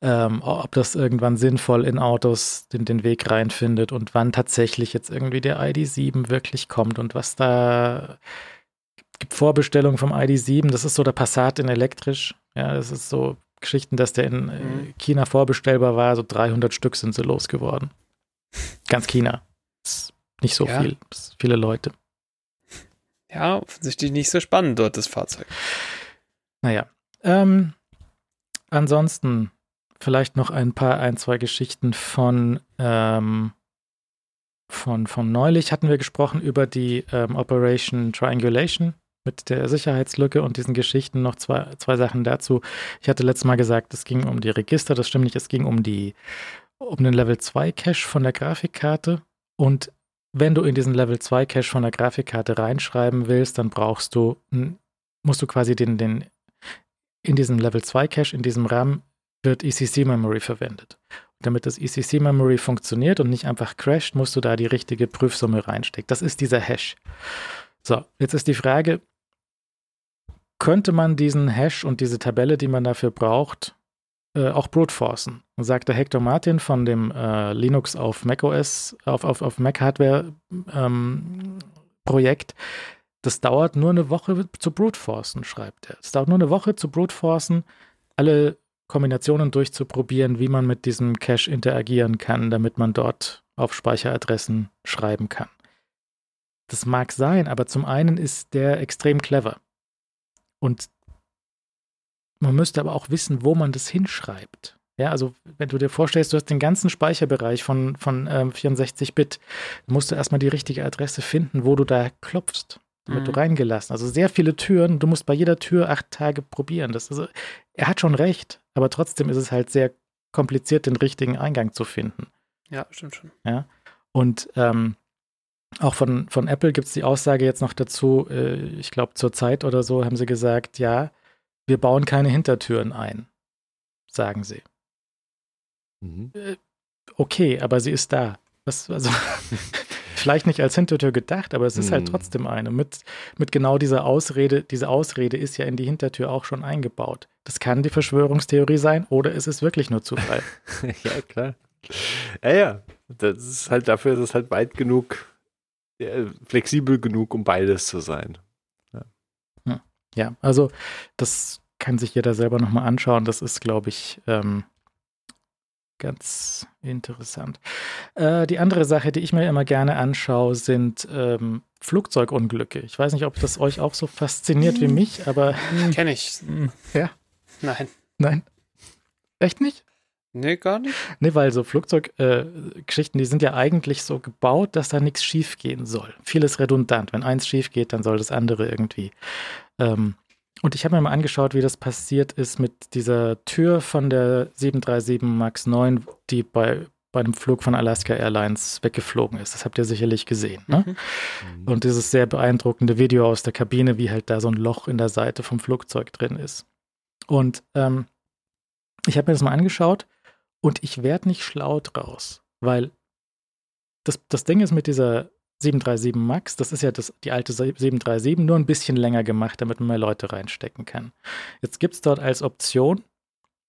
ähm, ob das irgendwann sinnvoll in Autos den, den Weg reinfindet und wann tatsächlich jetzt irgendwie der ID7 wirklich kommt und was da gibt Vorbestellungen vom ID7, das ist so der Passat in elektrisch. Ja, das ist so Geschichten, dass der in äh, mhm. China vorbestellbar war, so 300 Stück sind sie losgeworden. Ganz China. Ist nicht so ja. viel. Viele Leute. Ja, offensichtlich nicht so spannend dort, das Fahrzeug. Naja. Ähm, ansonsten vielleicht noch ein paar, ein, zwei Geschichten von, ähm, von, von neulich hatten wir gesprochen über die ähm, Operation Triangulation mit der Sicherheitslücke und diesen Geschichten noch zwei, zwei Sachen dazu. Ich hatte letztes Mal gesagt, es ging um die Register, das stimmt nicht, es ging um die um den Level 2 Cache von der Grafikkarte und wenn du in diesen Level 2 Cache von der Grafikkarte reinschreiben willst, dann brauchst du, musst du quasi den, den, in diesem Level 2 Cache, in diesem RAM wird ECC Memory verwendet. Damit das ECC Memory funktioniert und nicht einfach crasht, musst du da die richtige Prüfsumme reinstecken. Das ist dieser Hash. So, jetzt ist die Frage, könnte man diesen Hash und diese Tabelle, die man dafür braucht, äh, auch brute forcen. Sagte Hector Martin von dem äh, Linux auf macOS, auf, auf, auf Mac Hardware ähm, Projekt. Das dauert nur eine Woche zu brute forcen, schreibt er. Es dauert nur eine Woche zu brute forcen, alle Kombinationen durchzuprobieren, wie man mit diesem Cache interagieren kann, damit man dort auf Speicheradressen schreiben kann. Das mag sein, aber zum einen ist der extrem clever. Und man müsste aber auch wissen, wo man das hinschreibt. Ja, also wenn du dir vorstellst, du hast den ganzen Speicherbereich von, von ähm, 64-Bit, musst du erstmal die richtige Adresse finden, wo du da klopfst, damit mhm. du reingelassen. Also sehr viele Türen, du musst bei jeder Tür acht Tage probieren. Das, also, er hat schon recht, aber trotzdem ist es halt sehr kompliziert, den richtigen Eingang zu finden. Ja, stimmt schon. Ja. Und ähm, auch von, von Apple gibt es die Aussage jetzt noch dazu, äh, ich glaube zur Zeit oder so haben sie gesagt, ja, wir bauen keine Hintertüren ein, sagen sie. Mhm. Äh, okay, aber sie ist da. Das, also, vielleicht nicht als Hintertür gedacht, aber es ist halt mhm. halt trotzdem eine. Mit, mit genau dieser Ausrede, diese Ausrede ist ja in die Hintertür auch schon eingebaut. Das kann die Verschwörungstheorie sein oder es ist wirklich nur Zufall. ja, klar. Ja, ja. Das ist halt, dafür ist es halt weit genug, flexibel genug, um beides zu sein. Ja, also das kann sich jeder selber nochmal anschauen. Das ist, glaube ich, ähm, ganz interessant. Äh, die andere Sache, die ich mir immer gerne anschaue, sind ähm, Flugzeugunglücke. Ich weiß nicht, ob das euch auch so fasziniert wie mich, aber. Kenne ich. Ja. Nein. Nein. Echt nicht? Nee, gar nicht. Nee, weil so Flugzeuggeschichten, äh, die sind ja eigentlich so gebaut, dass da nichts schief gehen soll. Vieles redundant. Wenn eins schief geht, dann soll das andere irgendwie. Ähm, und ich habe mir mal angeschaut, wie das passiert ist mit dieser Tür von der 737 MAX 9, die bei, bei einem Flug von Alaska Airlines weggeflogen ist. Das habt ihr sicherlich gesehen. Ne? Mhm. Und dieses sehr beeindruckende Video aus der Kabine, wie halt da so ein Loch in der Seite vom Flugzeug drin ist. Und ähm, ich habe mir das mal angeschaut und ich werde nicht schlau draus, weil das, das Ding ist mit dieser 737 MAX, das ist ja das, die alte 737, nur ein bisschen länger gemacht, damit man mehr Leute reinstecken kann. Jetzt gibt es dort als Option,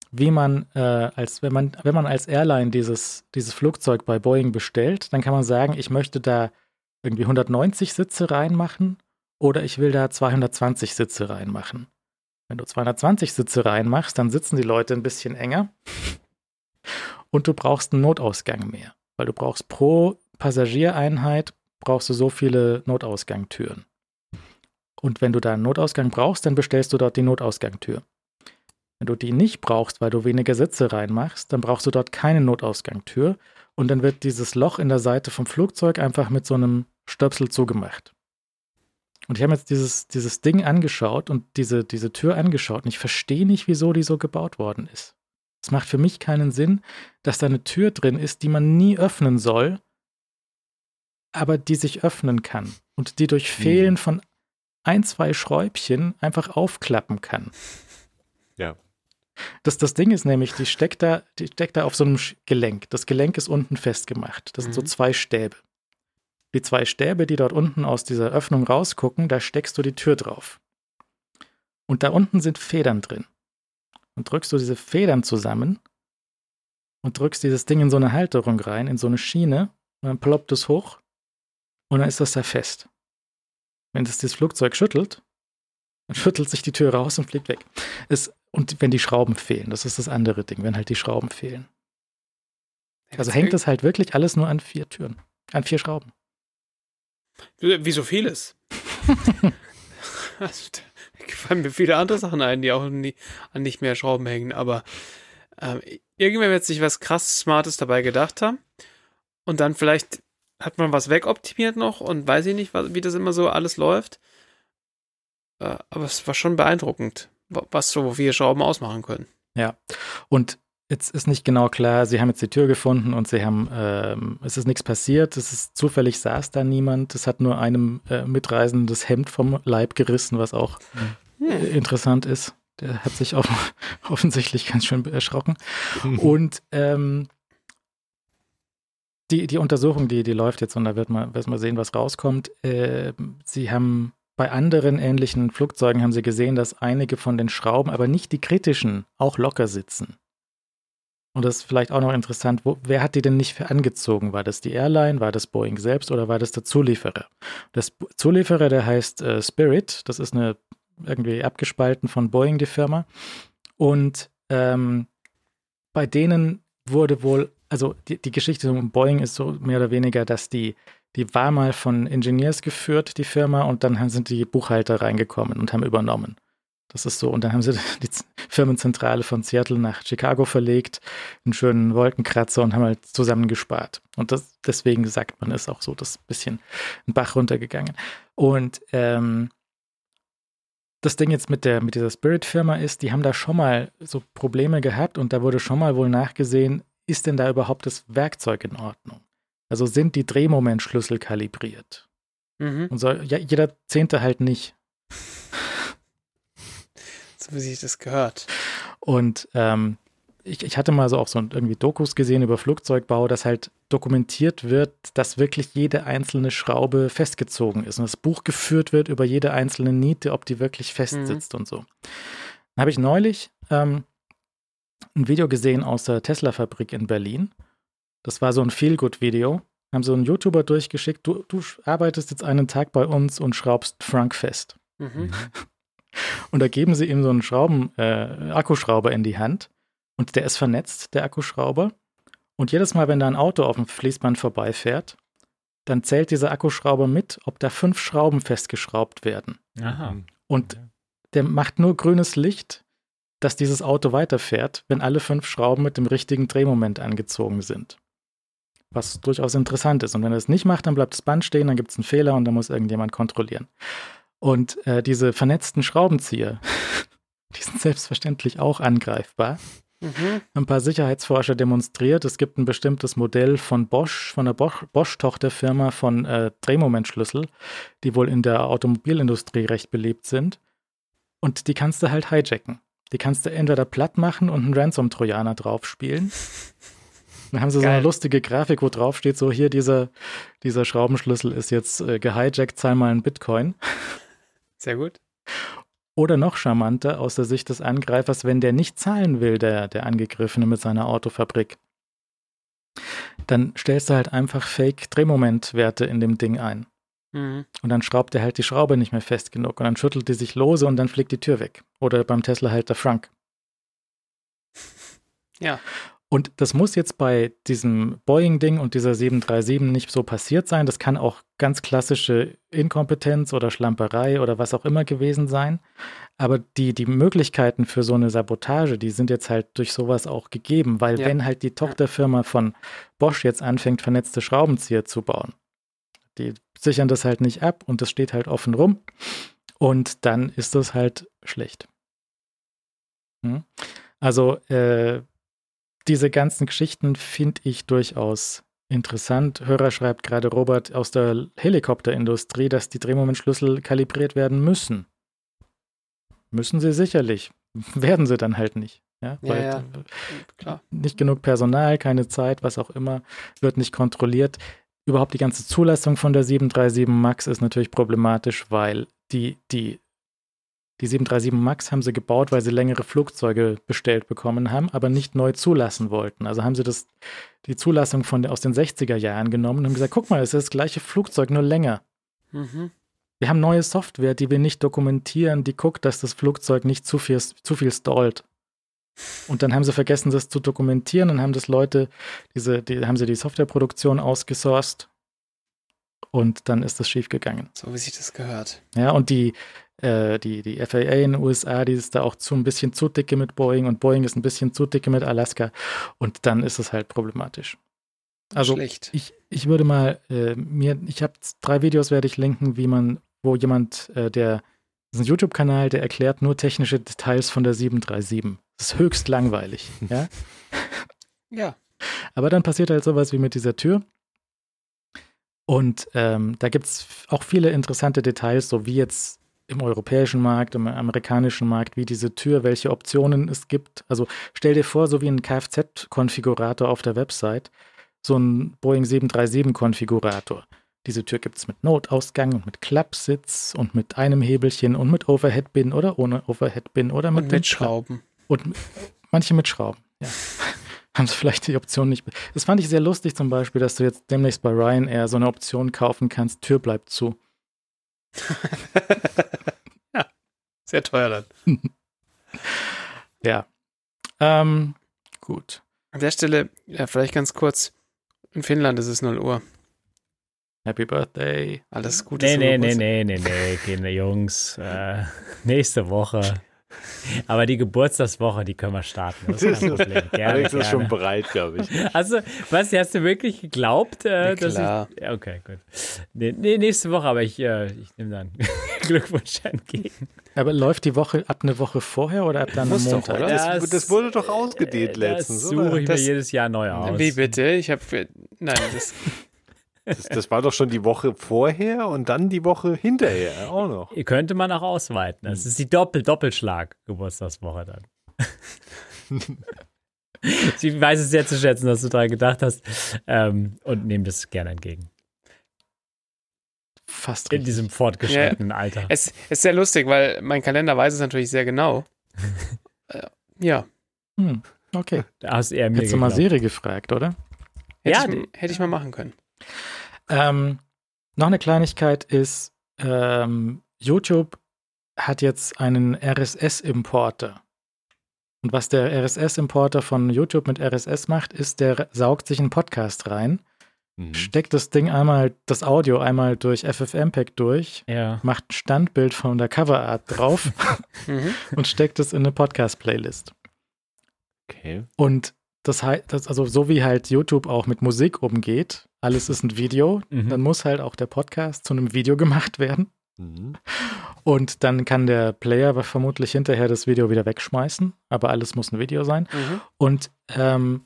wie man, äh, als, wenn man, wenn man als Airline dieses, dieses Flugzeug bei Boeing bestellt, dann kann man sagen, ich möchte da irgendwie 190 Sitze reinmachen oder ich will da 220 Sitze reinmachen. Wenn du 220 Sitze reinmachst, dann sitzen die Leute ein bisschen enger und du brauchst einen Notausgang mehr, weil du brauchst pro Passagiereinheit brauchst du so viele Notausgangtüren. Und wenn du da einen Notausgang brauchst, dann bestellst du dort die Notausgangtür. Wenn du die nicht brauchst, weil du weniger Sitze reinmachst, dann brauchst du dort keine Notausgangtür und dann wird dieses Loch in der Seite vom Flugzeug einfach mit so einem Stöpsel zugemacht. Und ich habe jetzt dieses, dieses Ding angeschaut und diese, diese Tür angeschaut und ich verstehe nicht, wieso die so gebaut worden ist. Es macht für mich keinen Sinn, dass da eine Tür drin ist, die man nie öffnen soll, aber die sich öffnen kann und die durch hm. Fehlen von ein, zwei Schräubchen einfach aufklappen kann. Ja. Das, das Ding ist nämlich, die steckt, da, die steckt da auf so einem Gelenk. Das Gelenk ist unten festgemacht. Das sind so mhm. zwei Stäbe. Die zwei Stäbe, die dort unten aus dieser Öffnung rausgucken, da steckst du die Tür drauf. Und da unten sind Federn drin. Und drückst du diese Federn zusammen und drückst dieses Ding in so eine Halterung rein, in so eine Schiene, und dann ploppt es hoch und dann ist das da fest. Wenn das das Flugzeug schüttelt, dann schüttelt sich die Tür raus und fliegt weg. Es, und wenn die Schrauben fehlen, das ist das andere Ding, wenn halt die Schrauben fehlen. Also hängt das halt wirklich alles nur an vier Türen, an vier Schrauben. Wie so vieles. also, fallen mir viele andere Sachen ein, die auch nie, an nicht mehr Schrauben hängen, aber ähm, irgendwer wird sich was krass Smartes dabei gedacht haben und dann vielleicht hat man was wegoptimiert noch und weiß ich nicht, wie das immer so alles läuft. Äh, aber es war schon beeindruckend, was so vier Schrauben ausmachen können. Ja, und jetzt ist nicht genau klar, sie haben jetzt die Tür gefunden und sie haben, ähm, es ist nichts passiert, es ist zufällig saß da niemand, es hat nur einem äh, Mitreisenden das Hemd vom Leib gerissen, was auch hm. äh, interessant ist. Der hat sich auch offensichtlich ganz schön erschrocken. und ähm, die, die Untersuchung, die, die läuft jetzt und da wird man, wird man sehen, was rauskommt. Äh, sie haben bei anderen ähnlichen Flugzeugen haben sie gesehen, dass einige von den Schrauben, aber nicht die kritischen, auch locker sitzen. Und das ist vielleicht auch noch interessant, wo, wer hat die denn nicht angezogen? War das die Airline, war das Boeing selbst oder war das der Zulieferer? Das Zulieferer, der heißt äh, Spirit, das ist eine irgendwie abgespalten von Boeing, die Firma. Und ähm, bei denen wurde wohl also die, die Geschichte um Boeing ist so mehr oder weniger, dass die, die war mal von Engineers geführt, die Firma, und dann sind die Buchhalter reingekommen und haben übernommen. Das ist so. Und dann haben sie die Firmenzentrale von Seattle nach Chicago verlegt, einen schönen Wolkenkratzer und haben halt zusammen gespart. Und das, deswegen sagt man, ist auch so das bisschen ein Bach runtergegangen. Und ähm, das Ding jetzt mit der mit dieser Spirit-Firma ist, die haben da schon mal so Probleme gehabt und da wurde schon mal wohl nachgesehen, ist denn da überhaupt das Werkzeug in Ordnung? Also sind die Drehmomentschlüssel kalibriert? Mhm. Und so, ja, jeder Zehnte halt nicht. wie sich das gehört. Und ähm, ich, ich, hatte mal so auch so irgendwie Dokus gesehen über Flugzeugbau, dass halt dokumentiert wird, dass wirklich jede einzelne Schraube festgezogen ist und das Buch geführt wird über jede einzelne Niete, ob die wirklich fest mhm. sitzt und so. Dann habe ich neulich ähm, ein Video gesehen aus der Tesla-Fabrik in Berlin. Das war so ein Feel-Good-Video. Haben so einen YouTuber durchgeschickt. Du, du arbeitest jetzt einen Tag bei uns und schraubst Frank fest. Mhm. Und da geben sie ihm so einen Schrauben, äh, Akkuschrauber in die Hand. Und der ist vernetzt, der Akkuschrauber. Und jedes Mal, wenn da ein Auto auf dem Fließband vorbeifährt, dann zählt dieser Akkuschrauber mit, ob da fünf Schrauben festgeschraubt werden. Aha. Und der macht nur grünes Licht, dass dieses Auto weiterfährt, wenn alle fünf Schrauben mit dem richtigen Drehmoment angezogen sind. Was durchaus interessant ist. Und wenn er es nicht macht, dann bleibt das Band stehen, dann gibt es einen Fehler und dann muss irgendjemand kontrollieren. Und äh, diese vernetzten Schraubenzieher, die sind selbstverständlich auch angreifbar. Mhm. Ein paar Sicherheitsforscher demonstriert, es gibt ein bestimmtes Modell von Bosch, von der Bosch- Bosch-Tochterfirma von äh, Drehmomentschlüssel, die wohl in der Automobilindustrie recht beliebt sind. Und die kannst du halt hijacken. Die kannst du entweder platt machen und einen Ransom-Trojaner draufspielen. Dann haben sie so eine Geil. lustige Grafik, wo drauf steht, so hier dieser, dieser Schraubenschlüssel ist jetzt äh, gehijackt, zahl mal einen Bitcoin. Sehr gut. Oder noch charmanter aus der Sicht des Angreifers, wenn der nicht zahlen will, der, der Angegriffene mit seiner Autofabrik, dann stellst du halt einfach Fake-Drehmomentwerte in dem Ding ein. Mhm. Und dann schraubt er halt die Schraube nicht mehr fest genug und dann schüttelt die sich lose und dann fliegt die Tür weg. Oder beim Tesla halt der Frank. Ja. Und das muss jetzt bei diesem Boeing-Ding und dieser 737 nicht so passiert sein. Das kann auch ganz klassische Inkompetenz oder Schlamperei oder was auch immer gewesen sein. Aber die, die Möglichkeiten für so eine Sabotage, die sind jetzt halt durch sowas auch gegeben, weil Ja. wenn halt die Tochterfirma von Bosch jetzt anfängt, vernetzte Schraubenzieher zu bauen, die sichern das halt nicht ab und das steht halt offen rum und dann ist das halt schlecht. Hm? Also äh, diese ganzen Geschichten finde ich durchaus interessant. Hörer schreibt gerade Robert aus der Helikopterindustrie, dass die Drehmomentschlüssel kalibriert werden müssen. Müssen sie sicherlich. Werden sie dann halt nicht. Ja, Ja, weil ja. Klar. nicht genug Personal, keine Zeit, was auch immer, wird nicht kontrolliert. Überhaupt die ganze Zulassung von der 737 MAX ist natürlich problematisch, weil die, die, die 737 MAX haben sie gebaut, weil sie längere Flugzeuge bestellt bekommen haben, aber nicht neu zulassen wollten. Also haben sie das, die Zulassung von, aus den 60er Jahren genommen und haben gesagt, guck mal, es ist das gleiche Flugzeug, nur länger. Mhm. Wir haben neue Software, die wir nicht dokumentieren, die guckt, dass das Flugzeug nicht zu viel, zu viel stallt. Und dann haben sie vergessen, das zu dokumentieren und haben das Leute, diese, die, haben sie die Softwareproduktion ausgesourced und dann ist das schiefgegangen. So wie sich das gehört. Ja, und die, äh, die, die FAA in den USA, die ist da auch zu ein bisschen zu dicke mit Boeing und Boeing ist ein bisschen zu dicke mit Alaska und dann ist es halt problematisch. Also Schlecht. ich, ich würde mal äh, mir, ich habe drei Videos, werde ich linken, wie man, wo jemand, äh, der, das ist ein YouTube-Kanal, der erklärt nur technische Details von der 737. Das ist höchst langweilig, ja. Ja. Aber dann passiert halt sowas wie mit dieser Tür. Und ähm, da gibt es auch viele interessante Details, so wie jetzt im europäischen Markt, im amerikanischen Markt, wie diese Tür, welche Optionen es gibt. Also stell dir vor, so wie ein Kfz-Konfigurator auf der Website, so ein Boeing 737-Konfigurator. Diese Tür gibt es mit Notausgang und mit Klappsitz und mit einem Hebelchen und mit Overhead-Bin oder ohne Overhead-Bin oder mit, Und mit Schrauben. und manche mit Schrauben, ja. Haben sie vielleicht die Option nicht. Das fand ich sehr lustig zum Beispiel, dass du jetzt demnächst bei Ryanair so eine Option kaufen kannst, Tür bleibt zu. ja. Sehr teuer dann. Ja. Ähm, gut. An der Stelle, ja, vielleicht ganz kurz. In Finnland ist es 0 Uhr. Happy Birthday. Alles Gute. Nee, nee, nee, nee, nee, nee, Kinder, Jungs. Äh, nächste Woche. Aber die Geburtstagswoche, die können wir starten. Das ist kein Problem. Gerne, Alex ist schon gerne. bereit, glaube ich. Also, was, hast du wirklich geglaubt, äh, Ja, dass klar. ich. Ja, Okay, gut. Nee, nee, nächste Woche, aber ich, äh, ich nehme dann Glückwunsch entgegen. Aber läuft die Woche ab eine Woche vorher oder ab dann am doch, Montag? oder? Das, das wurde doch ausgedehnt Äh, letztens, Das suche ich Das- mir jedes Jahr neu aus. Wie bitte? Ich habe. Nein, das. Das, das war doch schon die Woche vorher und dann die Woche hinterher auch noch. Ihr könnte man auch ausweiten. Das ist die Doppel-Doppelschlag-Geburtstagswoche dann. Sie weiß es sehr zu schätzen, dass du daran gedacht hast ähm, und nehme das gerne entgegen. Fast In richtig. diesem fortgeschrittenen Alter. Es ist sehr lustig, weil mein Kalender weiß es natürlich sehr genau. Äh, ja. Hm, okay. Da hast du eher mir Hättest du mal. Siri gefragt, oder? Hätte, Ja, ich, hätte ich mal machen können. Ähm, noch eine Kleinigkeit ist, ähm, YouTube hat jetzt einen RSS-Importer. Und was der RSS-Importer von YouTube mit RSS macht, ist, der saugt sich einen Podcast rein, Mhm. steckt das Ding einmal, das Audio einmal durch FFmpeg durch, Ja. macht ein Standbild von der Coverart drauf Mhm. und steckt es in eine Podcast-Playlist. Okay. Und das heißt, also so wie halt YouTube auch mit Musik umgeht, alles ist ein Video, Mhm. dann muss halt auch der Podcast zu einem Video gemacht werden. Mhm. Und dann kann der Player vermutlich hinterher das Video wieder wegschmeißen, aber alles muss ein Video sein. Mhm. Und ähm,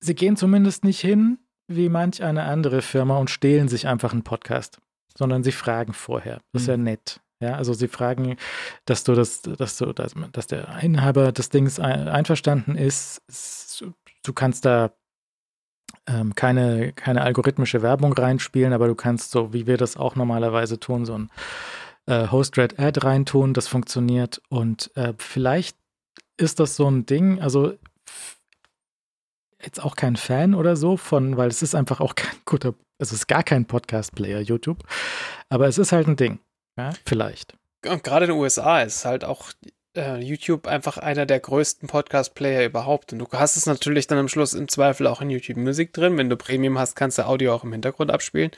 sie gehen zumindest nicht hin wie manch eine andere Firma und stehlen sich einfach einen Podcast, sondern sie fragen vorher. Das ist ja nett. Ja, also sie fragen, dass du das, dass du, dass, dass der Inhaber des Dings ein, einverstanden ist. Du kannst da ähm, keine, keine algorithmische Werbung reinspielen, aber du kannst so, wie wir das auch normalerweise tun, so ein äh, Host-Read-Ad reintun, das funktioniert. Und äh, vielleicht ist das so ein Ding, also jetzt auch kein Fan oder so von, weil es ist einfach auch kein guter, es ist gar kein Podcast-Player, YouTube, aber es ist halt ein Ding. Ja, vielleicht. Und gerade in den USA ist halt auch äh, YouTube einfach einer der größten Podcast-Player überhaupt. Und du hast es natürlich dann am Schluss im Zweifel auch in YouTube Music drin. Wenn du Premium hast, kannst du Audio auch im Hintergrund abspielen.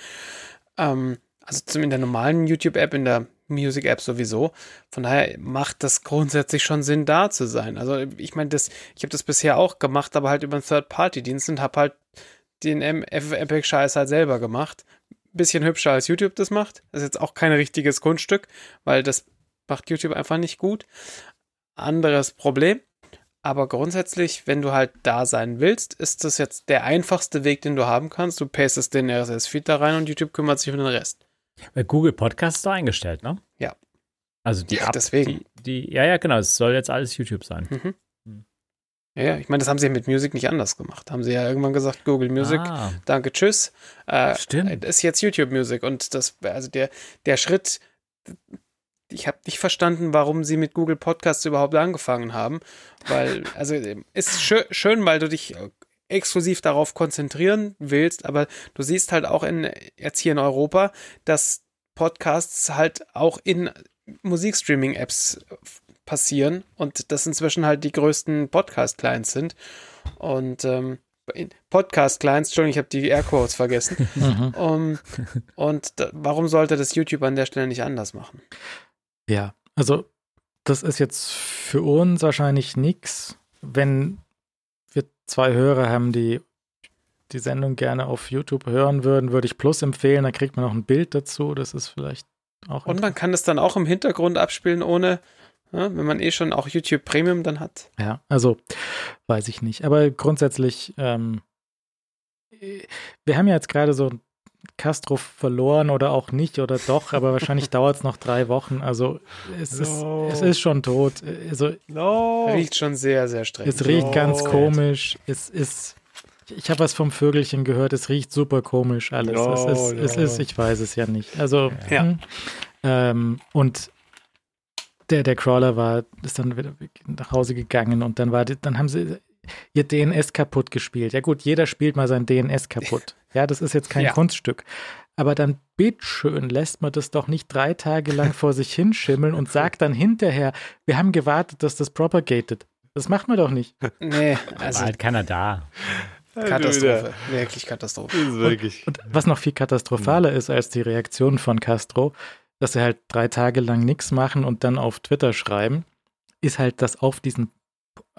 Ähm, also in der normalen YouTube-App, in der Music-App sowieso. Von daher macht das grundsätzlich schon Sinn, da zu sein. Also ich meine, das, ich habe das bisher auch gemacht, aber halt über einen Third-Party-Dienst und habe halt den FFmpeg-Scheiß halt selber gemacht. Bisschen hübscher als YouTube das macht. Das ist jetzt auch kein richtiges Kunststück, weil das macht YouTube einfach nicht gut. Anderes Problem. Aber grundsätzlich, wenn du halt da sein willst, ist das jetzt der einfachste Weg, den du haben kannst. Du pastest den RSS-Feed da rein und YouTube kümmert sich um den Rest. Bei Google Podcast ist doch eingestellt, ne? Ja. Also die Ja, App, deswegen. Die, die, ja, ja, genau. Es soll jetzt alles YouTube sein. Mhm. Hm. Ja, ja, ich meine, das haben sie ja mit Music nicht anders gemacht. Haben sie ja irgendwann gesagt, Google Music, Ah, danke, tschüss. Äh, Stimmt. Ist jetzt YouTube Music und das, also der, der Schritt, ich habe nicht verstanden, warum sie mit Google Podcasts überhaupt angefangen haben, weil, also ist schön, schön, weil du dich exklusiv darauf konzentrieren willst, aber du siehst halt auch in, jetzt hier in Europa, dass Podcasts halt auch in Musikstreaming-Apps passieren und das inzwischen halt die größten Podcast-Clients sind. Und ähm, Podcast-Clients, Entschuldigung, ich habe die Airquotes vergessen. Mhm. Um, und da, warum sollte das YouTube an der Stelle nicht anders machen? Ja, also das ist jetzt für uns wahrscheinlich nichts, wenn wir zwei Hörer haben, die die Sendung gerne auf YouTube hören würden, würde ich Plus empfehlen, da kriegt man auch ein Bild dazu, das ist vielleicht auch Und man kann das dann auch im Hintergrund abspielen, ohne, ja, wenn man eh schon auch YouTube Premium dann hat. Ja, also weiß ich nicht. Aber grundsätzlich, ähm, wir haben ja jetzt gerade so Castro verloren oder auch nicht oder doch, aber wahrscheinlich dauert es noch drei Wochen. Also es, No. ist, es ist schon tot. Also No. Riecht schon sehr, sehr streng. es riecht ganz No. komisch. Es ist, ich habe was vom Vögelchen gehört, es riecht super komisch alles. No, es, ist, es ist, ich weiß es ja nicht. Also, Ja. hm. ähm, und der, der Crawler war, ist dann wieder nach Hause gegangen und dann war, die, dann haben sie ihr DNS kaputt gespielt. Ja gut, jeder spielt mal sein DNS kaputt. Ja, das ist jetzt kein Ja. Kunststück. Aber dann bitteschön lässt man das doch nicht drei Tage lang vor sich hinschimmeln und sagt dann hinterher, wir haben gewartet, dass das propagated. Das macht man doch nicht. Nee, war also halt keiner da. Katastrophe. Wirklich Katastrophe. Wirklich. Und was noch viel katastrophaler ist als die Reaktion von Castro, dass sie halt drei Tage lang nichts machen und dann auf Twitter schreiben, ist halt, dass auf diesen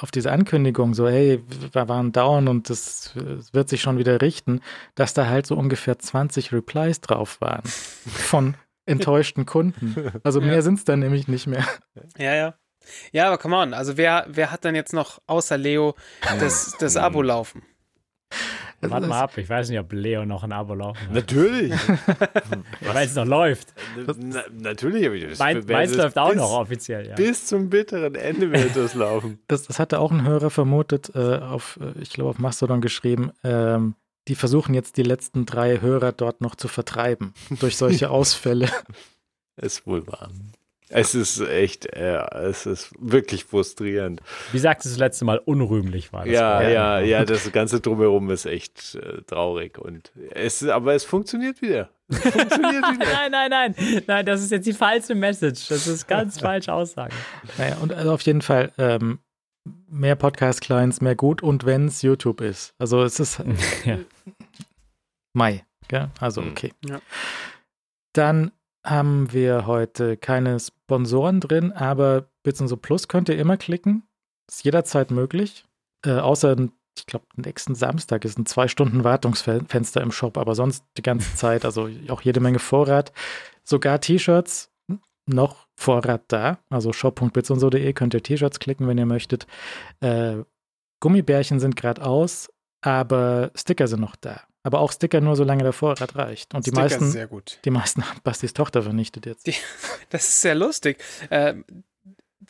auf diese Ankündigung so, hey, wir waren down und das wird sich schon wieder richten, dass da halt so ungefähr 20 Replies drauf waren von enttäuschten Kunden. Also mehr Ja. sind es dann nämlich nicht mehr. Ja, ja. Ja, aber come on. Also wer, wer hat dann jetzt noch außer Leo das, das Abo laufen? Warte mal ab, ich weiß nicht, ob Leo noch ein Abo laufen hat. Natürlich. Weil es noch läuft. Na, natürlich. Mein, meins das läuft auch bis, noch offiziell, ja. Bis zum bitteren Ende wird das laufen. Das, das hatte auch ein Hörer vermutet, äh, auf, äh, ich glaube, auf Mastodon geschrieben. Ähm, die versuchen jetzt die letzten drei Hörer dort noch zu vertreiben durch solche Ausfälle. Ist wohl wahr. Es ist echt, äh, es ist wirklich frustrierend. Wie sagst du das letzte Mal, unrühmlich war das. Ja, ja, ja, das ganze Drumherum ist echt äh, traurig. Und es, aber es funktioniert wieder. Es funktioniert wieder. nein, nein, nein. Nein, das ist jetzt die falsche Message. Das ist ganz falsche Aussage. Naja, und also auf jeden Fall ähm, mehr Podcast-Clients, mehr gut und wenn es YouTube ist. Also es ist Ja. Mai, gell? Also Mhm. okay. Ja. Dann haben wir heute keine Sponsoren drin, aber Bits und so Plus könnt ihr immer klicken. Ist jederzeit möglich. Äh, außer, ich glaube, nächsten Samstag ist ein zwei Stunden Wartungsfenster im Shop, aber sonst die ganze Zeit, also auch jede Menge Vorrat. Sogar T-Shirts, noch Vorrat da. Also shop.bitsundso.de könnt ihr T-Shirts klicken, wenn ihr möchtet. Äh, Gummibärchen sind gerade aus, aber Sticker sind noch da. Aber auch Sticker nur, solange der Vorrat reicht. Und die Sticker ist meisten, sehr gut. die meisten hat Bastis Tochter vernichtet jetzt. Die- Das ist sehr lustig. Ähm,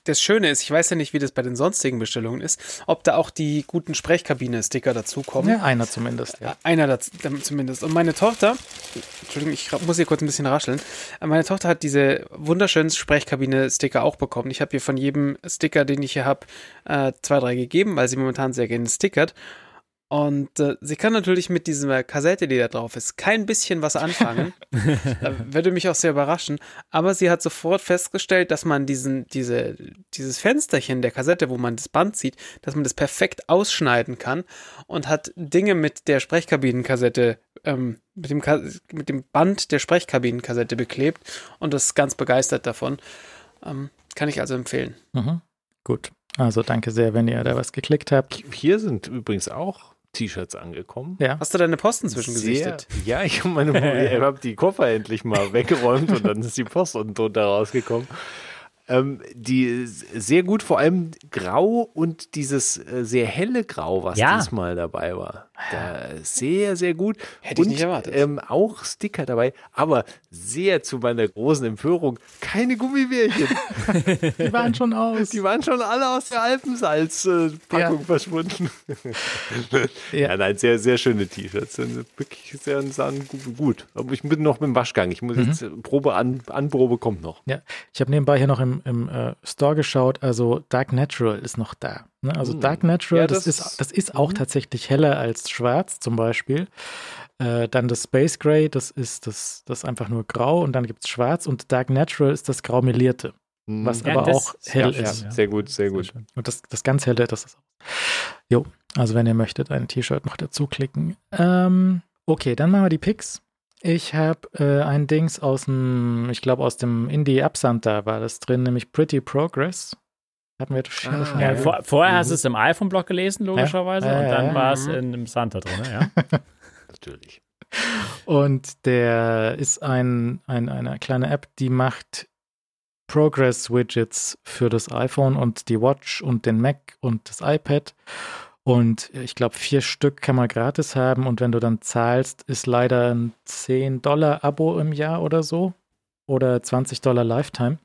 das Schöne ist, ich weiß ja nicht, wie das bei den sonstigen Bestellungen ist, ob da auch die guten Sprechkabine-Sticker dazukommen. Ja, einer zumindest, ja. Einer dazu, zumindest. Und meine Tochter, Entschuldigung, ich muss hier kurz ein bisschen rascheln. Meine Tochter hat diese wunderschönen Sprechkabine-Sticker auch bekommen. Ich habe ihr von jedem Sticker, den ich hier habe, äh, zwei, drei gegeben, weil sie momentan sehr gerne stickert. Und äh, sie kann natürlich mit dieser Kassette, die da drauf ist, kein bisschen was anfangen. würde mich auch sehr überraschen. Aber sie hat sofort festgestellt, dass man diesen, diese, dieses Fensterchen der Kassette, wo man das Band sieht, dass man das perfekt ausschneiden kann und hat Dinge mit der Sprechkabinenkassette, ähm, mit, dem Ka mit dem Band der Sprechkabinenkassette beklebt und ist ganz begeistert davon. Ähm, kann ich also empfehlen. Mhm. Gut. Also danke sehr, wenn ihr da was geklickt habt. Hier sind übrigens auch T-Shirts angekommen. Ja. Hast du deine Post inzwischen Sehr, gesichtet? ja, ich habe meine, ich hab die Koffer endlich mal weggeräumt und dann ist die Post unten drunter rausgekommen. Ähm, die sehr gut, vor allem grau und dieses äh, sehr helle Grau, was Ja. diesmal dabei war. Da, sehr, sehr gut. Hätte ich und, nicht erwartet. Ähm, auch Sticker dabei, aber sehr zu meiner großen Empörung keine Gummibärchen. Die waren schon aus. Die waren schon alle aus der Alpensalz-Packung Ja. verschwunden. Ja. ja. nein, sehr, sehr schöne T-Shirts. Wirklich sehr, gu- gut. Aber ich bin noch mit dem Waschgang. Ich muss Mhm. jetzt, Probe an, Anprobe kommt noch. Ja, ich habe nebenbei hier noch im, im äh, Store geschaut, also Dark Natural ist noch da. Ne? Also Hm. Dark Natural, Ja, das, das- ist, das ist auch mhm. tatsächlich heller als schwarz zum Beispiel. Äh, dann das Space Gray, das ist das, das ist einfach nur grau und dann gibt es schwarz und Dark Natural ist das grau melierte, Mhm. was Ja, aber auch hell ja ist. Sehr gut, sehr gut. Und das, das ganz helle, das ist auch. Jo, also wenn ihr möchtet, ein T-Shirt noch dazu klicken. Ähm, okay, dann machen wir die Picks. Ich habe äh, ein Dings aus dem, ich glaube aus dem Indie Absanta war das drin, nämlich Pretty Progress. Hatten wir das Ah, schon Ja, mal. vor, vorher hast Mhm. du es im iPhone-Blog gelesen, logischerweise, Ja, ja, und dann ja. war es Mhm. in einem Santa drin, ja. Natürlich. Und der ist ein, ein, eine kleine App, die macht Progress-Widgets für das iPhone und die Watch und den Mac und das iPad. Und ich glaube, vier Stück kann man gratis haben. Und wenn du dann zahlst, ist leider ein 10-Dollar-Abo im Jahr oder so. Oder 20 Dollar Lifetime.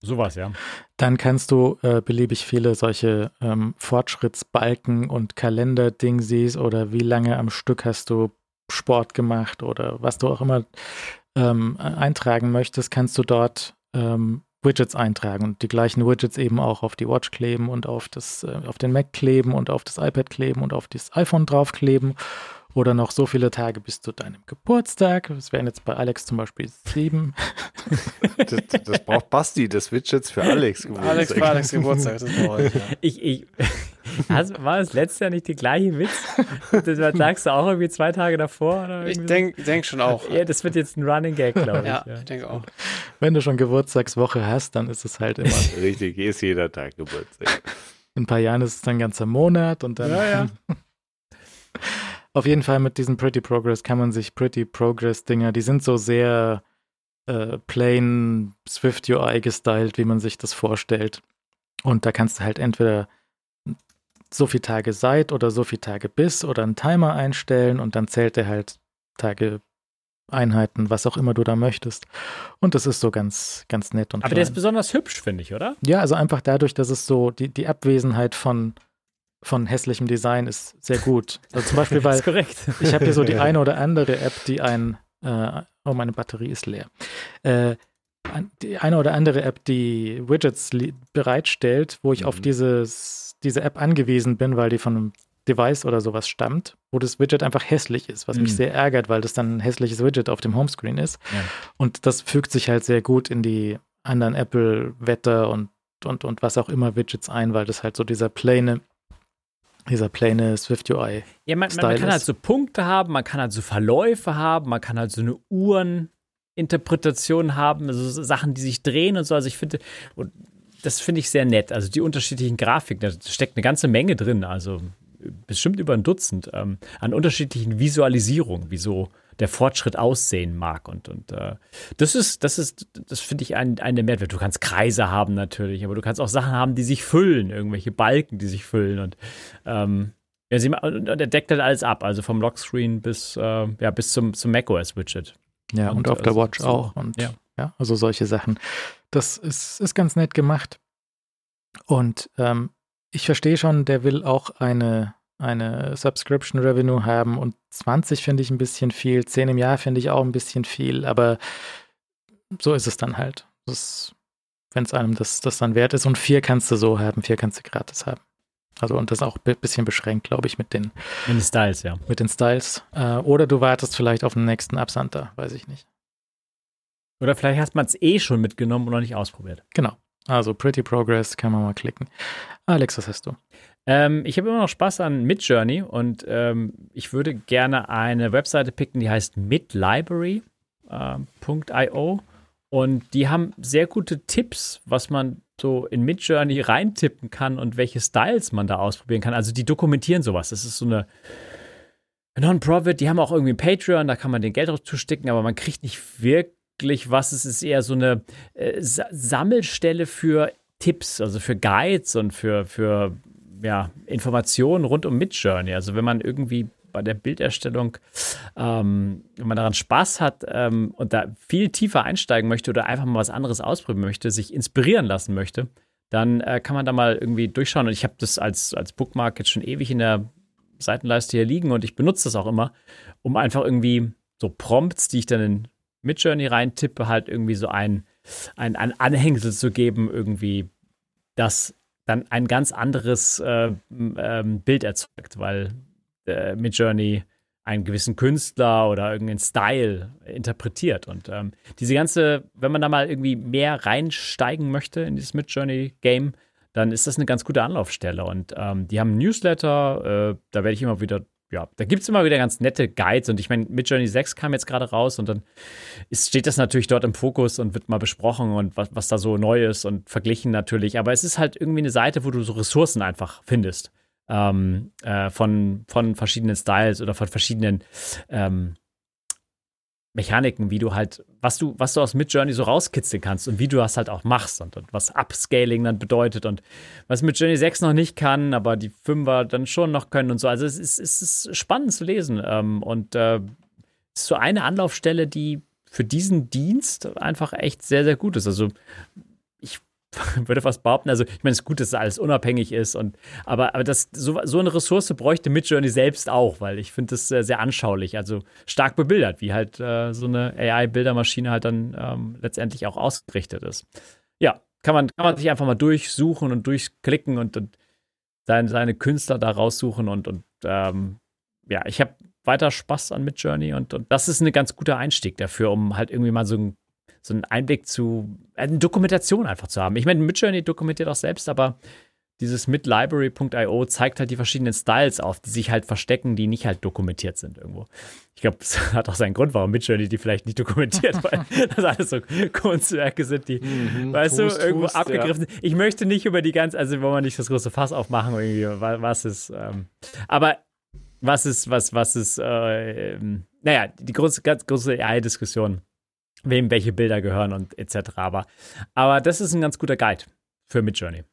Sowas, ja. Dann kannst du äh, beliebig viele solche ähm, Fortschrittsbalken und Kalender-Dingsies oder wie lange am Stück hast du Sport gemacht oder was du auch immer ähm, eintragen möchtest, kannst du dort ähm, Widgets eintragen und die gleichen Widgets eben auch auf die Watch kleben und auf das, äh, auf den Mac kleben und auf das iPad kleben und auf das iPhone draufkleben. Oder noch so viele Tage bis zu deinem Geburtstag. Das wären jetzt bei Alex zum Beispiel sieben. Das, das braucht Basti, das Widgets für Alex. Alex Geburtstag. war Alex Geburtstag, das. Ja. Ich, ich, hast, war das letztes Jahr nicht der gleiche Witz? Das sagst du auch irgendwie zwei Tage davor? Oder Ich denke denk schon auch. so? Ja, das wird jetzt ein Running Gag, glaube ich. Ja, ja. ich denke auch. Wenn du schon Geburtstagswoche hast, dann ist es halt immer. Richtig, ist jeder Tag Geburtstag. In ein paar Jahren ist es dann ein ganzer Monat und dann. Ja, ja. Auf jeden Fall mit diesem Pretty Progress kann man sich Pretty Progress Dinger, die sind so sehr äh, plain Swift UI gestylt, wie man sich das vorstellt. Und da kannst du halt entweder so viele Tage seit oder so viele Tage bis oder einen Timer einstellen und dann zählt er halt Tage, Einheiten, was auch immer du da möchtest. Und das ist so ganz, ganz nett und Aber der ist klein. besonders hübsch, finde ich, oder? Ja, also einfach dadurch, dass es so, die, die Abwesenheit von, von hässlichem Design ist sehr gut. Also zum Beispiel, Das weil ist korrekt. ich habe hier so die eine oder andere App, die ein, äh, oh, meine Batterie ist leer, äh, die eine oder andere App, die Widgets bereitstellt, wo ich mhm. auf dieses, diese App angewiesen bin, weil die von einem Device oder sowas stammt, wo das Widget einfach hässlich ist, was mhm. mich sehr ärgert, weil das dann ein hässliches Widget auf dem Homescreen ist. Ja. Und das fügt sich halt sehr gut in die anderen Apple-Wetter und, und, und was auch immer Widgets ein, weil das halt so dieser plane dieser plane Swift UI. Ja, man, man, man kann halt so Punkte haben, man kann halt so Verläufe haben, man kann halt so eine Uhreninterpretation haben, also Sachen, die sich drehen und so. Also ich finde, das finde ich sehr nett. Also die unterschiedlichen Grafiken, da steckt eine ganze Menge drin. Also bestimmt über ein Dutzend ähm, an unterschiedlichen Visualisierungen, wie so der Fortschritt aussehen mag. Und, und äh, das ist, das ist, das finde ich ein, eine Mehrwert. Du kannst Kreise haben natürlich, aber du kannst auch Sachen haben, die sich füllen, irgendwelche Balken, die sich füllen. Und ähm, ja, sie, und er deckt halt alles ab, also vom Lockscreen bis, äh, ja, bis zum, zum macOS-Widget. Ja, und, und auf der Watch so, auch. Und ja. ja, also solche Sachen. Das ist, ist ganz nett gemacht. Und ähm, ich verstehe schon, der will auch eine, eine Subscription Revenue haben und 20 finde ich ein bisschen viel, 10 im Jahr finde ich auch ein bisschen viel, aber so ist es dann halt. Wenn es einem das, das dann wert ist und vier kannst du so haben, vier kannst du gratis haben. Also und das auch ein bisschen beschränkt, glaube ich, mit den, mit den Styles, ja. Mit den Styles. Äh, oder du wartest vielleicht auf den nächsten Absander, weiß ich nicht. Oder vielleicht hast man es eh schon mitgenommen und noch nicht ausprobiert. Genau. Also Pretty Progress kann man mal klicken. Alex, was hast du? Ähm, ich habe immer noch Spaß an Midjourney und ähm, ich würde gerne eine Webseite picken, die heißt midlibrary.io äh, und die haben sehr gute Tipps, was man so in Midjourney reintippen kann und welche Styles man da ausprobieren kann. Also die dokumentieren sowas. Das ist so eine Non-Profit, die haben auch irgendwie ein Patreon, da kann man den Geld drauf zustecken, aber man kriegt nicht wirklich was. Es ist eher so eine äh, Sammelstelle für Tipps, also für Guides und für, für ja, Informationen rund um Midjourney. Also wenn man irgendwie bei der Bilderstellung, ähm, wenn man daran Spaß hat ähm, und da viel tiefer einsteigen möchte oder einfach mal was anderes ausprobieren möchte, sich inspirieren lassen möchte, dann äh, kann man da mal irgendwie durchschauen. Und ich habe das als, als Bookmark jetzt schon ewig in der Seitenleiste hier liegen und ich benutze das auch immer, um einfach irgendwie so Prompts, die ich dann in Midjourney reintippe, halt irgendwie so ein, ein, ein Anhängsel zu geben, irgendwie das dann ein ganz anderes äh, ähm, Bild erzeugt, weil äh, Midjourney einen gewissen Künstler oder irgendeinen Style interpretiert. Und ähm, diese ganze, wenn man da mal irgendwie mehr reinsteigen möchte in dieses Midjourney-Game, dann ist das eine ganz gute Anlaufstelle. Und ähm, die haben einen Newsletter, äh, da werde ich immer wieder ja, da gibt es immer wieder ganz nette Guides und ich meine, Midjourney 6 kam jetzt gerade raus und dann ist, steht das natürlich dort im Fokus und wird mal besprochen und was, was da so neu ist und verglichen natürlich. Aber es ist halt irgendwie eine Seite, wo du so Ressourcen einfach findest. Ähm, äh, von, von verschiedenen Styles oder von verschiedenen ähm, Mechaniken, wie du halt, was du, was du aus Midjourney so rauskitzeln kannst und wie du das halt auch machst und, und, was Upscaling dann bedeutet und was Midjourney 6 noch nicht kann, aber die 5er dann schon noch können und so. Also es ist, es ist spannend zu lesen ähm, und äh, ist so eine Anlaufstelle, die für diesen Dienst einfach echt sehr, sehr gut ist. Also würde fast behaupten, also ich meine, es ist gut, dass alles unabhängig ist, und, aber, aber das, so, so eine Ressource bräuchte Midjourney selbst auch, weil ich finde das äh, sehr anschaulich, also stark bebildert, wie halt äh, so eine AI-Bildermaschine halt dann ähm, letztendlich auch ausgerichtet ist. Ja, kann man, kann man sich einfach mal durchsuchen und durchklicken und, und seine, seine Künstler da raussuchen und, und ähm, ja, ich habe weiter Spaß an Midjourney und, und das ist ein ganz guter Einstieg dafür, um halt irgendwie mal so ein so einen Einblick zu, eine Dokumentation einfach zu haben. Ich meine, Midjourney dokumentiert auch selbst, aber dieses midlibrary.io zeigt halt die verschiedenen Styles auf, die sich halt verstecken, die nicht halt dokumentiert sind irgendwo. Ich glaube, das hat auch seinen Grund, warum Midjourney die vielleicht nicht dokumentiert, weil das alles so Kunstwerke sind, die, mhm, weißt tust, du, irgendwo tust, abgegriffen sind. Ja. Ich möchte nicht über die ganze, also wollen wir nicht das große Fass aufmachen, irgendwie, was ist, ähm, aber was ist, was, was ist, äh, ähm, naja, die große, ganz große AI-Diskussion wem welche Bilder gehören und etc. Aber, aber das ist ein ganz guter Guide für Midjourney.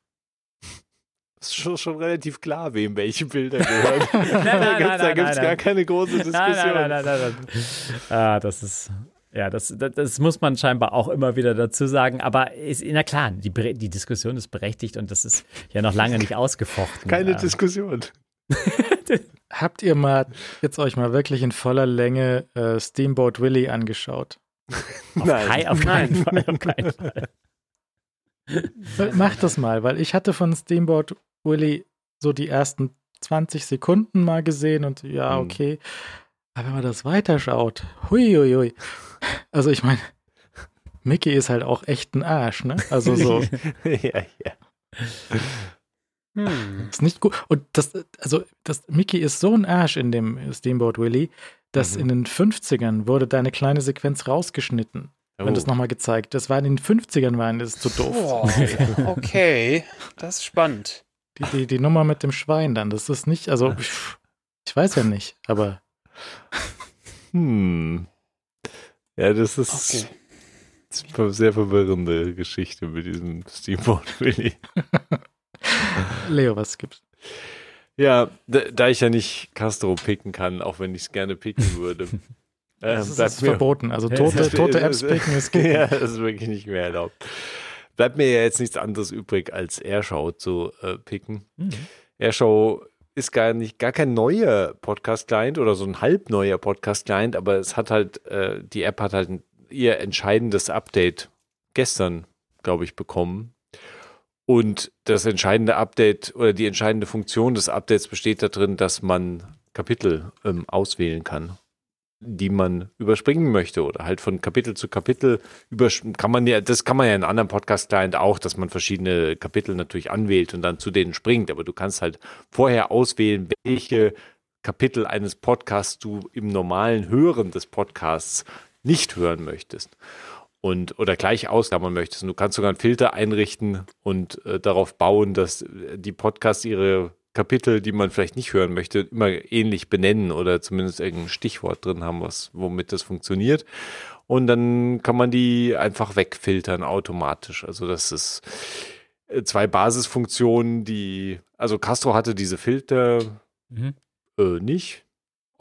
Das ist schon, schon relativ klar, wem welche Bilder gehören. nein, nein, da gibt es gar keine große Diskussion. Nein, nein, nein, nein, ah, das ist. Ja, das, das, das, muss man scheinbar auch immer wieder dazu sagen. Aber ist, na klar, die, die Diskussion ist berechtigt und das ist ja noch lange nicht ausgefochten. Keine ähm. Diskussion. Habt ihr mal jetzt euch mal wirklich in voller Länge äh, Steamboat Willie angeschaut? Auf, Nein. Kein, auf keinen Fall. Auf keinen Fall. Mach das mal, weil ich hatte von Steamboat Willy so die ersten 20 Sekunden mal gesehen und ja, Hm. okay. Aber wenn man das weiterschaut, hui, hui, hui. Also ich meine, Mickey ist halt auch echt ein Arsch, ne? Also so, ja, ja. Hm. ist nicht gut. Und das, also das, Mickey ist so ein Arsch in dem Steamboat Willy, dass Mhm. in den 50ern wurde deine kleine Sequenz rausgeschnitten. Oh. Wenn das nochmal gezeigt. Das war in den 50ern, waren das zu doof. Boah, okay, das ist spannend. Die, die, die Nummer mit dem Schwein dann, das ist nicht, also ich, weiß ja nicht, aber Hm. Ja, das ist Okay. eine sehr verwirrende Geschichte mit diesem Steamboat Willy. Leo, was gibt's? Ja, da, ich ja nicht Castro picken kann, auch wenn ich es gerne picken würde. ähm, Das ist, ist verboten. Also tote, tote Apps picken ist ja, das ist wirklich nicht mehr erlaubt. Bleibt mir ja jetzt nichts anderes übrig, als Airshow zu äh, picken. Hm. Airshow ist gar nicht, gar kein neuer Podcast-Client oder so ein halb neuer Podcast-Client, aber es hat halt, äh, die App hat halt ein, ihr entscheidendes Update gestern, glaube ich, bekommen. Und das entscheidende Update oder die entscheidende Funktion des Updates besteht darin, dass man Kapitel ähm, auswählen kann, die man überspringen möchte oder halt von Kapitel zu Kapitel übersch kann man ja, das kann man ja in anderen Podcast-Client auch, dass man verschiedene Kapitel natürlich anwählt und dann zu denen springt, aber du kannst halt vorher auswählen, welche Kapitel eines Podcasts du im normalen Hören des Podcasts nicht hören möchtest und oder gleich ausklammern möchtest. Und du kannst sogar einen Filter einrichten und äh, darauf bauen, dass die Podcasts ihre Kapitel, die man vielleicht nicht hören möchte, immer ähnlich benennen oder zumindest irgendein Stichwort drin haben, was, womit das funktioniert. Und dann kann man die einfach wegfiltern automatisch. Also das ist äh, zwei Basisfunktionen, die, also Castro hatte diese Filter Mhm. äh, nicht,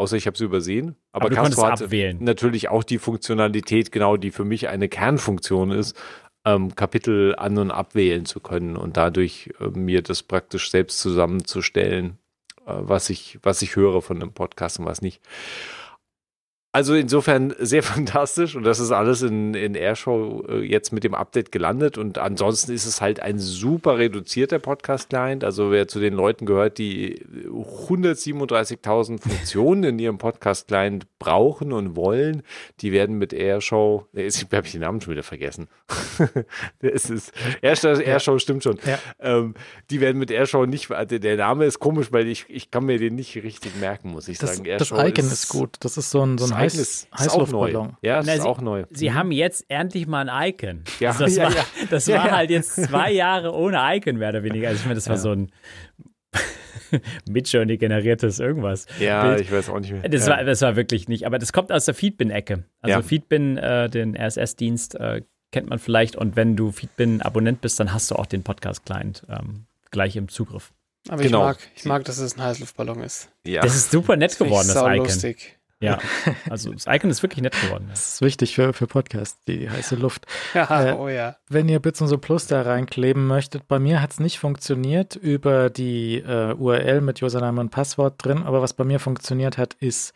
außer ich habe sie übersehen. Aber, Aber du Castro hat abwählen. natürlich auch die Funktionalität, genau die für mich eine Kernfunktion ist, ähm, Kapitel an- und abwählen zu können und dadurch äh, mir das praktisch selbst zusammenzustellen, äh, was ich, was ich höre von einem Podcast und was nicht. Also insofern sehr fantastisch und das ist alles in, in Airshow äh, jetzt mit dem Update gelandet und ansonsten ist es halt ein super reduzierter Podcast-Client. Also wer zu den Leuten gehört, die 137.000 Funktionen in ihrem Podcast-Client brauchen und wollen, die werden mit Airshow, ich habe den Namen schon wieder vergessen. es ist, Airshow, Airshow stimmt schon. Ja. Ähm, die werden mit Airshow nicht, also der Name ist komisch, weil ich, ich kann mir den nicht richtig merken, muss ich Das, sagen. das Airshow Icon ist, gut. Das ist so ein, so ein das Heiß. Heißluftballon. Ja, Na, ist sie- auch neu. Sie haben jetzt endlich mal ein Icon. Ja, Also das ja, war, ja. Das Ja, war ja. halt jetzt zwei Jahre ohne Icon, mehr oder weniger. Also ich meine, das war so ein Midjourney generiertes irgendwas. Ja, Bild. ich weiß auch nicht mehr. Das, ja. war, das war wirklich nicht, aber das kommt aus der Feedbin-Ecke. Also Ja. Feedbin, äh, den RSS-Dienst, äh, kennt man vielleicht und wenn du Feedbin-Abonnent bist, dann hast du auch den Podcast-Client ähm, gleich im Zugriff. Aber Genau. ich mag, ich mag, dass es ein Heißluftballon ist. ja. Das ist super nett ich geworden, das Icon. saulustig. Ja, also das Icon ist wirklich nett geworden. Das ist wichtig für, für Podcasts, die heiße Luft. Ja, Äh, oh ja. Wenn ihr Bits und so Plus da reinkleben möchtet, bei mir hat es nicht funktioniert über die äh, URL mit Username und Passwort drin, aber was bei mir funktioniert hat, ist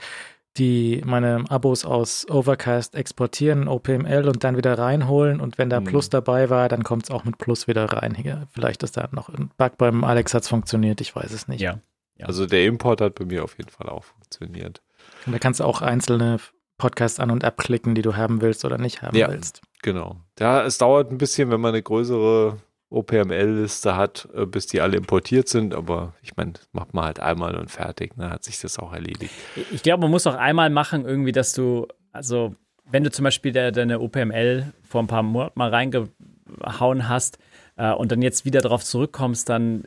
die meine Abos aus Overcast exportieren, OPML und dann wieder reinholen und wenn da Hm. Plus dabei war, dann kommt es auch mit Plus wieder rein. Hier, vielleicht ist da noch ein Bug beim Alex hat es funktioniert, ich weiß es nicht. Ja. Also der Import hat bei mir auf jeden Fall auch funktioniert. Und da kannst du auch einzelne Podcasts an- und abklicken, die du haben willst oder nicht haben Ja. willst. Genau. Ja, es dauert ein bisschen, wenn man eine größere OPML-Liste hat, äh, bis die alle importiert sind, aber ich meine, das macht man halt einmal und fertig, dann hat sich das auch erledigt. Ich glaube, man muss auch einmal machen, irgendwie, dass du, also, wenn du zum Beispiel de, deine OPML vor ein paar Monaten mal reingehauen hast äh, und dann jetzt wieder darauf zurückkommst, dann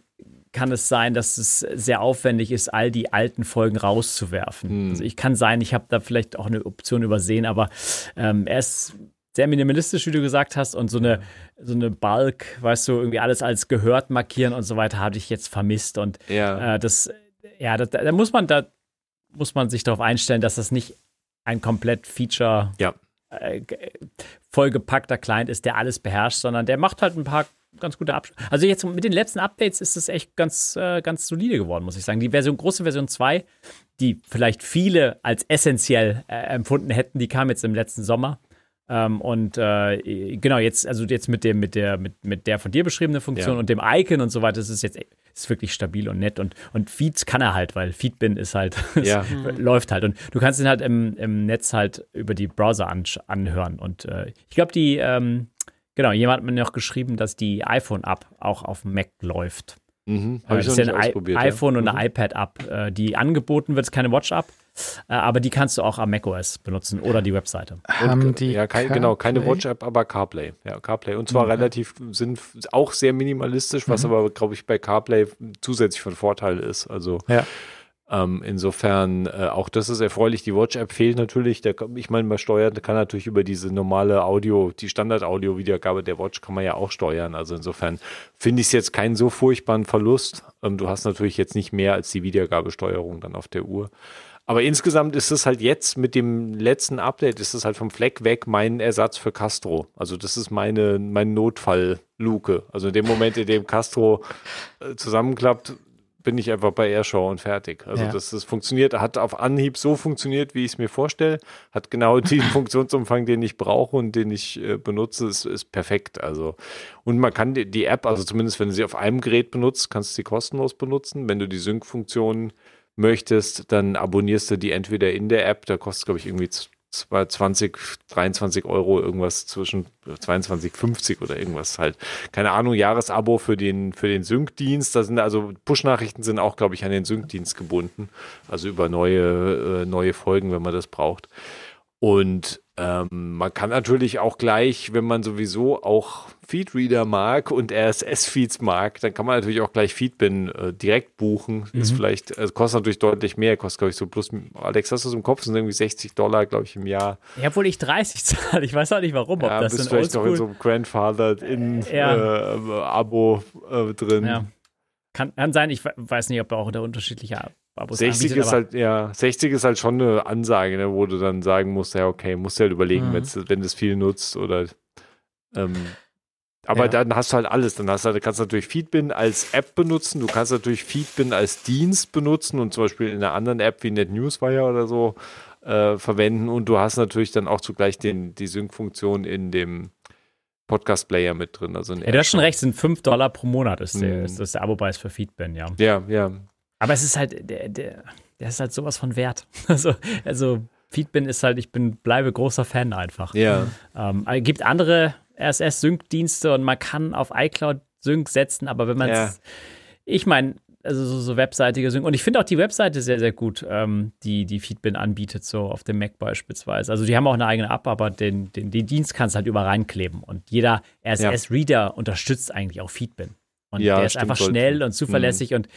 kann es sein, dass es sehr aufwendig ist, all die alten Folgen rauszuwerfen. Hm. Also ich kann sein, ich habe da vielleicht auch eine Option übersehen, aber ähm, er ist sehr minimalistisch, wie du gesagt hast, und so eine, so eine Bulk, weißt du, irgendwie alles als gehört markieren und so weiter, habe ich jetzt vermisst. Und Ja, äh, das, ja, da, da muss man, da muss man sich darauf einstellen, dass das nicht ein komplett Feature Ja. äh, ge- vollgepackter Client ist, der alles beherrscht, sondern der macht halt ein paar ganz gute Abschlüsse. Also jetzt mit den letzten Updates ist es echt ganz, äh, ganz solide geworden, muss ich sagen. Die Version, große Version 2, die vielleicht viele als essentiell äh, empfunden hätten, die kam jetzt im letzten Sommer. Ähm, und äh, genau, jetzt, also jetzt mit dem, mit der, mit, mit der von dir beschriebenen Funktion Ja. und dem Icon und so weiter, das ist jetzt ist wirklich stabil und nett. Und, und Feeds kann er halt, weil Feedbin ist halt, Ja. läuft halt. Und du kannst ihn halt im, im Netz halt über die Browser ansch- anhören. Und äh, ich glaube, die, ähm, genau, jemand hat mir noch geschrieben, dass die iPhone-App auch auf dem Mac läuft. Mhm. Äh, Habe ich das noch ist nicht ausprobiert. I iPhone ja. und Mhm. eine iPad-App, äh, die angeboten wird, ist keine Watch-App, äh, aber die kannst du auch am macOS benutzen oder die Webseite. Haben die ja, kein, genau, keine? Watch-App, aber CarPlay. Ja, CarPlay. Und zwar Mhm. relativ, sind auch sehr minimalistisch, was Mhm. aber, glaube ich, bei CarPlay zusätzlich von Vorteil ist. Also Ja. Ähm, insofern, äh, auch das ist erfreulich. Die Watch-App fehlt natürlich. Der, ich meine, man steuert, kann natürlich über diese normale Audio, die Standard-Audio-Wiedergabe der Watch kann man ja auch steuern. Also insofern finde ich es jetzt keinen so furchtbaren Verlust. Ähm, du hast natürlich jetzt nicht mehr als die Wiedergabesteuerung dann auf der Uhr. Aber insgesamt ist es halt jetzt mit dem letzten Update, ist es halt vom Fleck weg mein Ersatz für Castro. Also das ist meine, mein Notfall-Luke. Also in dem Moment, in dem Castro äh, zusammenklappt, bin ich einfach bei Airshow und fertig. Also Ja. das, das funktioniert, hat auf Anhieb so funktioniert, wie ich es mir vorstelle, hat genau den Funktionsumfang, den ich brauche und den ich äh, benutze, ist, ist perfekt. Also und man kann die, die App, also zumindest wenn du sie auf einem Gerät benutzt, kannst du sie kostenlos benutzen. Wenn du die Sync-Funktion möchtest, dann abonnierst du die entweder in der App, da kostet glaube ich irgendwie zwei- 20, 23 Euro, irgendwas zwischen 22, 50 oder irgendwas halt. Keine Ahnung, Jahresabo für den, für den Sync-Dienst. Da sind also Push-Nachrichten sind auch, glaube ich, an den Sync-Dienst gebunden. Also über neue, äh, neue Folgen, wenn man das braucht. Und ähm, man kann natürlich auch gleich, wenn man sowieso auch Feedreader mag und RSS-Feeds mag, dann kann man natürlich auch gleich Feedbin äh, direkt buchen. Ist vielleicht, also kostet natürlich deutlich mehr, kostet, glaube ich, so plus, Alex, hast du es im Kopf? Das sind irgendwie 60 Dollar, glaube ich, im Jahr. Ja, obwohl ich 30 zahle. Ich weiß auch nicht warum. Ob Ja, das bist vielleicht noch in so einem Grandfather in Ja. äh, Abo äh, drin. Ja. Kann, kann sein. Ich we- weiß nicht, ob er auch da unterschiedliche Abos 60 anbietet, ist halt, ja, 60 ist halt schon eine Ansage, ne, wo du dann sagen musst, ja, okay, musst du halt überlegen, Mhm. wenn du es viel nutzt oder ähm, aber Ja. dann hast du halt alles. Dann hast du, du kannst natürlich Feedbin als App benutzen, du kannst natürlich Feedbin als Dienst benutzen und zum Beispiel in einer anderen App wie NetNewsWire oder so äh, verwenden und du hast natürlich dann auch zugleich den, die Sync-Funktion in dem Podcast-Player mit drin. Also Ja, du hast schon recht, sind 5 Dollar pro Monat ist der, Mhm. ist das der Abo-Preis für Feedbin, ja. Ja, ja. Aber es ist halt, der, der, der ist halt sowas von wert. Also, also Feedbin ist halt, ich bin, bleibe großer Fan einfach. Ja. Ähm, es gibt andere RSS-Sync-Dienste und man kann auf iCloud Sync setzen, aber wenn man es, Ja. ich meine, also so, so webseitige Sync, und ich finde auch die Webseite sehr, sehr gut, ähm, die die Feedbin anbietet, so auf dem Mac beispielsweise. Also die haben auch eine eigene App, aber den, den, den Dienst kannst du halt überall reinkleben und jeder RSS-Reader unterstützt eigentlich auch Feedbin. Und Ja, der ist einfach sollte. schnell und zuverlässig und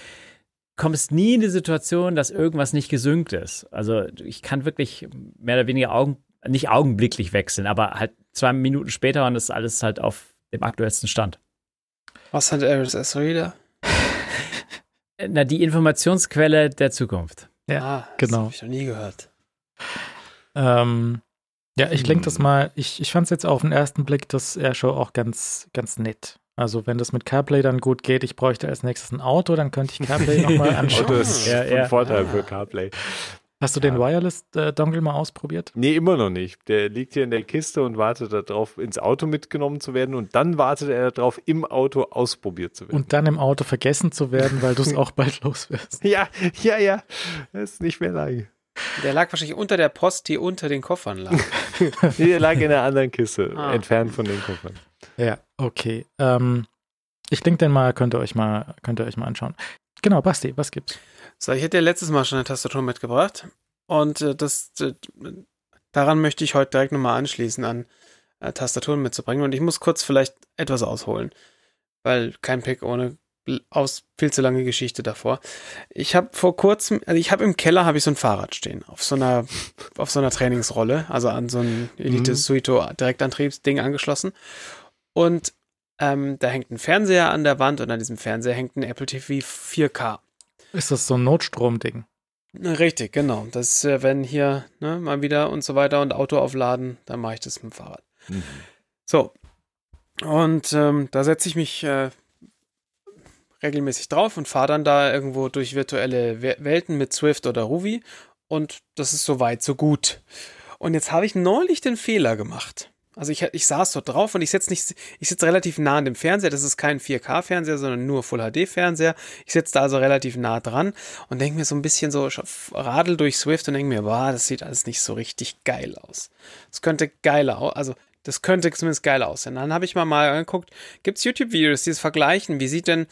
kommst nie in die Situation, dass irgendwas nicht gesynkt ist. Also ich kann wirklich mehr oder weniger Augen, nicht augenblicklich wechseln, aber halt zwei Minuten später und ist alles halt auf dem aktuellsten Stand. Was hat RSS-Reader? Äh, Na, die Informationsquelle der Zukunft. Ja, ah, genau. Das habe ich noch nie gehört. Ähm, ja, ich lenke das Hm. mal. Ich, ich fand es jetzt auf den ersten Blick das Airshow auch ganz, ganz nett. Also, wenn das mit CarPlay dann gut geht, ich bräuchte als nächstes ein Auto, dann könnte ich CarPlay nochmal anschauen. Auto ist Ja, von ja. Vorteil für CarPlay. Hast du den Ja. Wireless-Dongle mal ausprobiert? Nee, immer noch nicht. Der liegt hier in der Kiste und wartet darauf, ins Auto mitgenommen zu werden. Und dann wartet er darauf, im Auto ausprobiert zu werden. Und dann im Auto vergessen zu werden, weil du es auch bald los wirst. ja, ja, ja. Das ist nicht mehr lange. Der lag wahrscheinlich unter der Post, die unter den Koffern lag. Nee, der lag in einer anderen Kiste, Ah. entfernt von den Koffern. Ja, okay. Ähm, ich denke den mal, könnt ihr euch mal, könnt ihr euch mal anschauen. Genau, Basti, was gibt's? So, ich hätte ja letztes Mal schon eine Tastatur mitgebracht. Und äh, das, äh, daran möchte ich heute direkt nochmal anschließen, an äh, Tastaturen mitzubringen. Und ich muss kurz vielleicht etwas ausholen, weil kein Pick ohne aus viel zu lange Geschichte davor. Ich habe vor kurzem, also ich habe im Keller habe ich so ein Fahrrad stehen auf so einer auf so einer Trainingsrolle, also an so ein Elite Mhm. Suito Direktantriebsding angeschlossen. Und ähm, da hängt ein Fernseher an der Wand und an diesem Fernseher hängt ein Apple TV 4K. Ist das so ein Notstrom-Ding? Richtig, genau. Das, äh, wenn hier ne, mal wieder und so weiter und Auto aufladen, dann mache ich das mit dem Fahrrad. So. Und ähm, da setze ich mich äh, regelmäßig drauf und fahre dann da irgendwo durch virtuelle We Welten mit Swift oder Ruby. Und das ist so weit, so gut. Und jetzt habe ich neulich den Fehler gemacht. Also ich, ich saß dort drauf und ich sitze nicht, ich sitze relativ nah an dem Fernseher. Das ist kein 4K-Fernseher, sondern nur Full HD-Fernseher. Ich sitze da also relativ nah dran und denke mir so ein bisschen so, radel durch Swift und denke mir, boah, das sieht alles nicht so richtig geil aus. Es könnte geiler aus, also das könnte zumindest geil aussehen. Dann habe ich mal mal angeguckt, gibt es YouTube-Videos, die es vergleichen. Wie sieht denn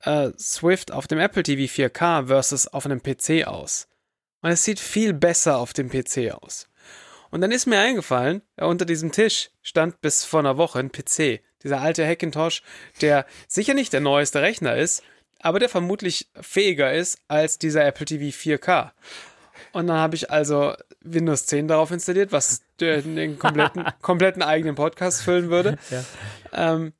äh, Swift auf dem Apple TV 4K versus auf einem PC aus? Und es sieht viel besser auf dem PC aus. Und dann ist mir eingefallen, unter diesem Tisch stand bis vor einer Woche ein PC. Dieser alte Hackintosh, der sicher nicht der neueste Rechner ist, aber der vermutlich fähiger ist als dieser Apple TV 4K. Und dann habe ich also Windows 10 darauf installiert, was den kompletten, kompletten eigenen Podcast füllen würde. Ja. Ähm,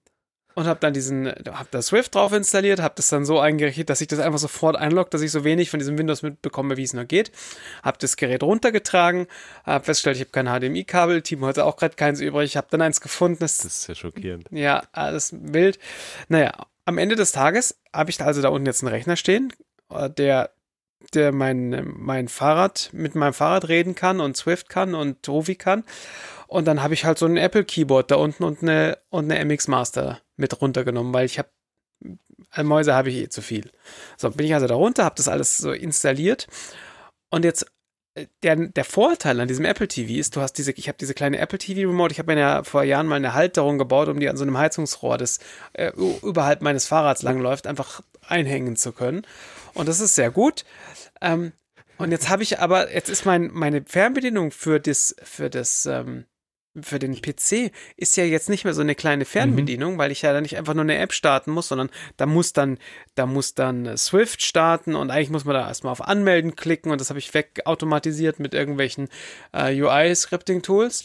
und habe dann diesen, habe da Swift drauf installiert, habe das dann so eingerichtet, dass ich das einfach sofort einloggt, dass ich so wenig von diesem Windows mitbekomme, wie es nur geht. Habe das Gerät runtergetragen, habe festgestellt, ich habe kein HDMI-Kabel, Timo hatte auch gerade keins übrig, ich habe dann eins gefunden. Das, das ist ja schockierend. Ja, alles wild. Naja, am Ende des Tages habe ich da also da unten jetzt einen Rechner stehen, äh, der der mein, mein Fahrrad, mit meinem Fahrrad reden kann und Swift kann und Tovi kann. Und dann habe ich halt so ein Apple Keyboard da unten und eine, und eine MX Master mit runtergenommen, weil ich habe äh, Mäuse habe ich eh zu viel. So, bin ich also da runter, habe das alles so installiert und jetzt äh, der, der Vorteil an diesem Apple TV ist, du hast diese, ich habe diese kleine Apple TV Remote, ich habe mir ja vor Jahren mal eine Halterung gebaut, um die an so einem Heizungsrohr, das äh, überhalb meines Fahrrads langläuft, einfach einhängen zu können. Und das ist sehr gut. Ähm, und jetzt habe ich aber, jetzt ist mein, meine Fernbedienung für das, für das, ähm, für den PC ist ja jetzt nicht mehr so eine kleine Fernbedienung, mhm. weil ich ja dann nicht einfach nur eine App starten muss, sondern da muss dann, da muss dann Swift starten und eigentlich muss man da erstmal auf Anmelden klicken und das habe ich wegautomatisiert mit irgendwelchen äh, UI-Scripting-Tools.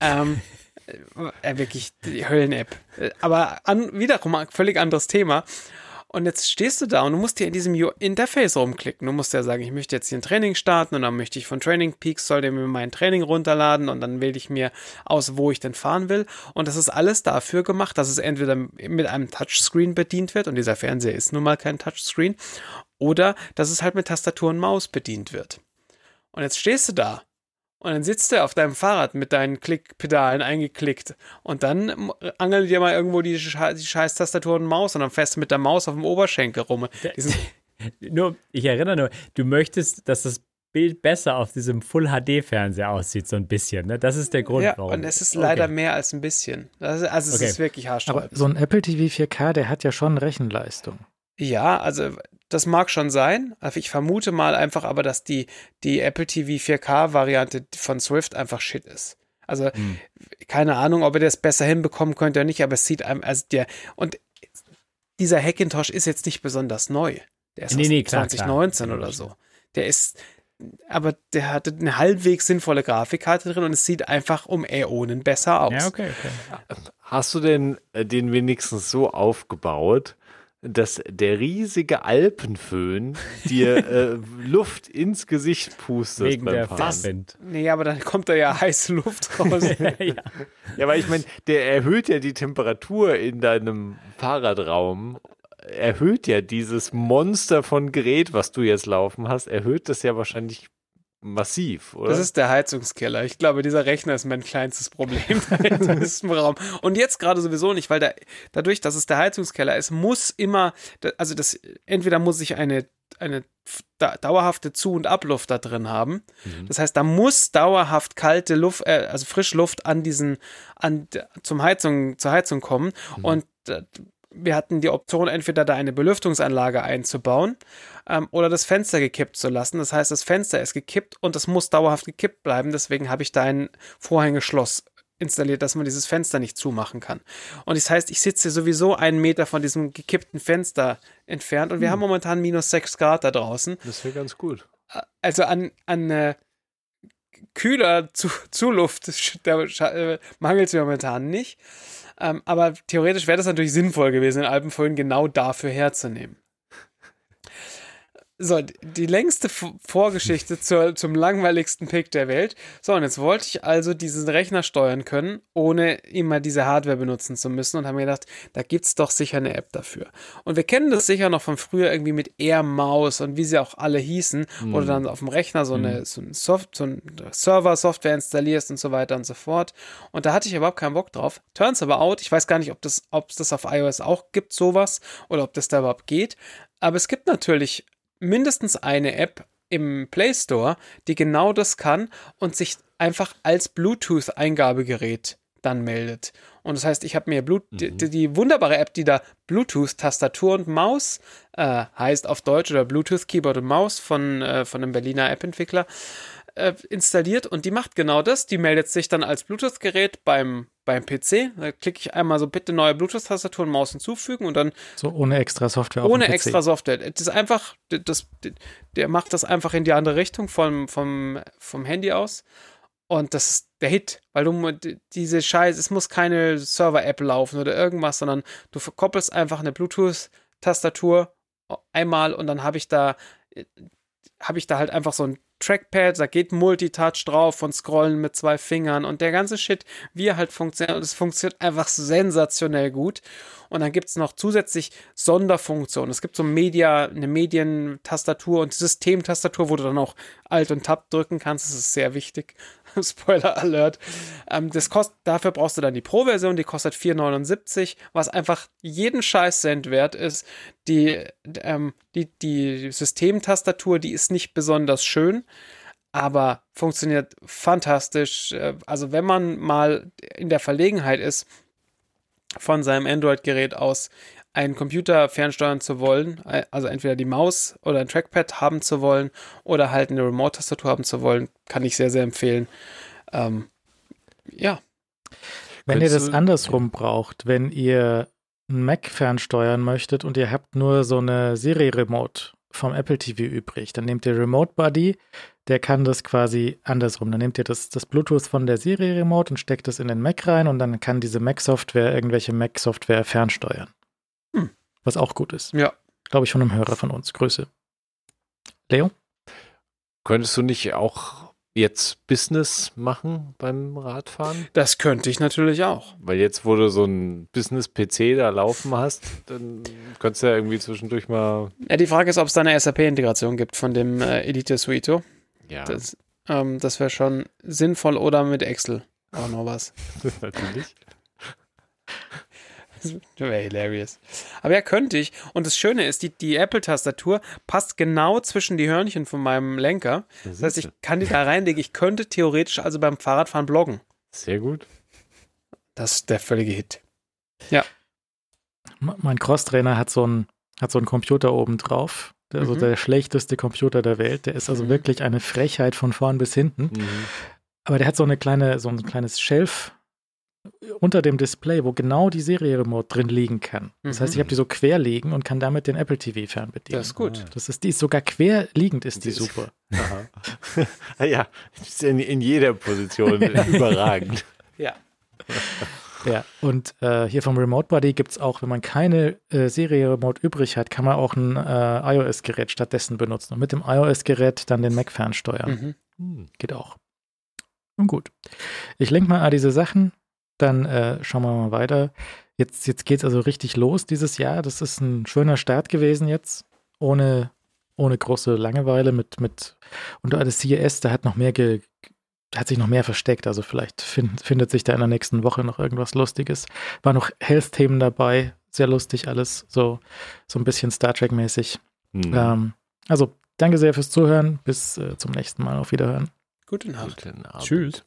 Ähm, äh, wirklich die Höllen-App. Äh, aber an, wiederum ein völlig anderes Thema. Und jetzt stehst du da und du musst dir in diesem Interface rumklicken. Du musst ja sagen, ich möchte jetzt hier ein Training starten und dann möchte ich von Training Peaks, soll der mir mein Training runterladen und dann wähle ich mir aus, wo ich denn fahren will. Und das ist alles dafür gemacht, dass es entweder mit einem Touchscreen bedient wird und dieser Fernseher ist nun mal kein Touchscreen oder dass es halt mit Tastatur und Maus bedient wird. Und jetzt stehst du da und dann sitzt du auf deinem Fahrrad mit deinen Klickpedalen eingeklickt. Und dann angelt dir mal irgendwo die, Sche die scheiß Tastatur und Maus und dann fährst du mit der Maus auf dem Oberschenkel rum. nur, ich erinnere nur, du möchtest, dass das Bild besser auf diesem Full HD Fernseher aussieht, so ein bisschen. Ne? Das ist der Grund, ja, warum. Und es ist leider okay. mehr als ein bisschen. also es okay. ist wirklich haarsträubend. Aber so ein Apple TV 4K, der hat ja schon Rechenleistung. Ja, also das mag schon sein. Also ich vermute mal einfach aber, dass die, die Apple TV 4K-Variante von Swift einfach shit ist. Also hm. keine Ahnung, ob er das besser hinbekommen könnte oder nicht, aber es sieht einem, also der, und dieser Hackintosh ist jetzt nicht besonders neu. Der ist nee, nee, klar, 2019 klar. oder so. Der ist, aber der hatte eine halbwegs sinnvolle Grafikkarte drin und es sieht einfach um Äonen besser aus. Ja, okay, okay. Hast du denn äh, den wenigstens so aufgebaut, dass der riesige Alpenföhn dir äh, Luft ins Gesicht pustet Wegen beim der Fahren. Nee, aber dann kommt da ja heiße Luft raus. ja. ja, aber ich meine, der erhöht ja die Temperatur in deinem Fahrradraum erhöht ja dieses Monster von Gerät, was du jetzt laufen hast, erhöht das ja wahrscheinlich massiv, oder? Das ist der Heizungskeller. Ich glaube, dieser Rechner ist mein kleinstes Problem in diesem Raum. Und jetzt gerade sowieso nicht, weil da, dadurch, dass es der Heizungskeller ist, muss immer, also das, entweder muss ich eine, eine dauerhafte Zu- und Abluft da drin haben. Mhm. Das heißt, da muss dauerhaft kalte Luft, äh, also Frischluft an diesen, an, zum Heizung, zur Heizung kommen. Mhm. Und äh, wir hatten die Option, entweder da eine Belüftungsanlage einzubauen ähm, oder das Fenster gekippt zu lassen. Das heißt, das Fenster ist gekippt und es muss dauerhaft gekippt bleiben. Deswegen habe ich da ein Vorhängeschloss installiert, dass man dieses Fenster nicht zumachen kann. Und das heißt, ich sitze sowieso einen Meter von diesem gekippten Fenster entfernt und wir hm. haben momentan minus sechs Grad da draußen. Das wäre ganz gut. Also an, an äh, kühler zu Zuluft äh, mangelt es momentan nicht. Ähm, aber theoretisch wäre das natürlich sinnvoll gewesen, den Alpenföhn genau dafür herzunehmen. So, die längste Vorgeschichte zur, zum langweiligsten Pick der Welt. So, und jetzt wollte ich also diesen Rechner steuern können, ohne immer diese Hardware benutzen zu müssen und habe mir gedacht, da gibt es doch sicher eine App dafür. Und wir kennen das sicher noch von früher irgendwie mit Air Maus und wie sie auch alle hießen, mhm. wo du dann auf dem Rechner so eine, mhm. so ein, Soft, so ein Server-Software installierst und so weiter und so fort. Und da hatte ich überhaupt keinen Bock drauf. Turns aber out, ich weiß gar nicht, ob das, ob es das auf iOS auch gibt, sowas, oder ob das da überhaupt geht. Aber es gibt natürlich mindestens eine App im Play Store, die genau das kann und sich einfach als Bluetooth-Eingabegerät dann meldet. Und das heißt, ich habe mir Blut mhm. die, die, wunderbare App, die da Bluetooth-Tastatur und Maus äh, heißt auf Deutsch oder Bluetooth-Keyboard und Maus von, äh, von einem Berliner App-Entwickler, äh, installiert und die macht genau das. Die meldet sich dann als Bluetooth-Gerät beim, beim PC. Da klicke ich einmal so bitte neue Bluetooth-Tastatur und Maus hinzufügen und dann. So ohne extra Software. Ohne extra Software. Das ist einfach, das, der macht das einfach in die andere Richtung vom, vom, vom Handy aus. Und das ist der Hit, weil du diese Scheiße, es muss keine Server-App laufen oder irgendwas, sondern du verkoppelst einfach eine Bluetooth-Tastatur einmal und dann habe ich da habe ich da halt einfach so ein Trackpad, da geht Multitouch drauf und Scrollen mit zwei Fingern und der ganze Shit, wie er halt funktioniert. Und es funktioniert einfach sensationell gut. Und dann gibt es noch zusätzlich Sonderfunktionen. Es gibt so Media, eine Medientastatur und Systemtastatur, wo du dann auch Alt und Tab drücken kannst. Das ist sehr wichtig. Spoiler Alert. Ähm, das kostet, dafür brauchst du dann die Pro-Version, die kostet 4,79, was einfach jeden Scheiß Cent wert ist. Die, ähm, die, die Systemtastatur, die ist nicht besonders schön, aber funktioniert fantastisch. Äh, also wenn man mal in der Verlegenheit ist, von seinem Android-Gerät aus einen Computer fernsteuern zu wollen, äh, also entweder die Maus oder ein Trackpad haben zu wollen oder halt eine Remote-Tastatur haben zu wollen, kann ich sehr, sehr empfehlen. Ähm, ja. Wenn ihr das andersrum braucht, wenn ihr einen Mac fernsteuern möchtet und ihr habt nur so eine Siri-Remote vom Apple TV übrig, dann nehmt ihr Remote Buddy, der kann das quasi andersrum. Dann nehmt ihr das, das Bluetooth von der Siri-Remote und steckt es in den Mac rein und dann kann diese Mac-Software irgendwelche Mac-Software fernsteuern. Was auch gut ist. Ja. Glaube ich von einem Hörer von uns. Grüße. Leo? Könntest du nicht auch jetzt Business machen beim Radfahren? Das könnte ich natürlich auch. Weil jetzt, wo du so ein Business-PC da laufen hast, dann könntest du ja irgendwie zwischendurch mal. Ja, die Frage ist, ob es da eine SAP-Integration gibt von dem äh, Editor Suito. Ja. Das, ähm, das wäre schon sinnvoll oder mit Excel auch noch was. Natürlich. Das wäre hilarious. Aber ja, könnte ich. Und das Schöne ist, die, die Apple-Tastatur passt genau zwischen die Hörnchen von meinem Lenker. Das, das heißt, ich kann die da reinlegen. Ich könnte theoretisch also beim Fahrradfahren bloggen. Sehr gut. Das ist der völlige Hit. Ja. Mein Crosstrainer hat so einen hat so einen Computer oben drauf. Also mhm. der schlechteste Computer der Welt. Der ist also mhm. wirklich eine Frechheit von vorn bis hinten. Mhm. Aber der hat so eine kleine, so ein kleines Shelf unter dem Display, wo genau die Serie-Remote drin liegen kann. Das mhm. heißt, ich habe die so quer liegen und kann damit den Apple TV fernbedienen. Das ist gut. Das ist, die ist sogar quer liegend, ist die, die super. Ah ja, in, in jeder Position überragend. Ja. Ja, und äh, hier vom Remote Buddy gibt es auch, wenn man keine äh, Serie-Remote übrig hat, kann man auch ein äh, iOS-Gerät stattdessen benutzen. Und mit dem iOS-Gerät dann den Mac fernsteuern. Mhm. Geht auch. Und gut. Ich lenke mal an diese Sachen dann äh, schauen wir mal weiter. Jetzt, jetzt geht es also richtig los dieses Jahr. Das ist ein schöner Start gewesen jetzt, ohne, ohne große Langeweile mit, mit und das CES, da hat noch mehr ge, hat sich noch mehr versteckt. Also vielleicht find, findet sich da in der nächsten Woche noch irgendwas Lustiges. War noch Health-Themen dabei, sehr lustig alles, so, so ein bisschen Star Trek-mäßig. Mhm. Ähm, also danke sehr fürs Zuhören. Bis äh, zum nächsten Mal. Auf Wiederhören. Gute Nacht. Gute Nacht. Tschüss.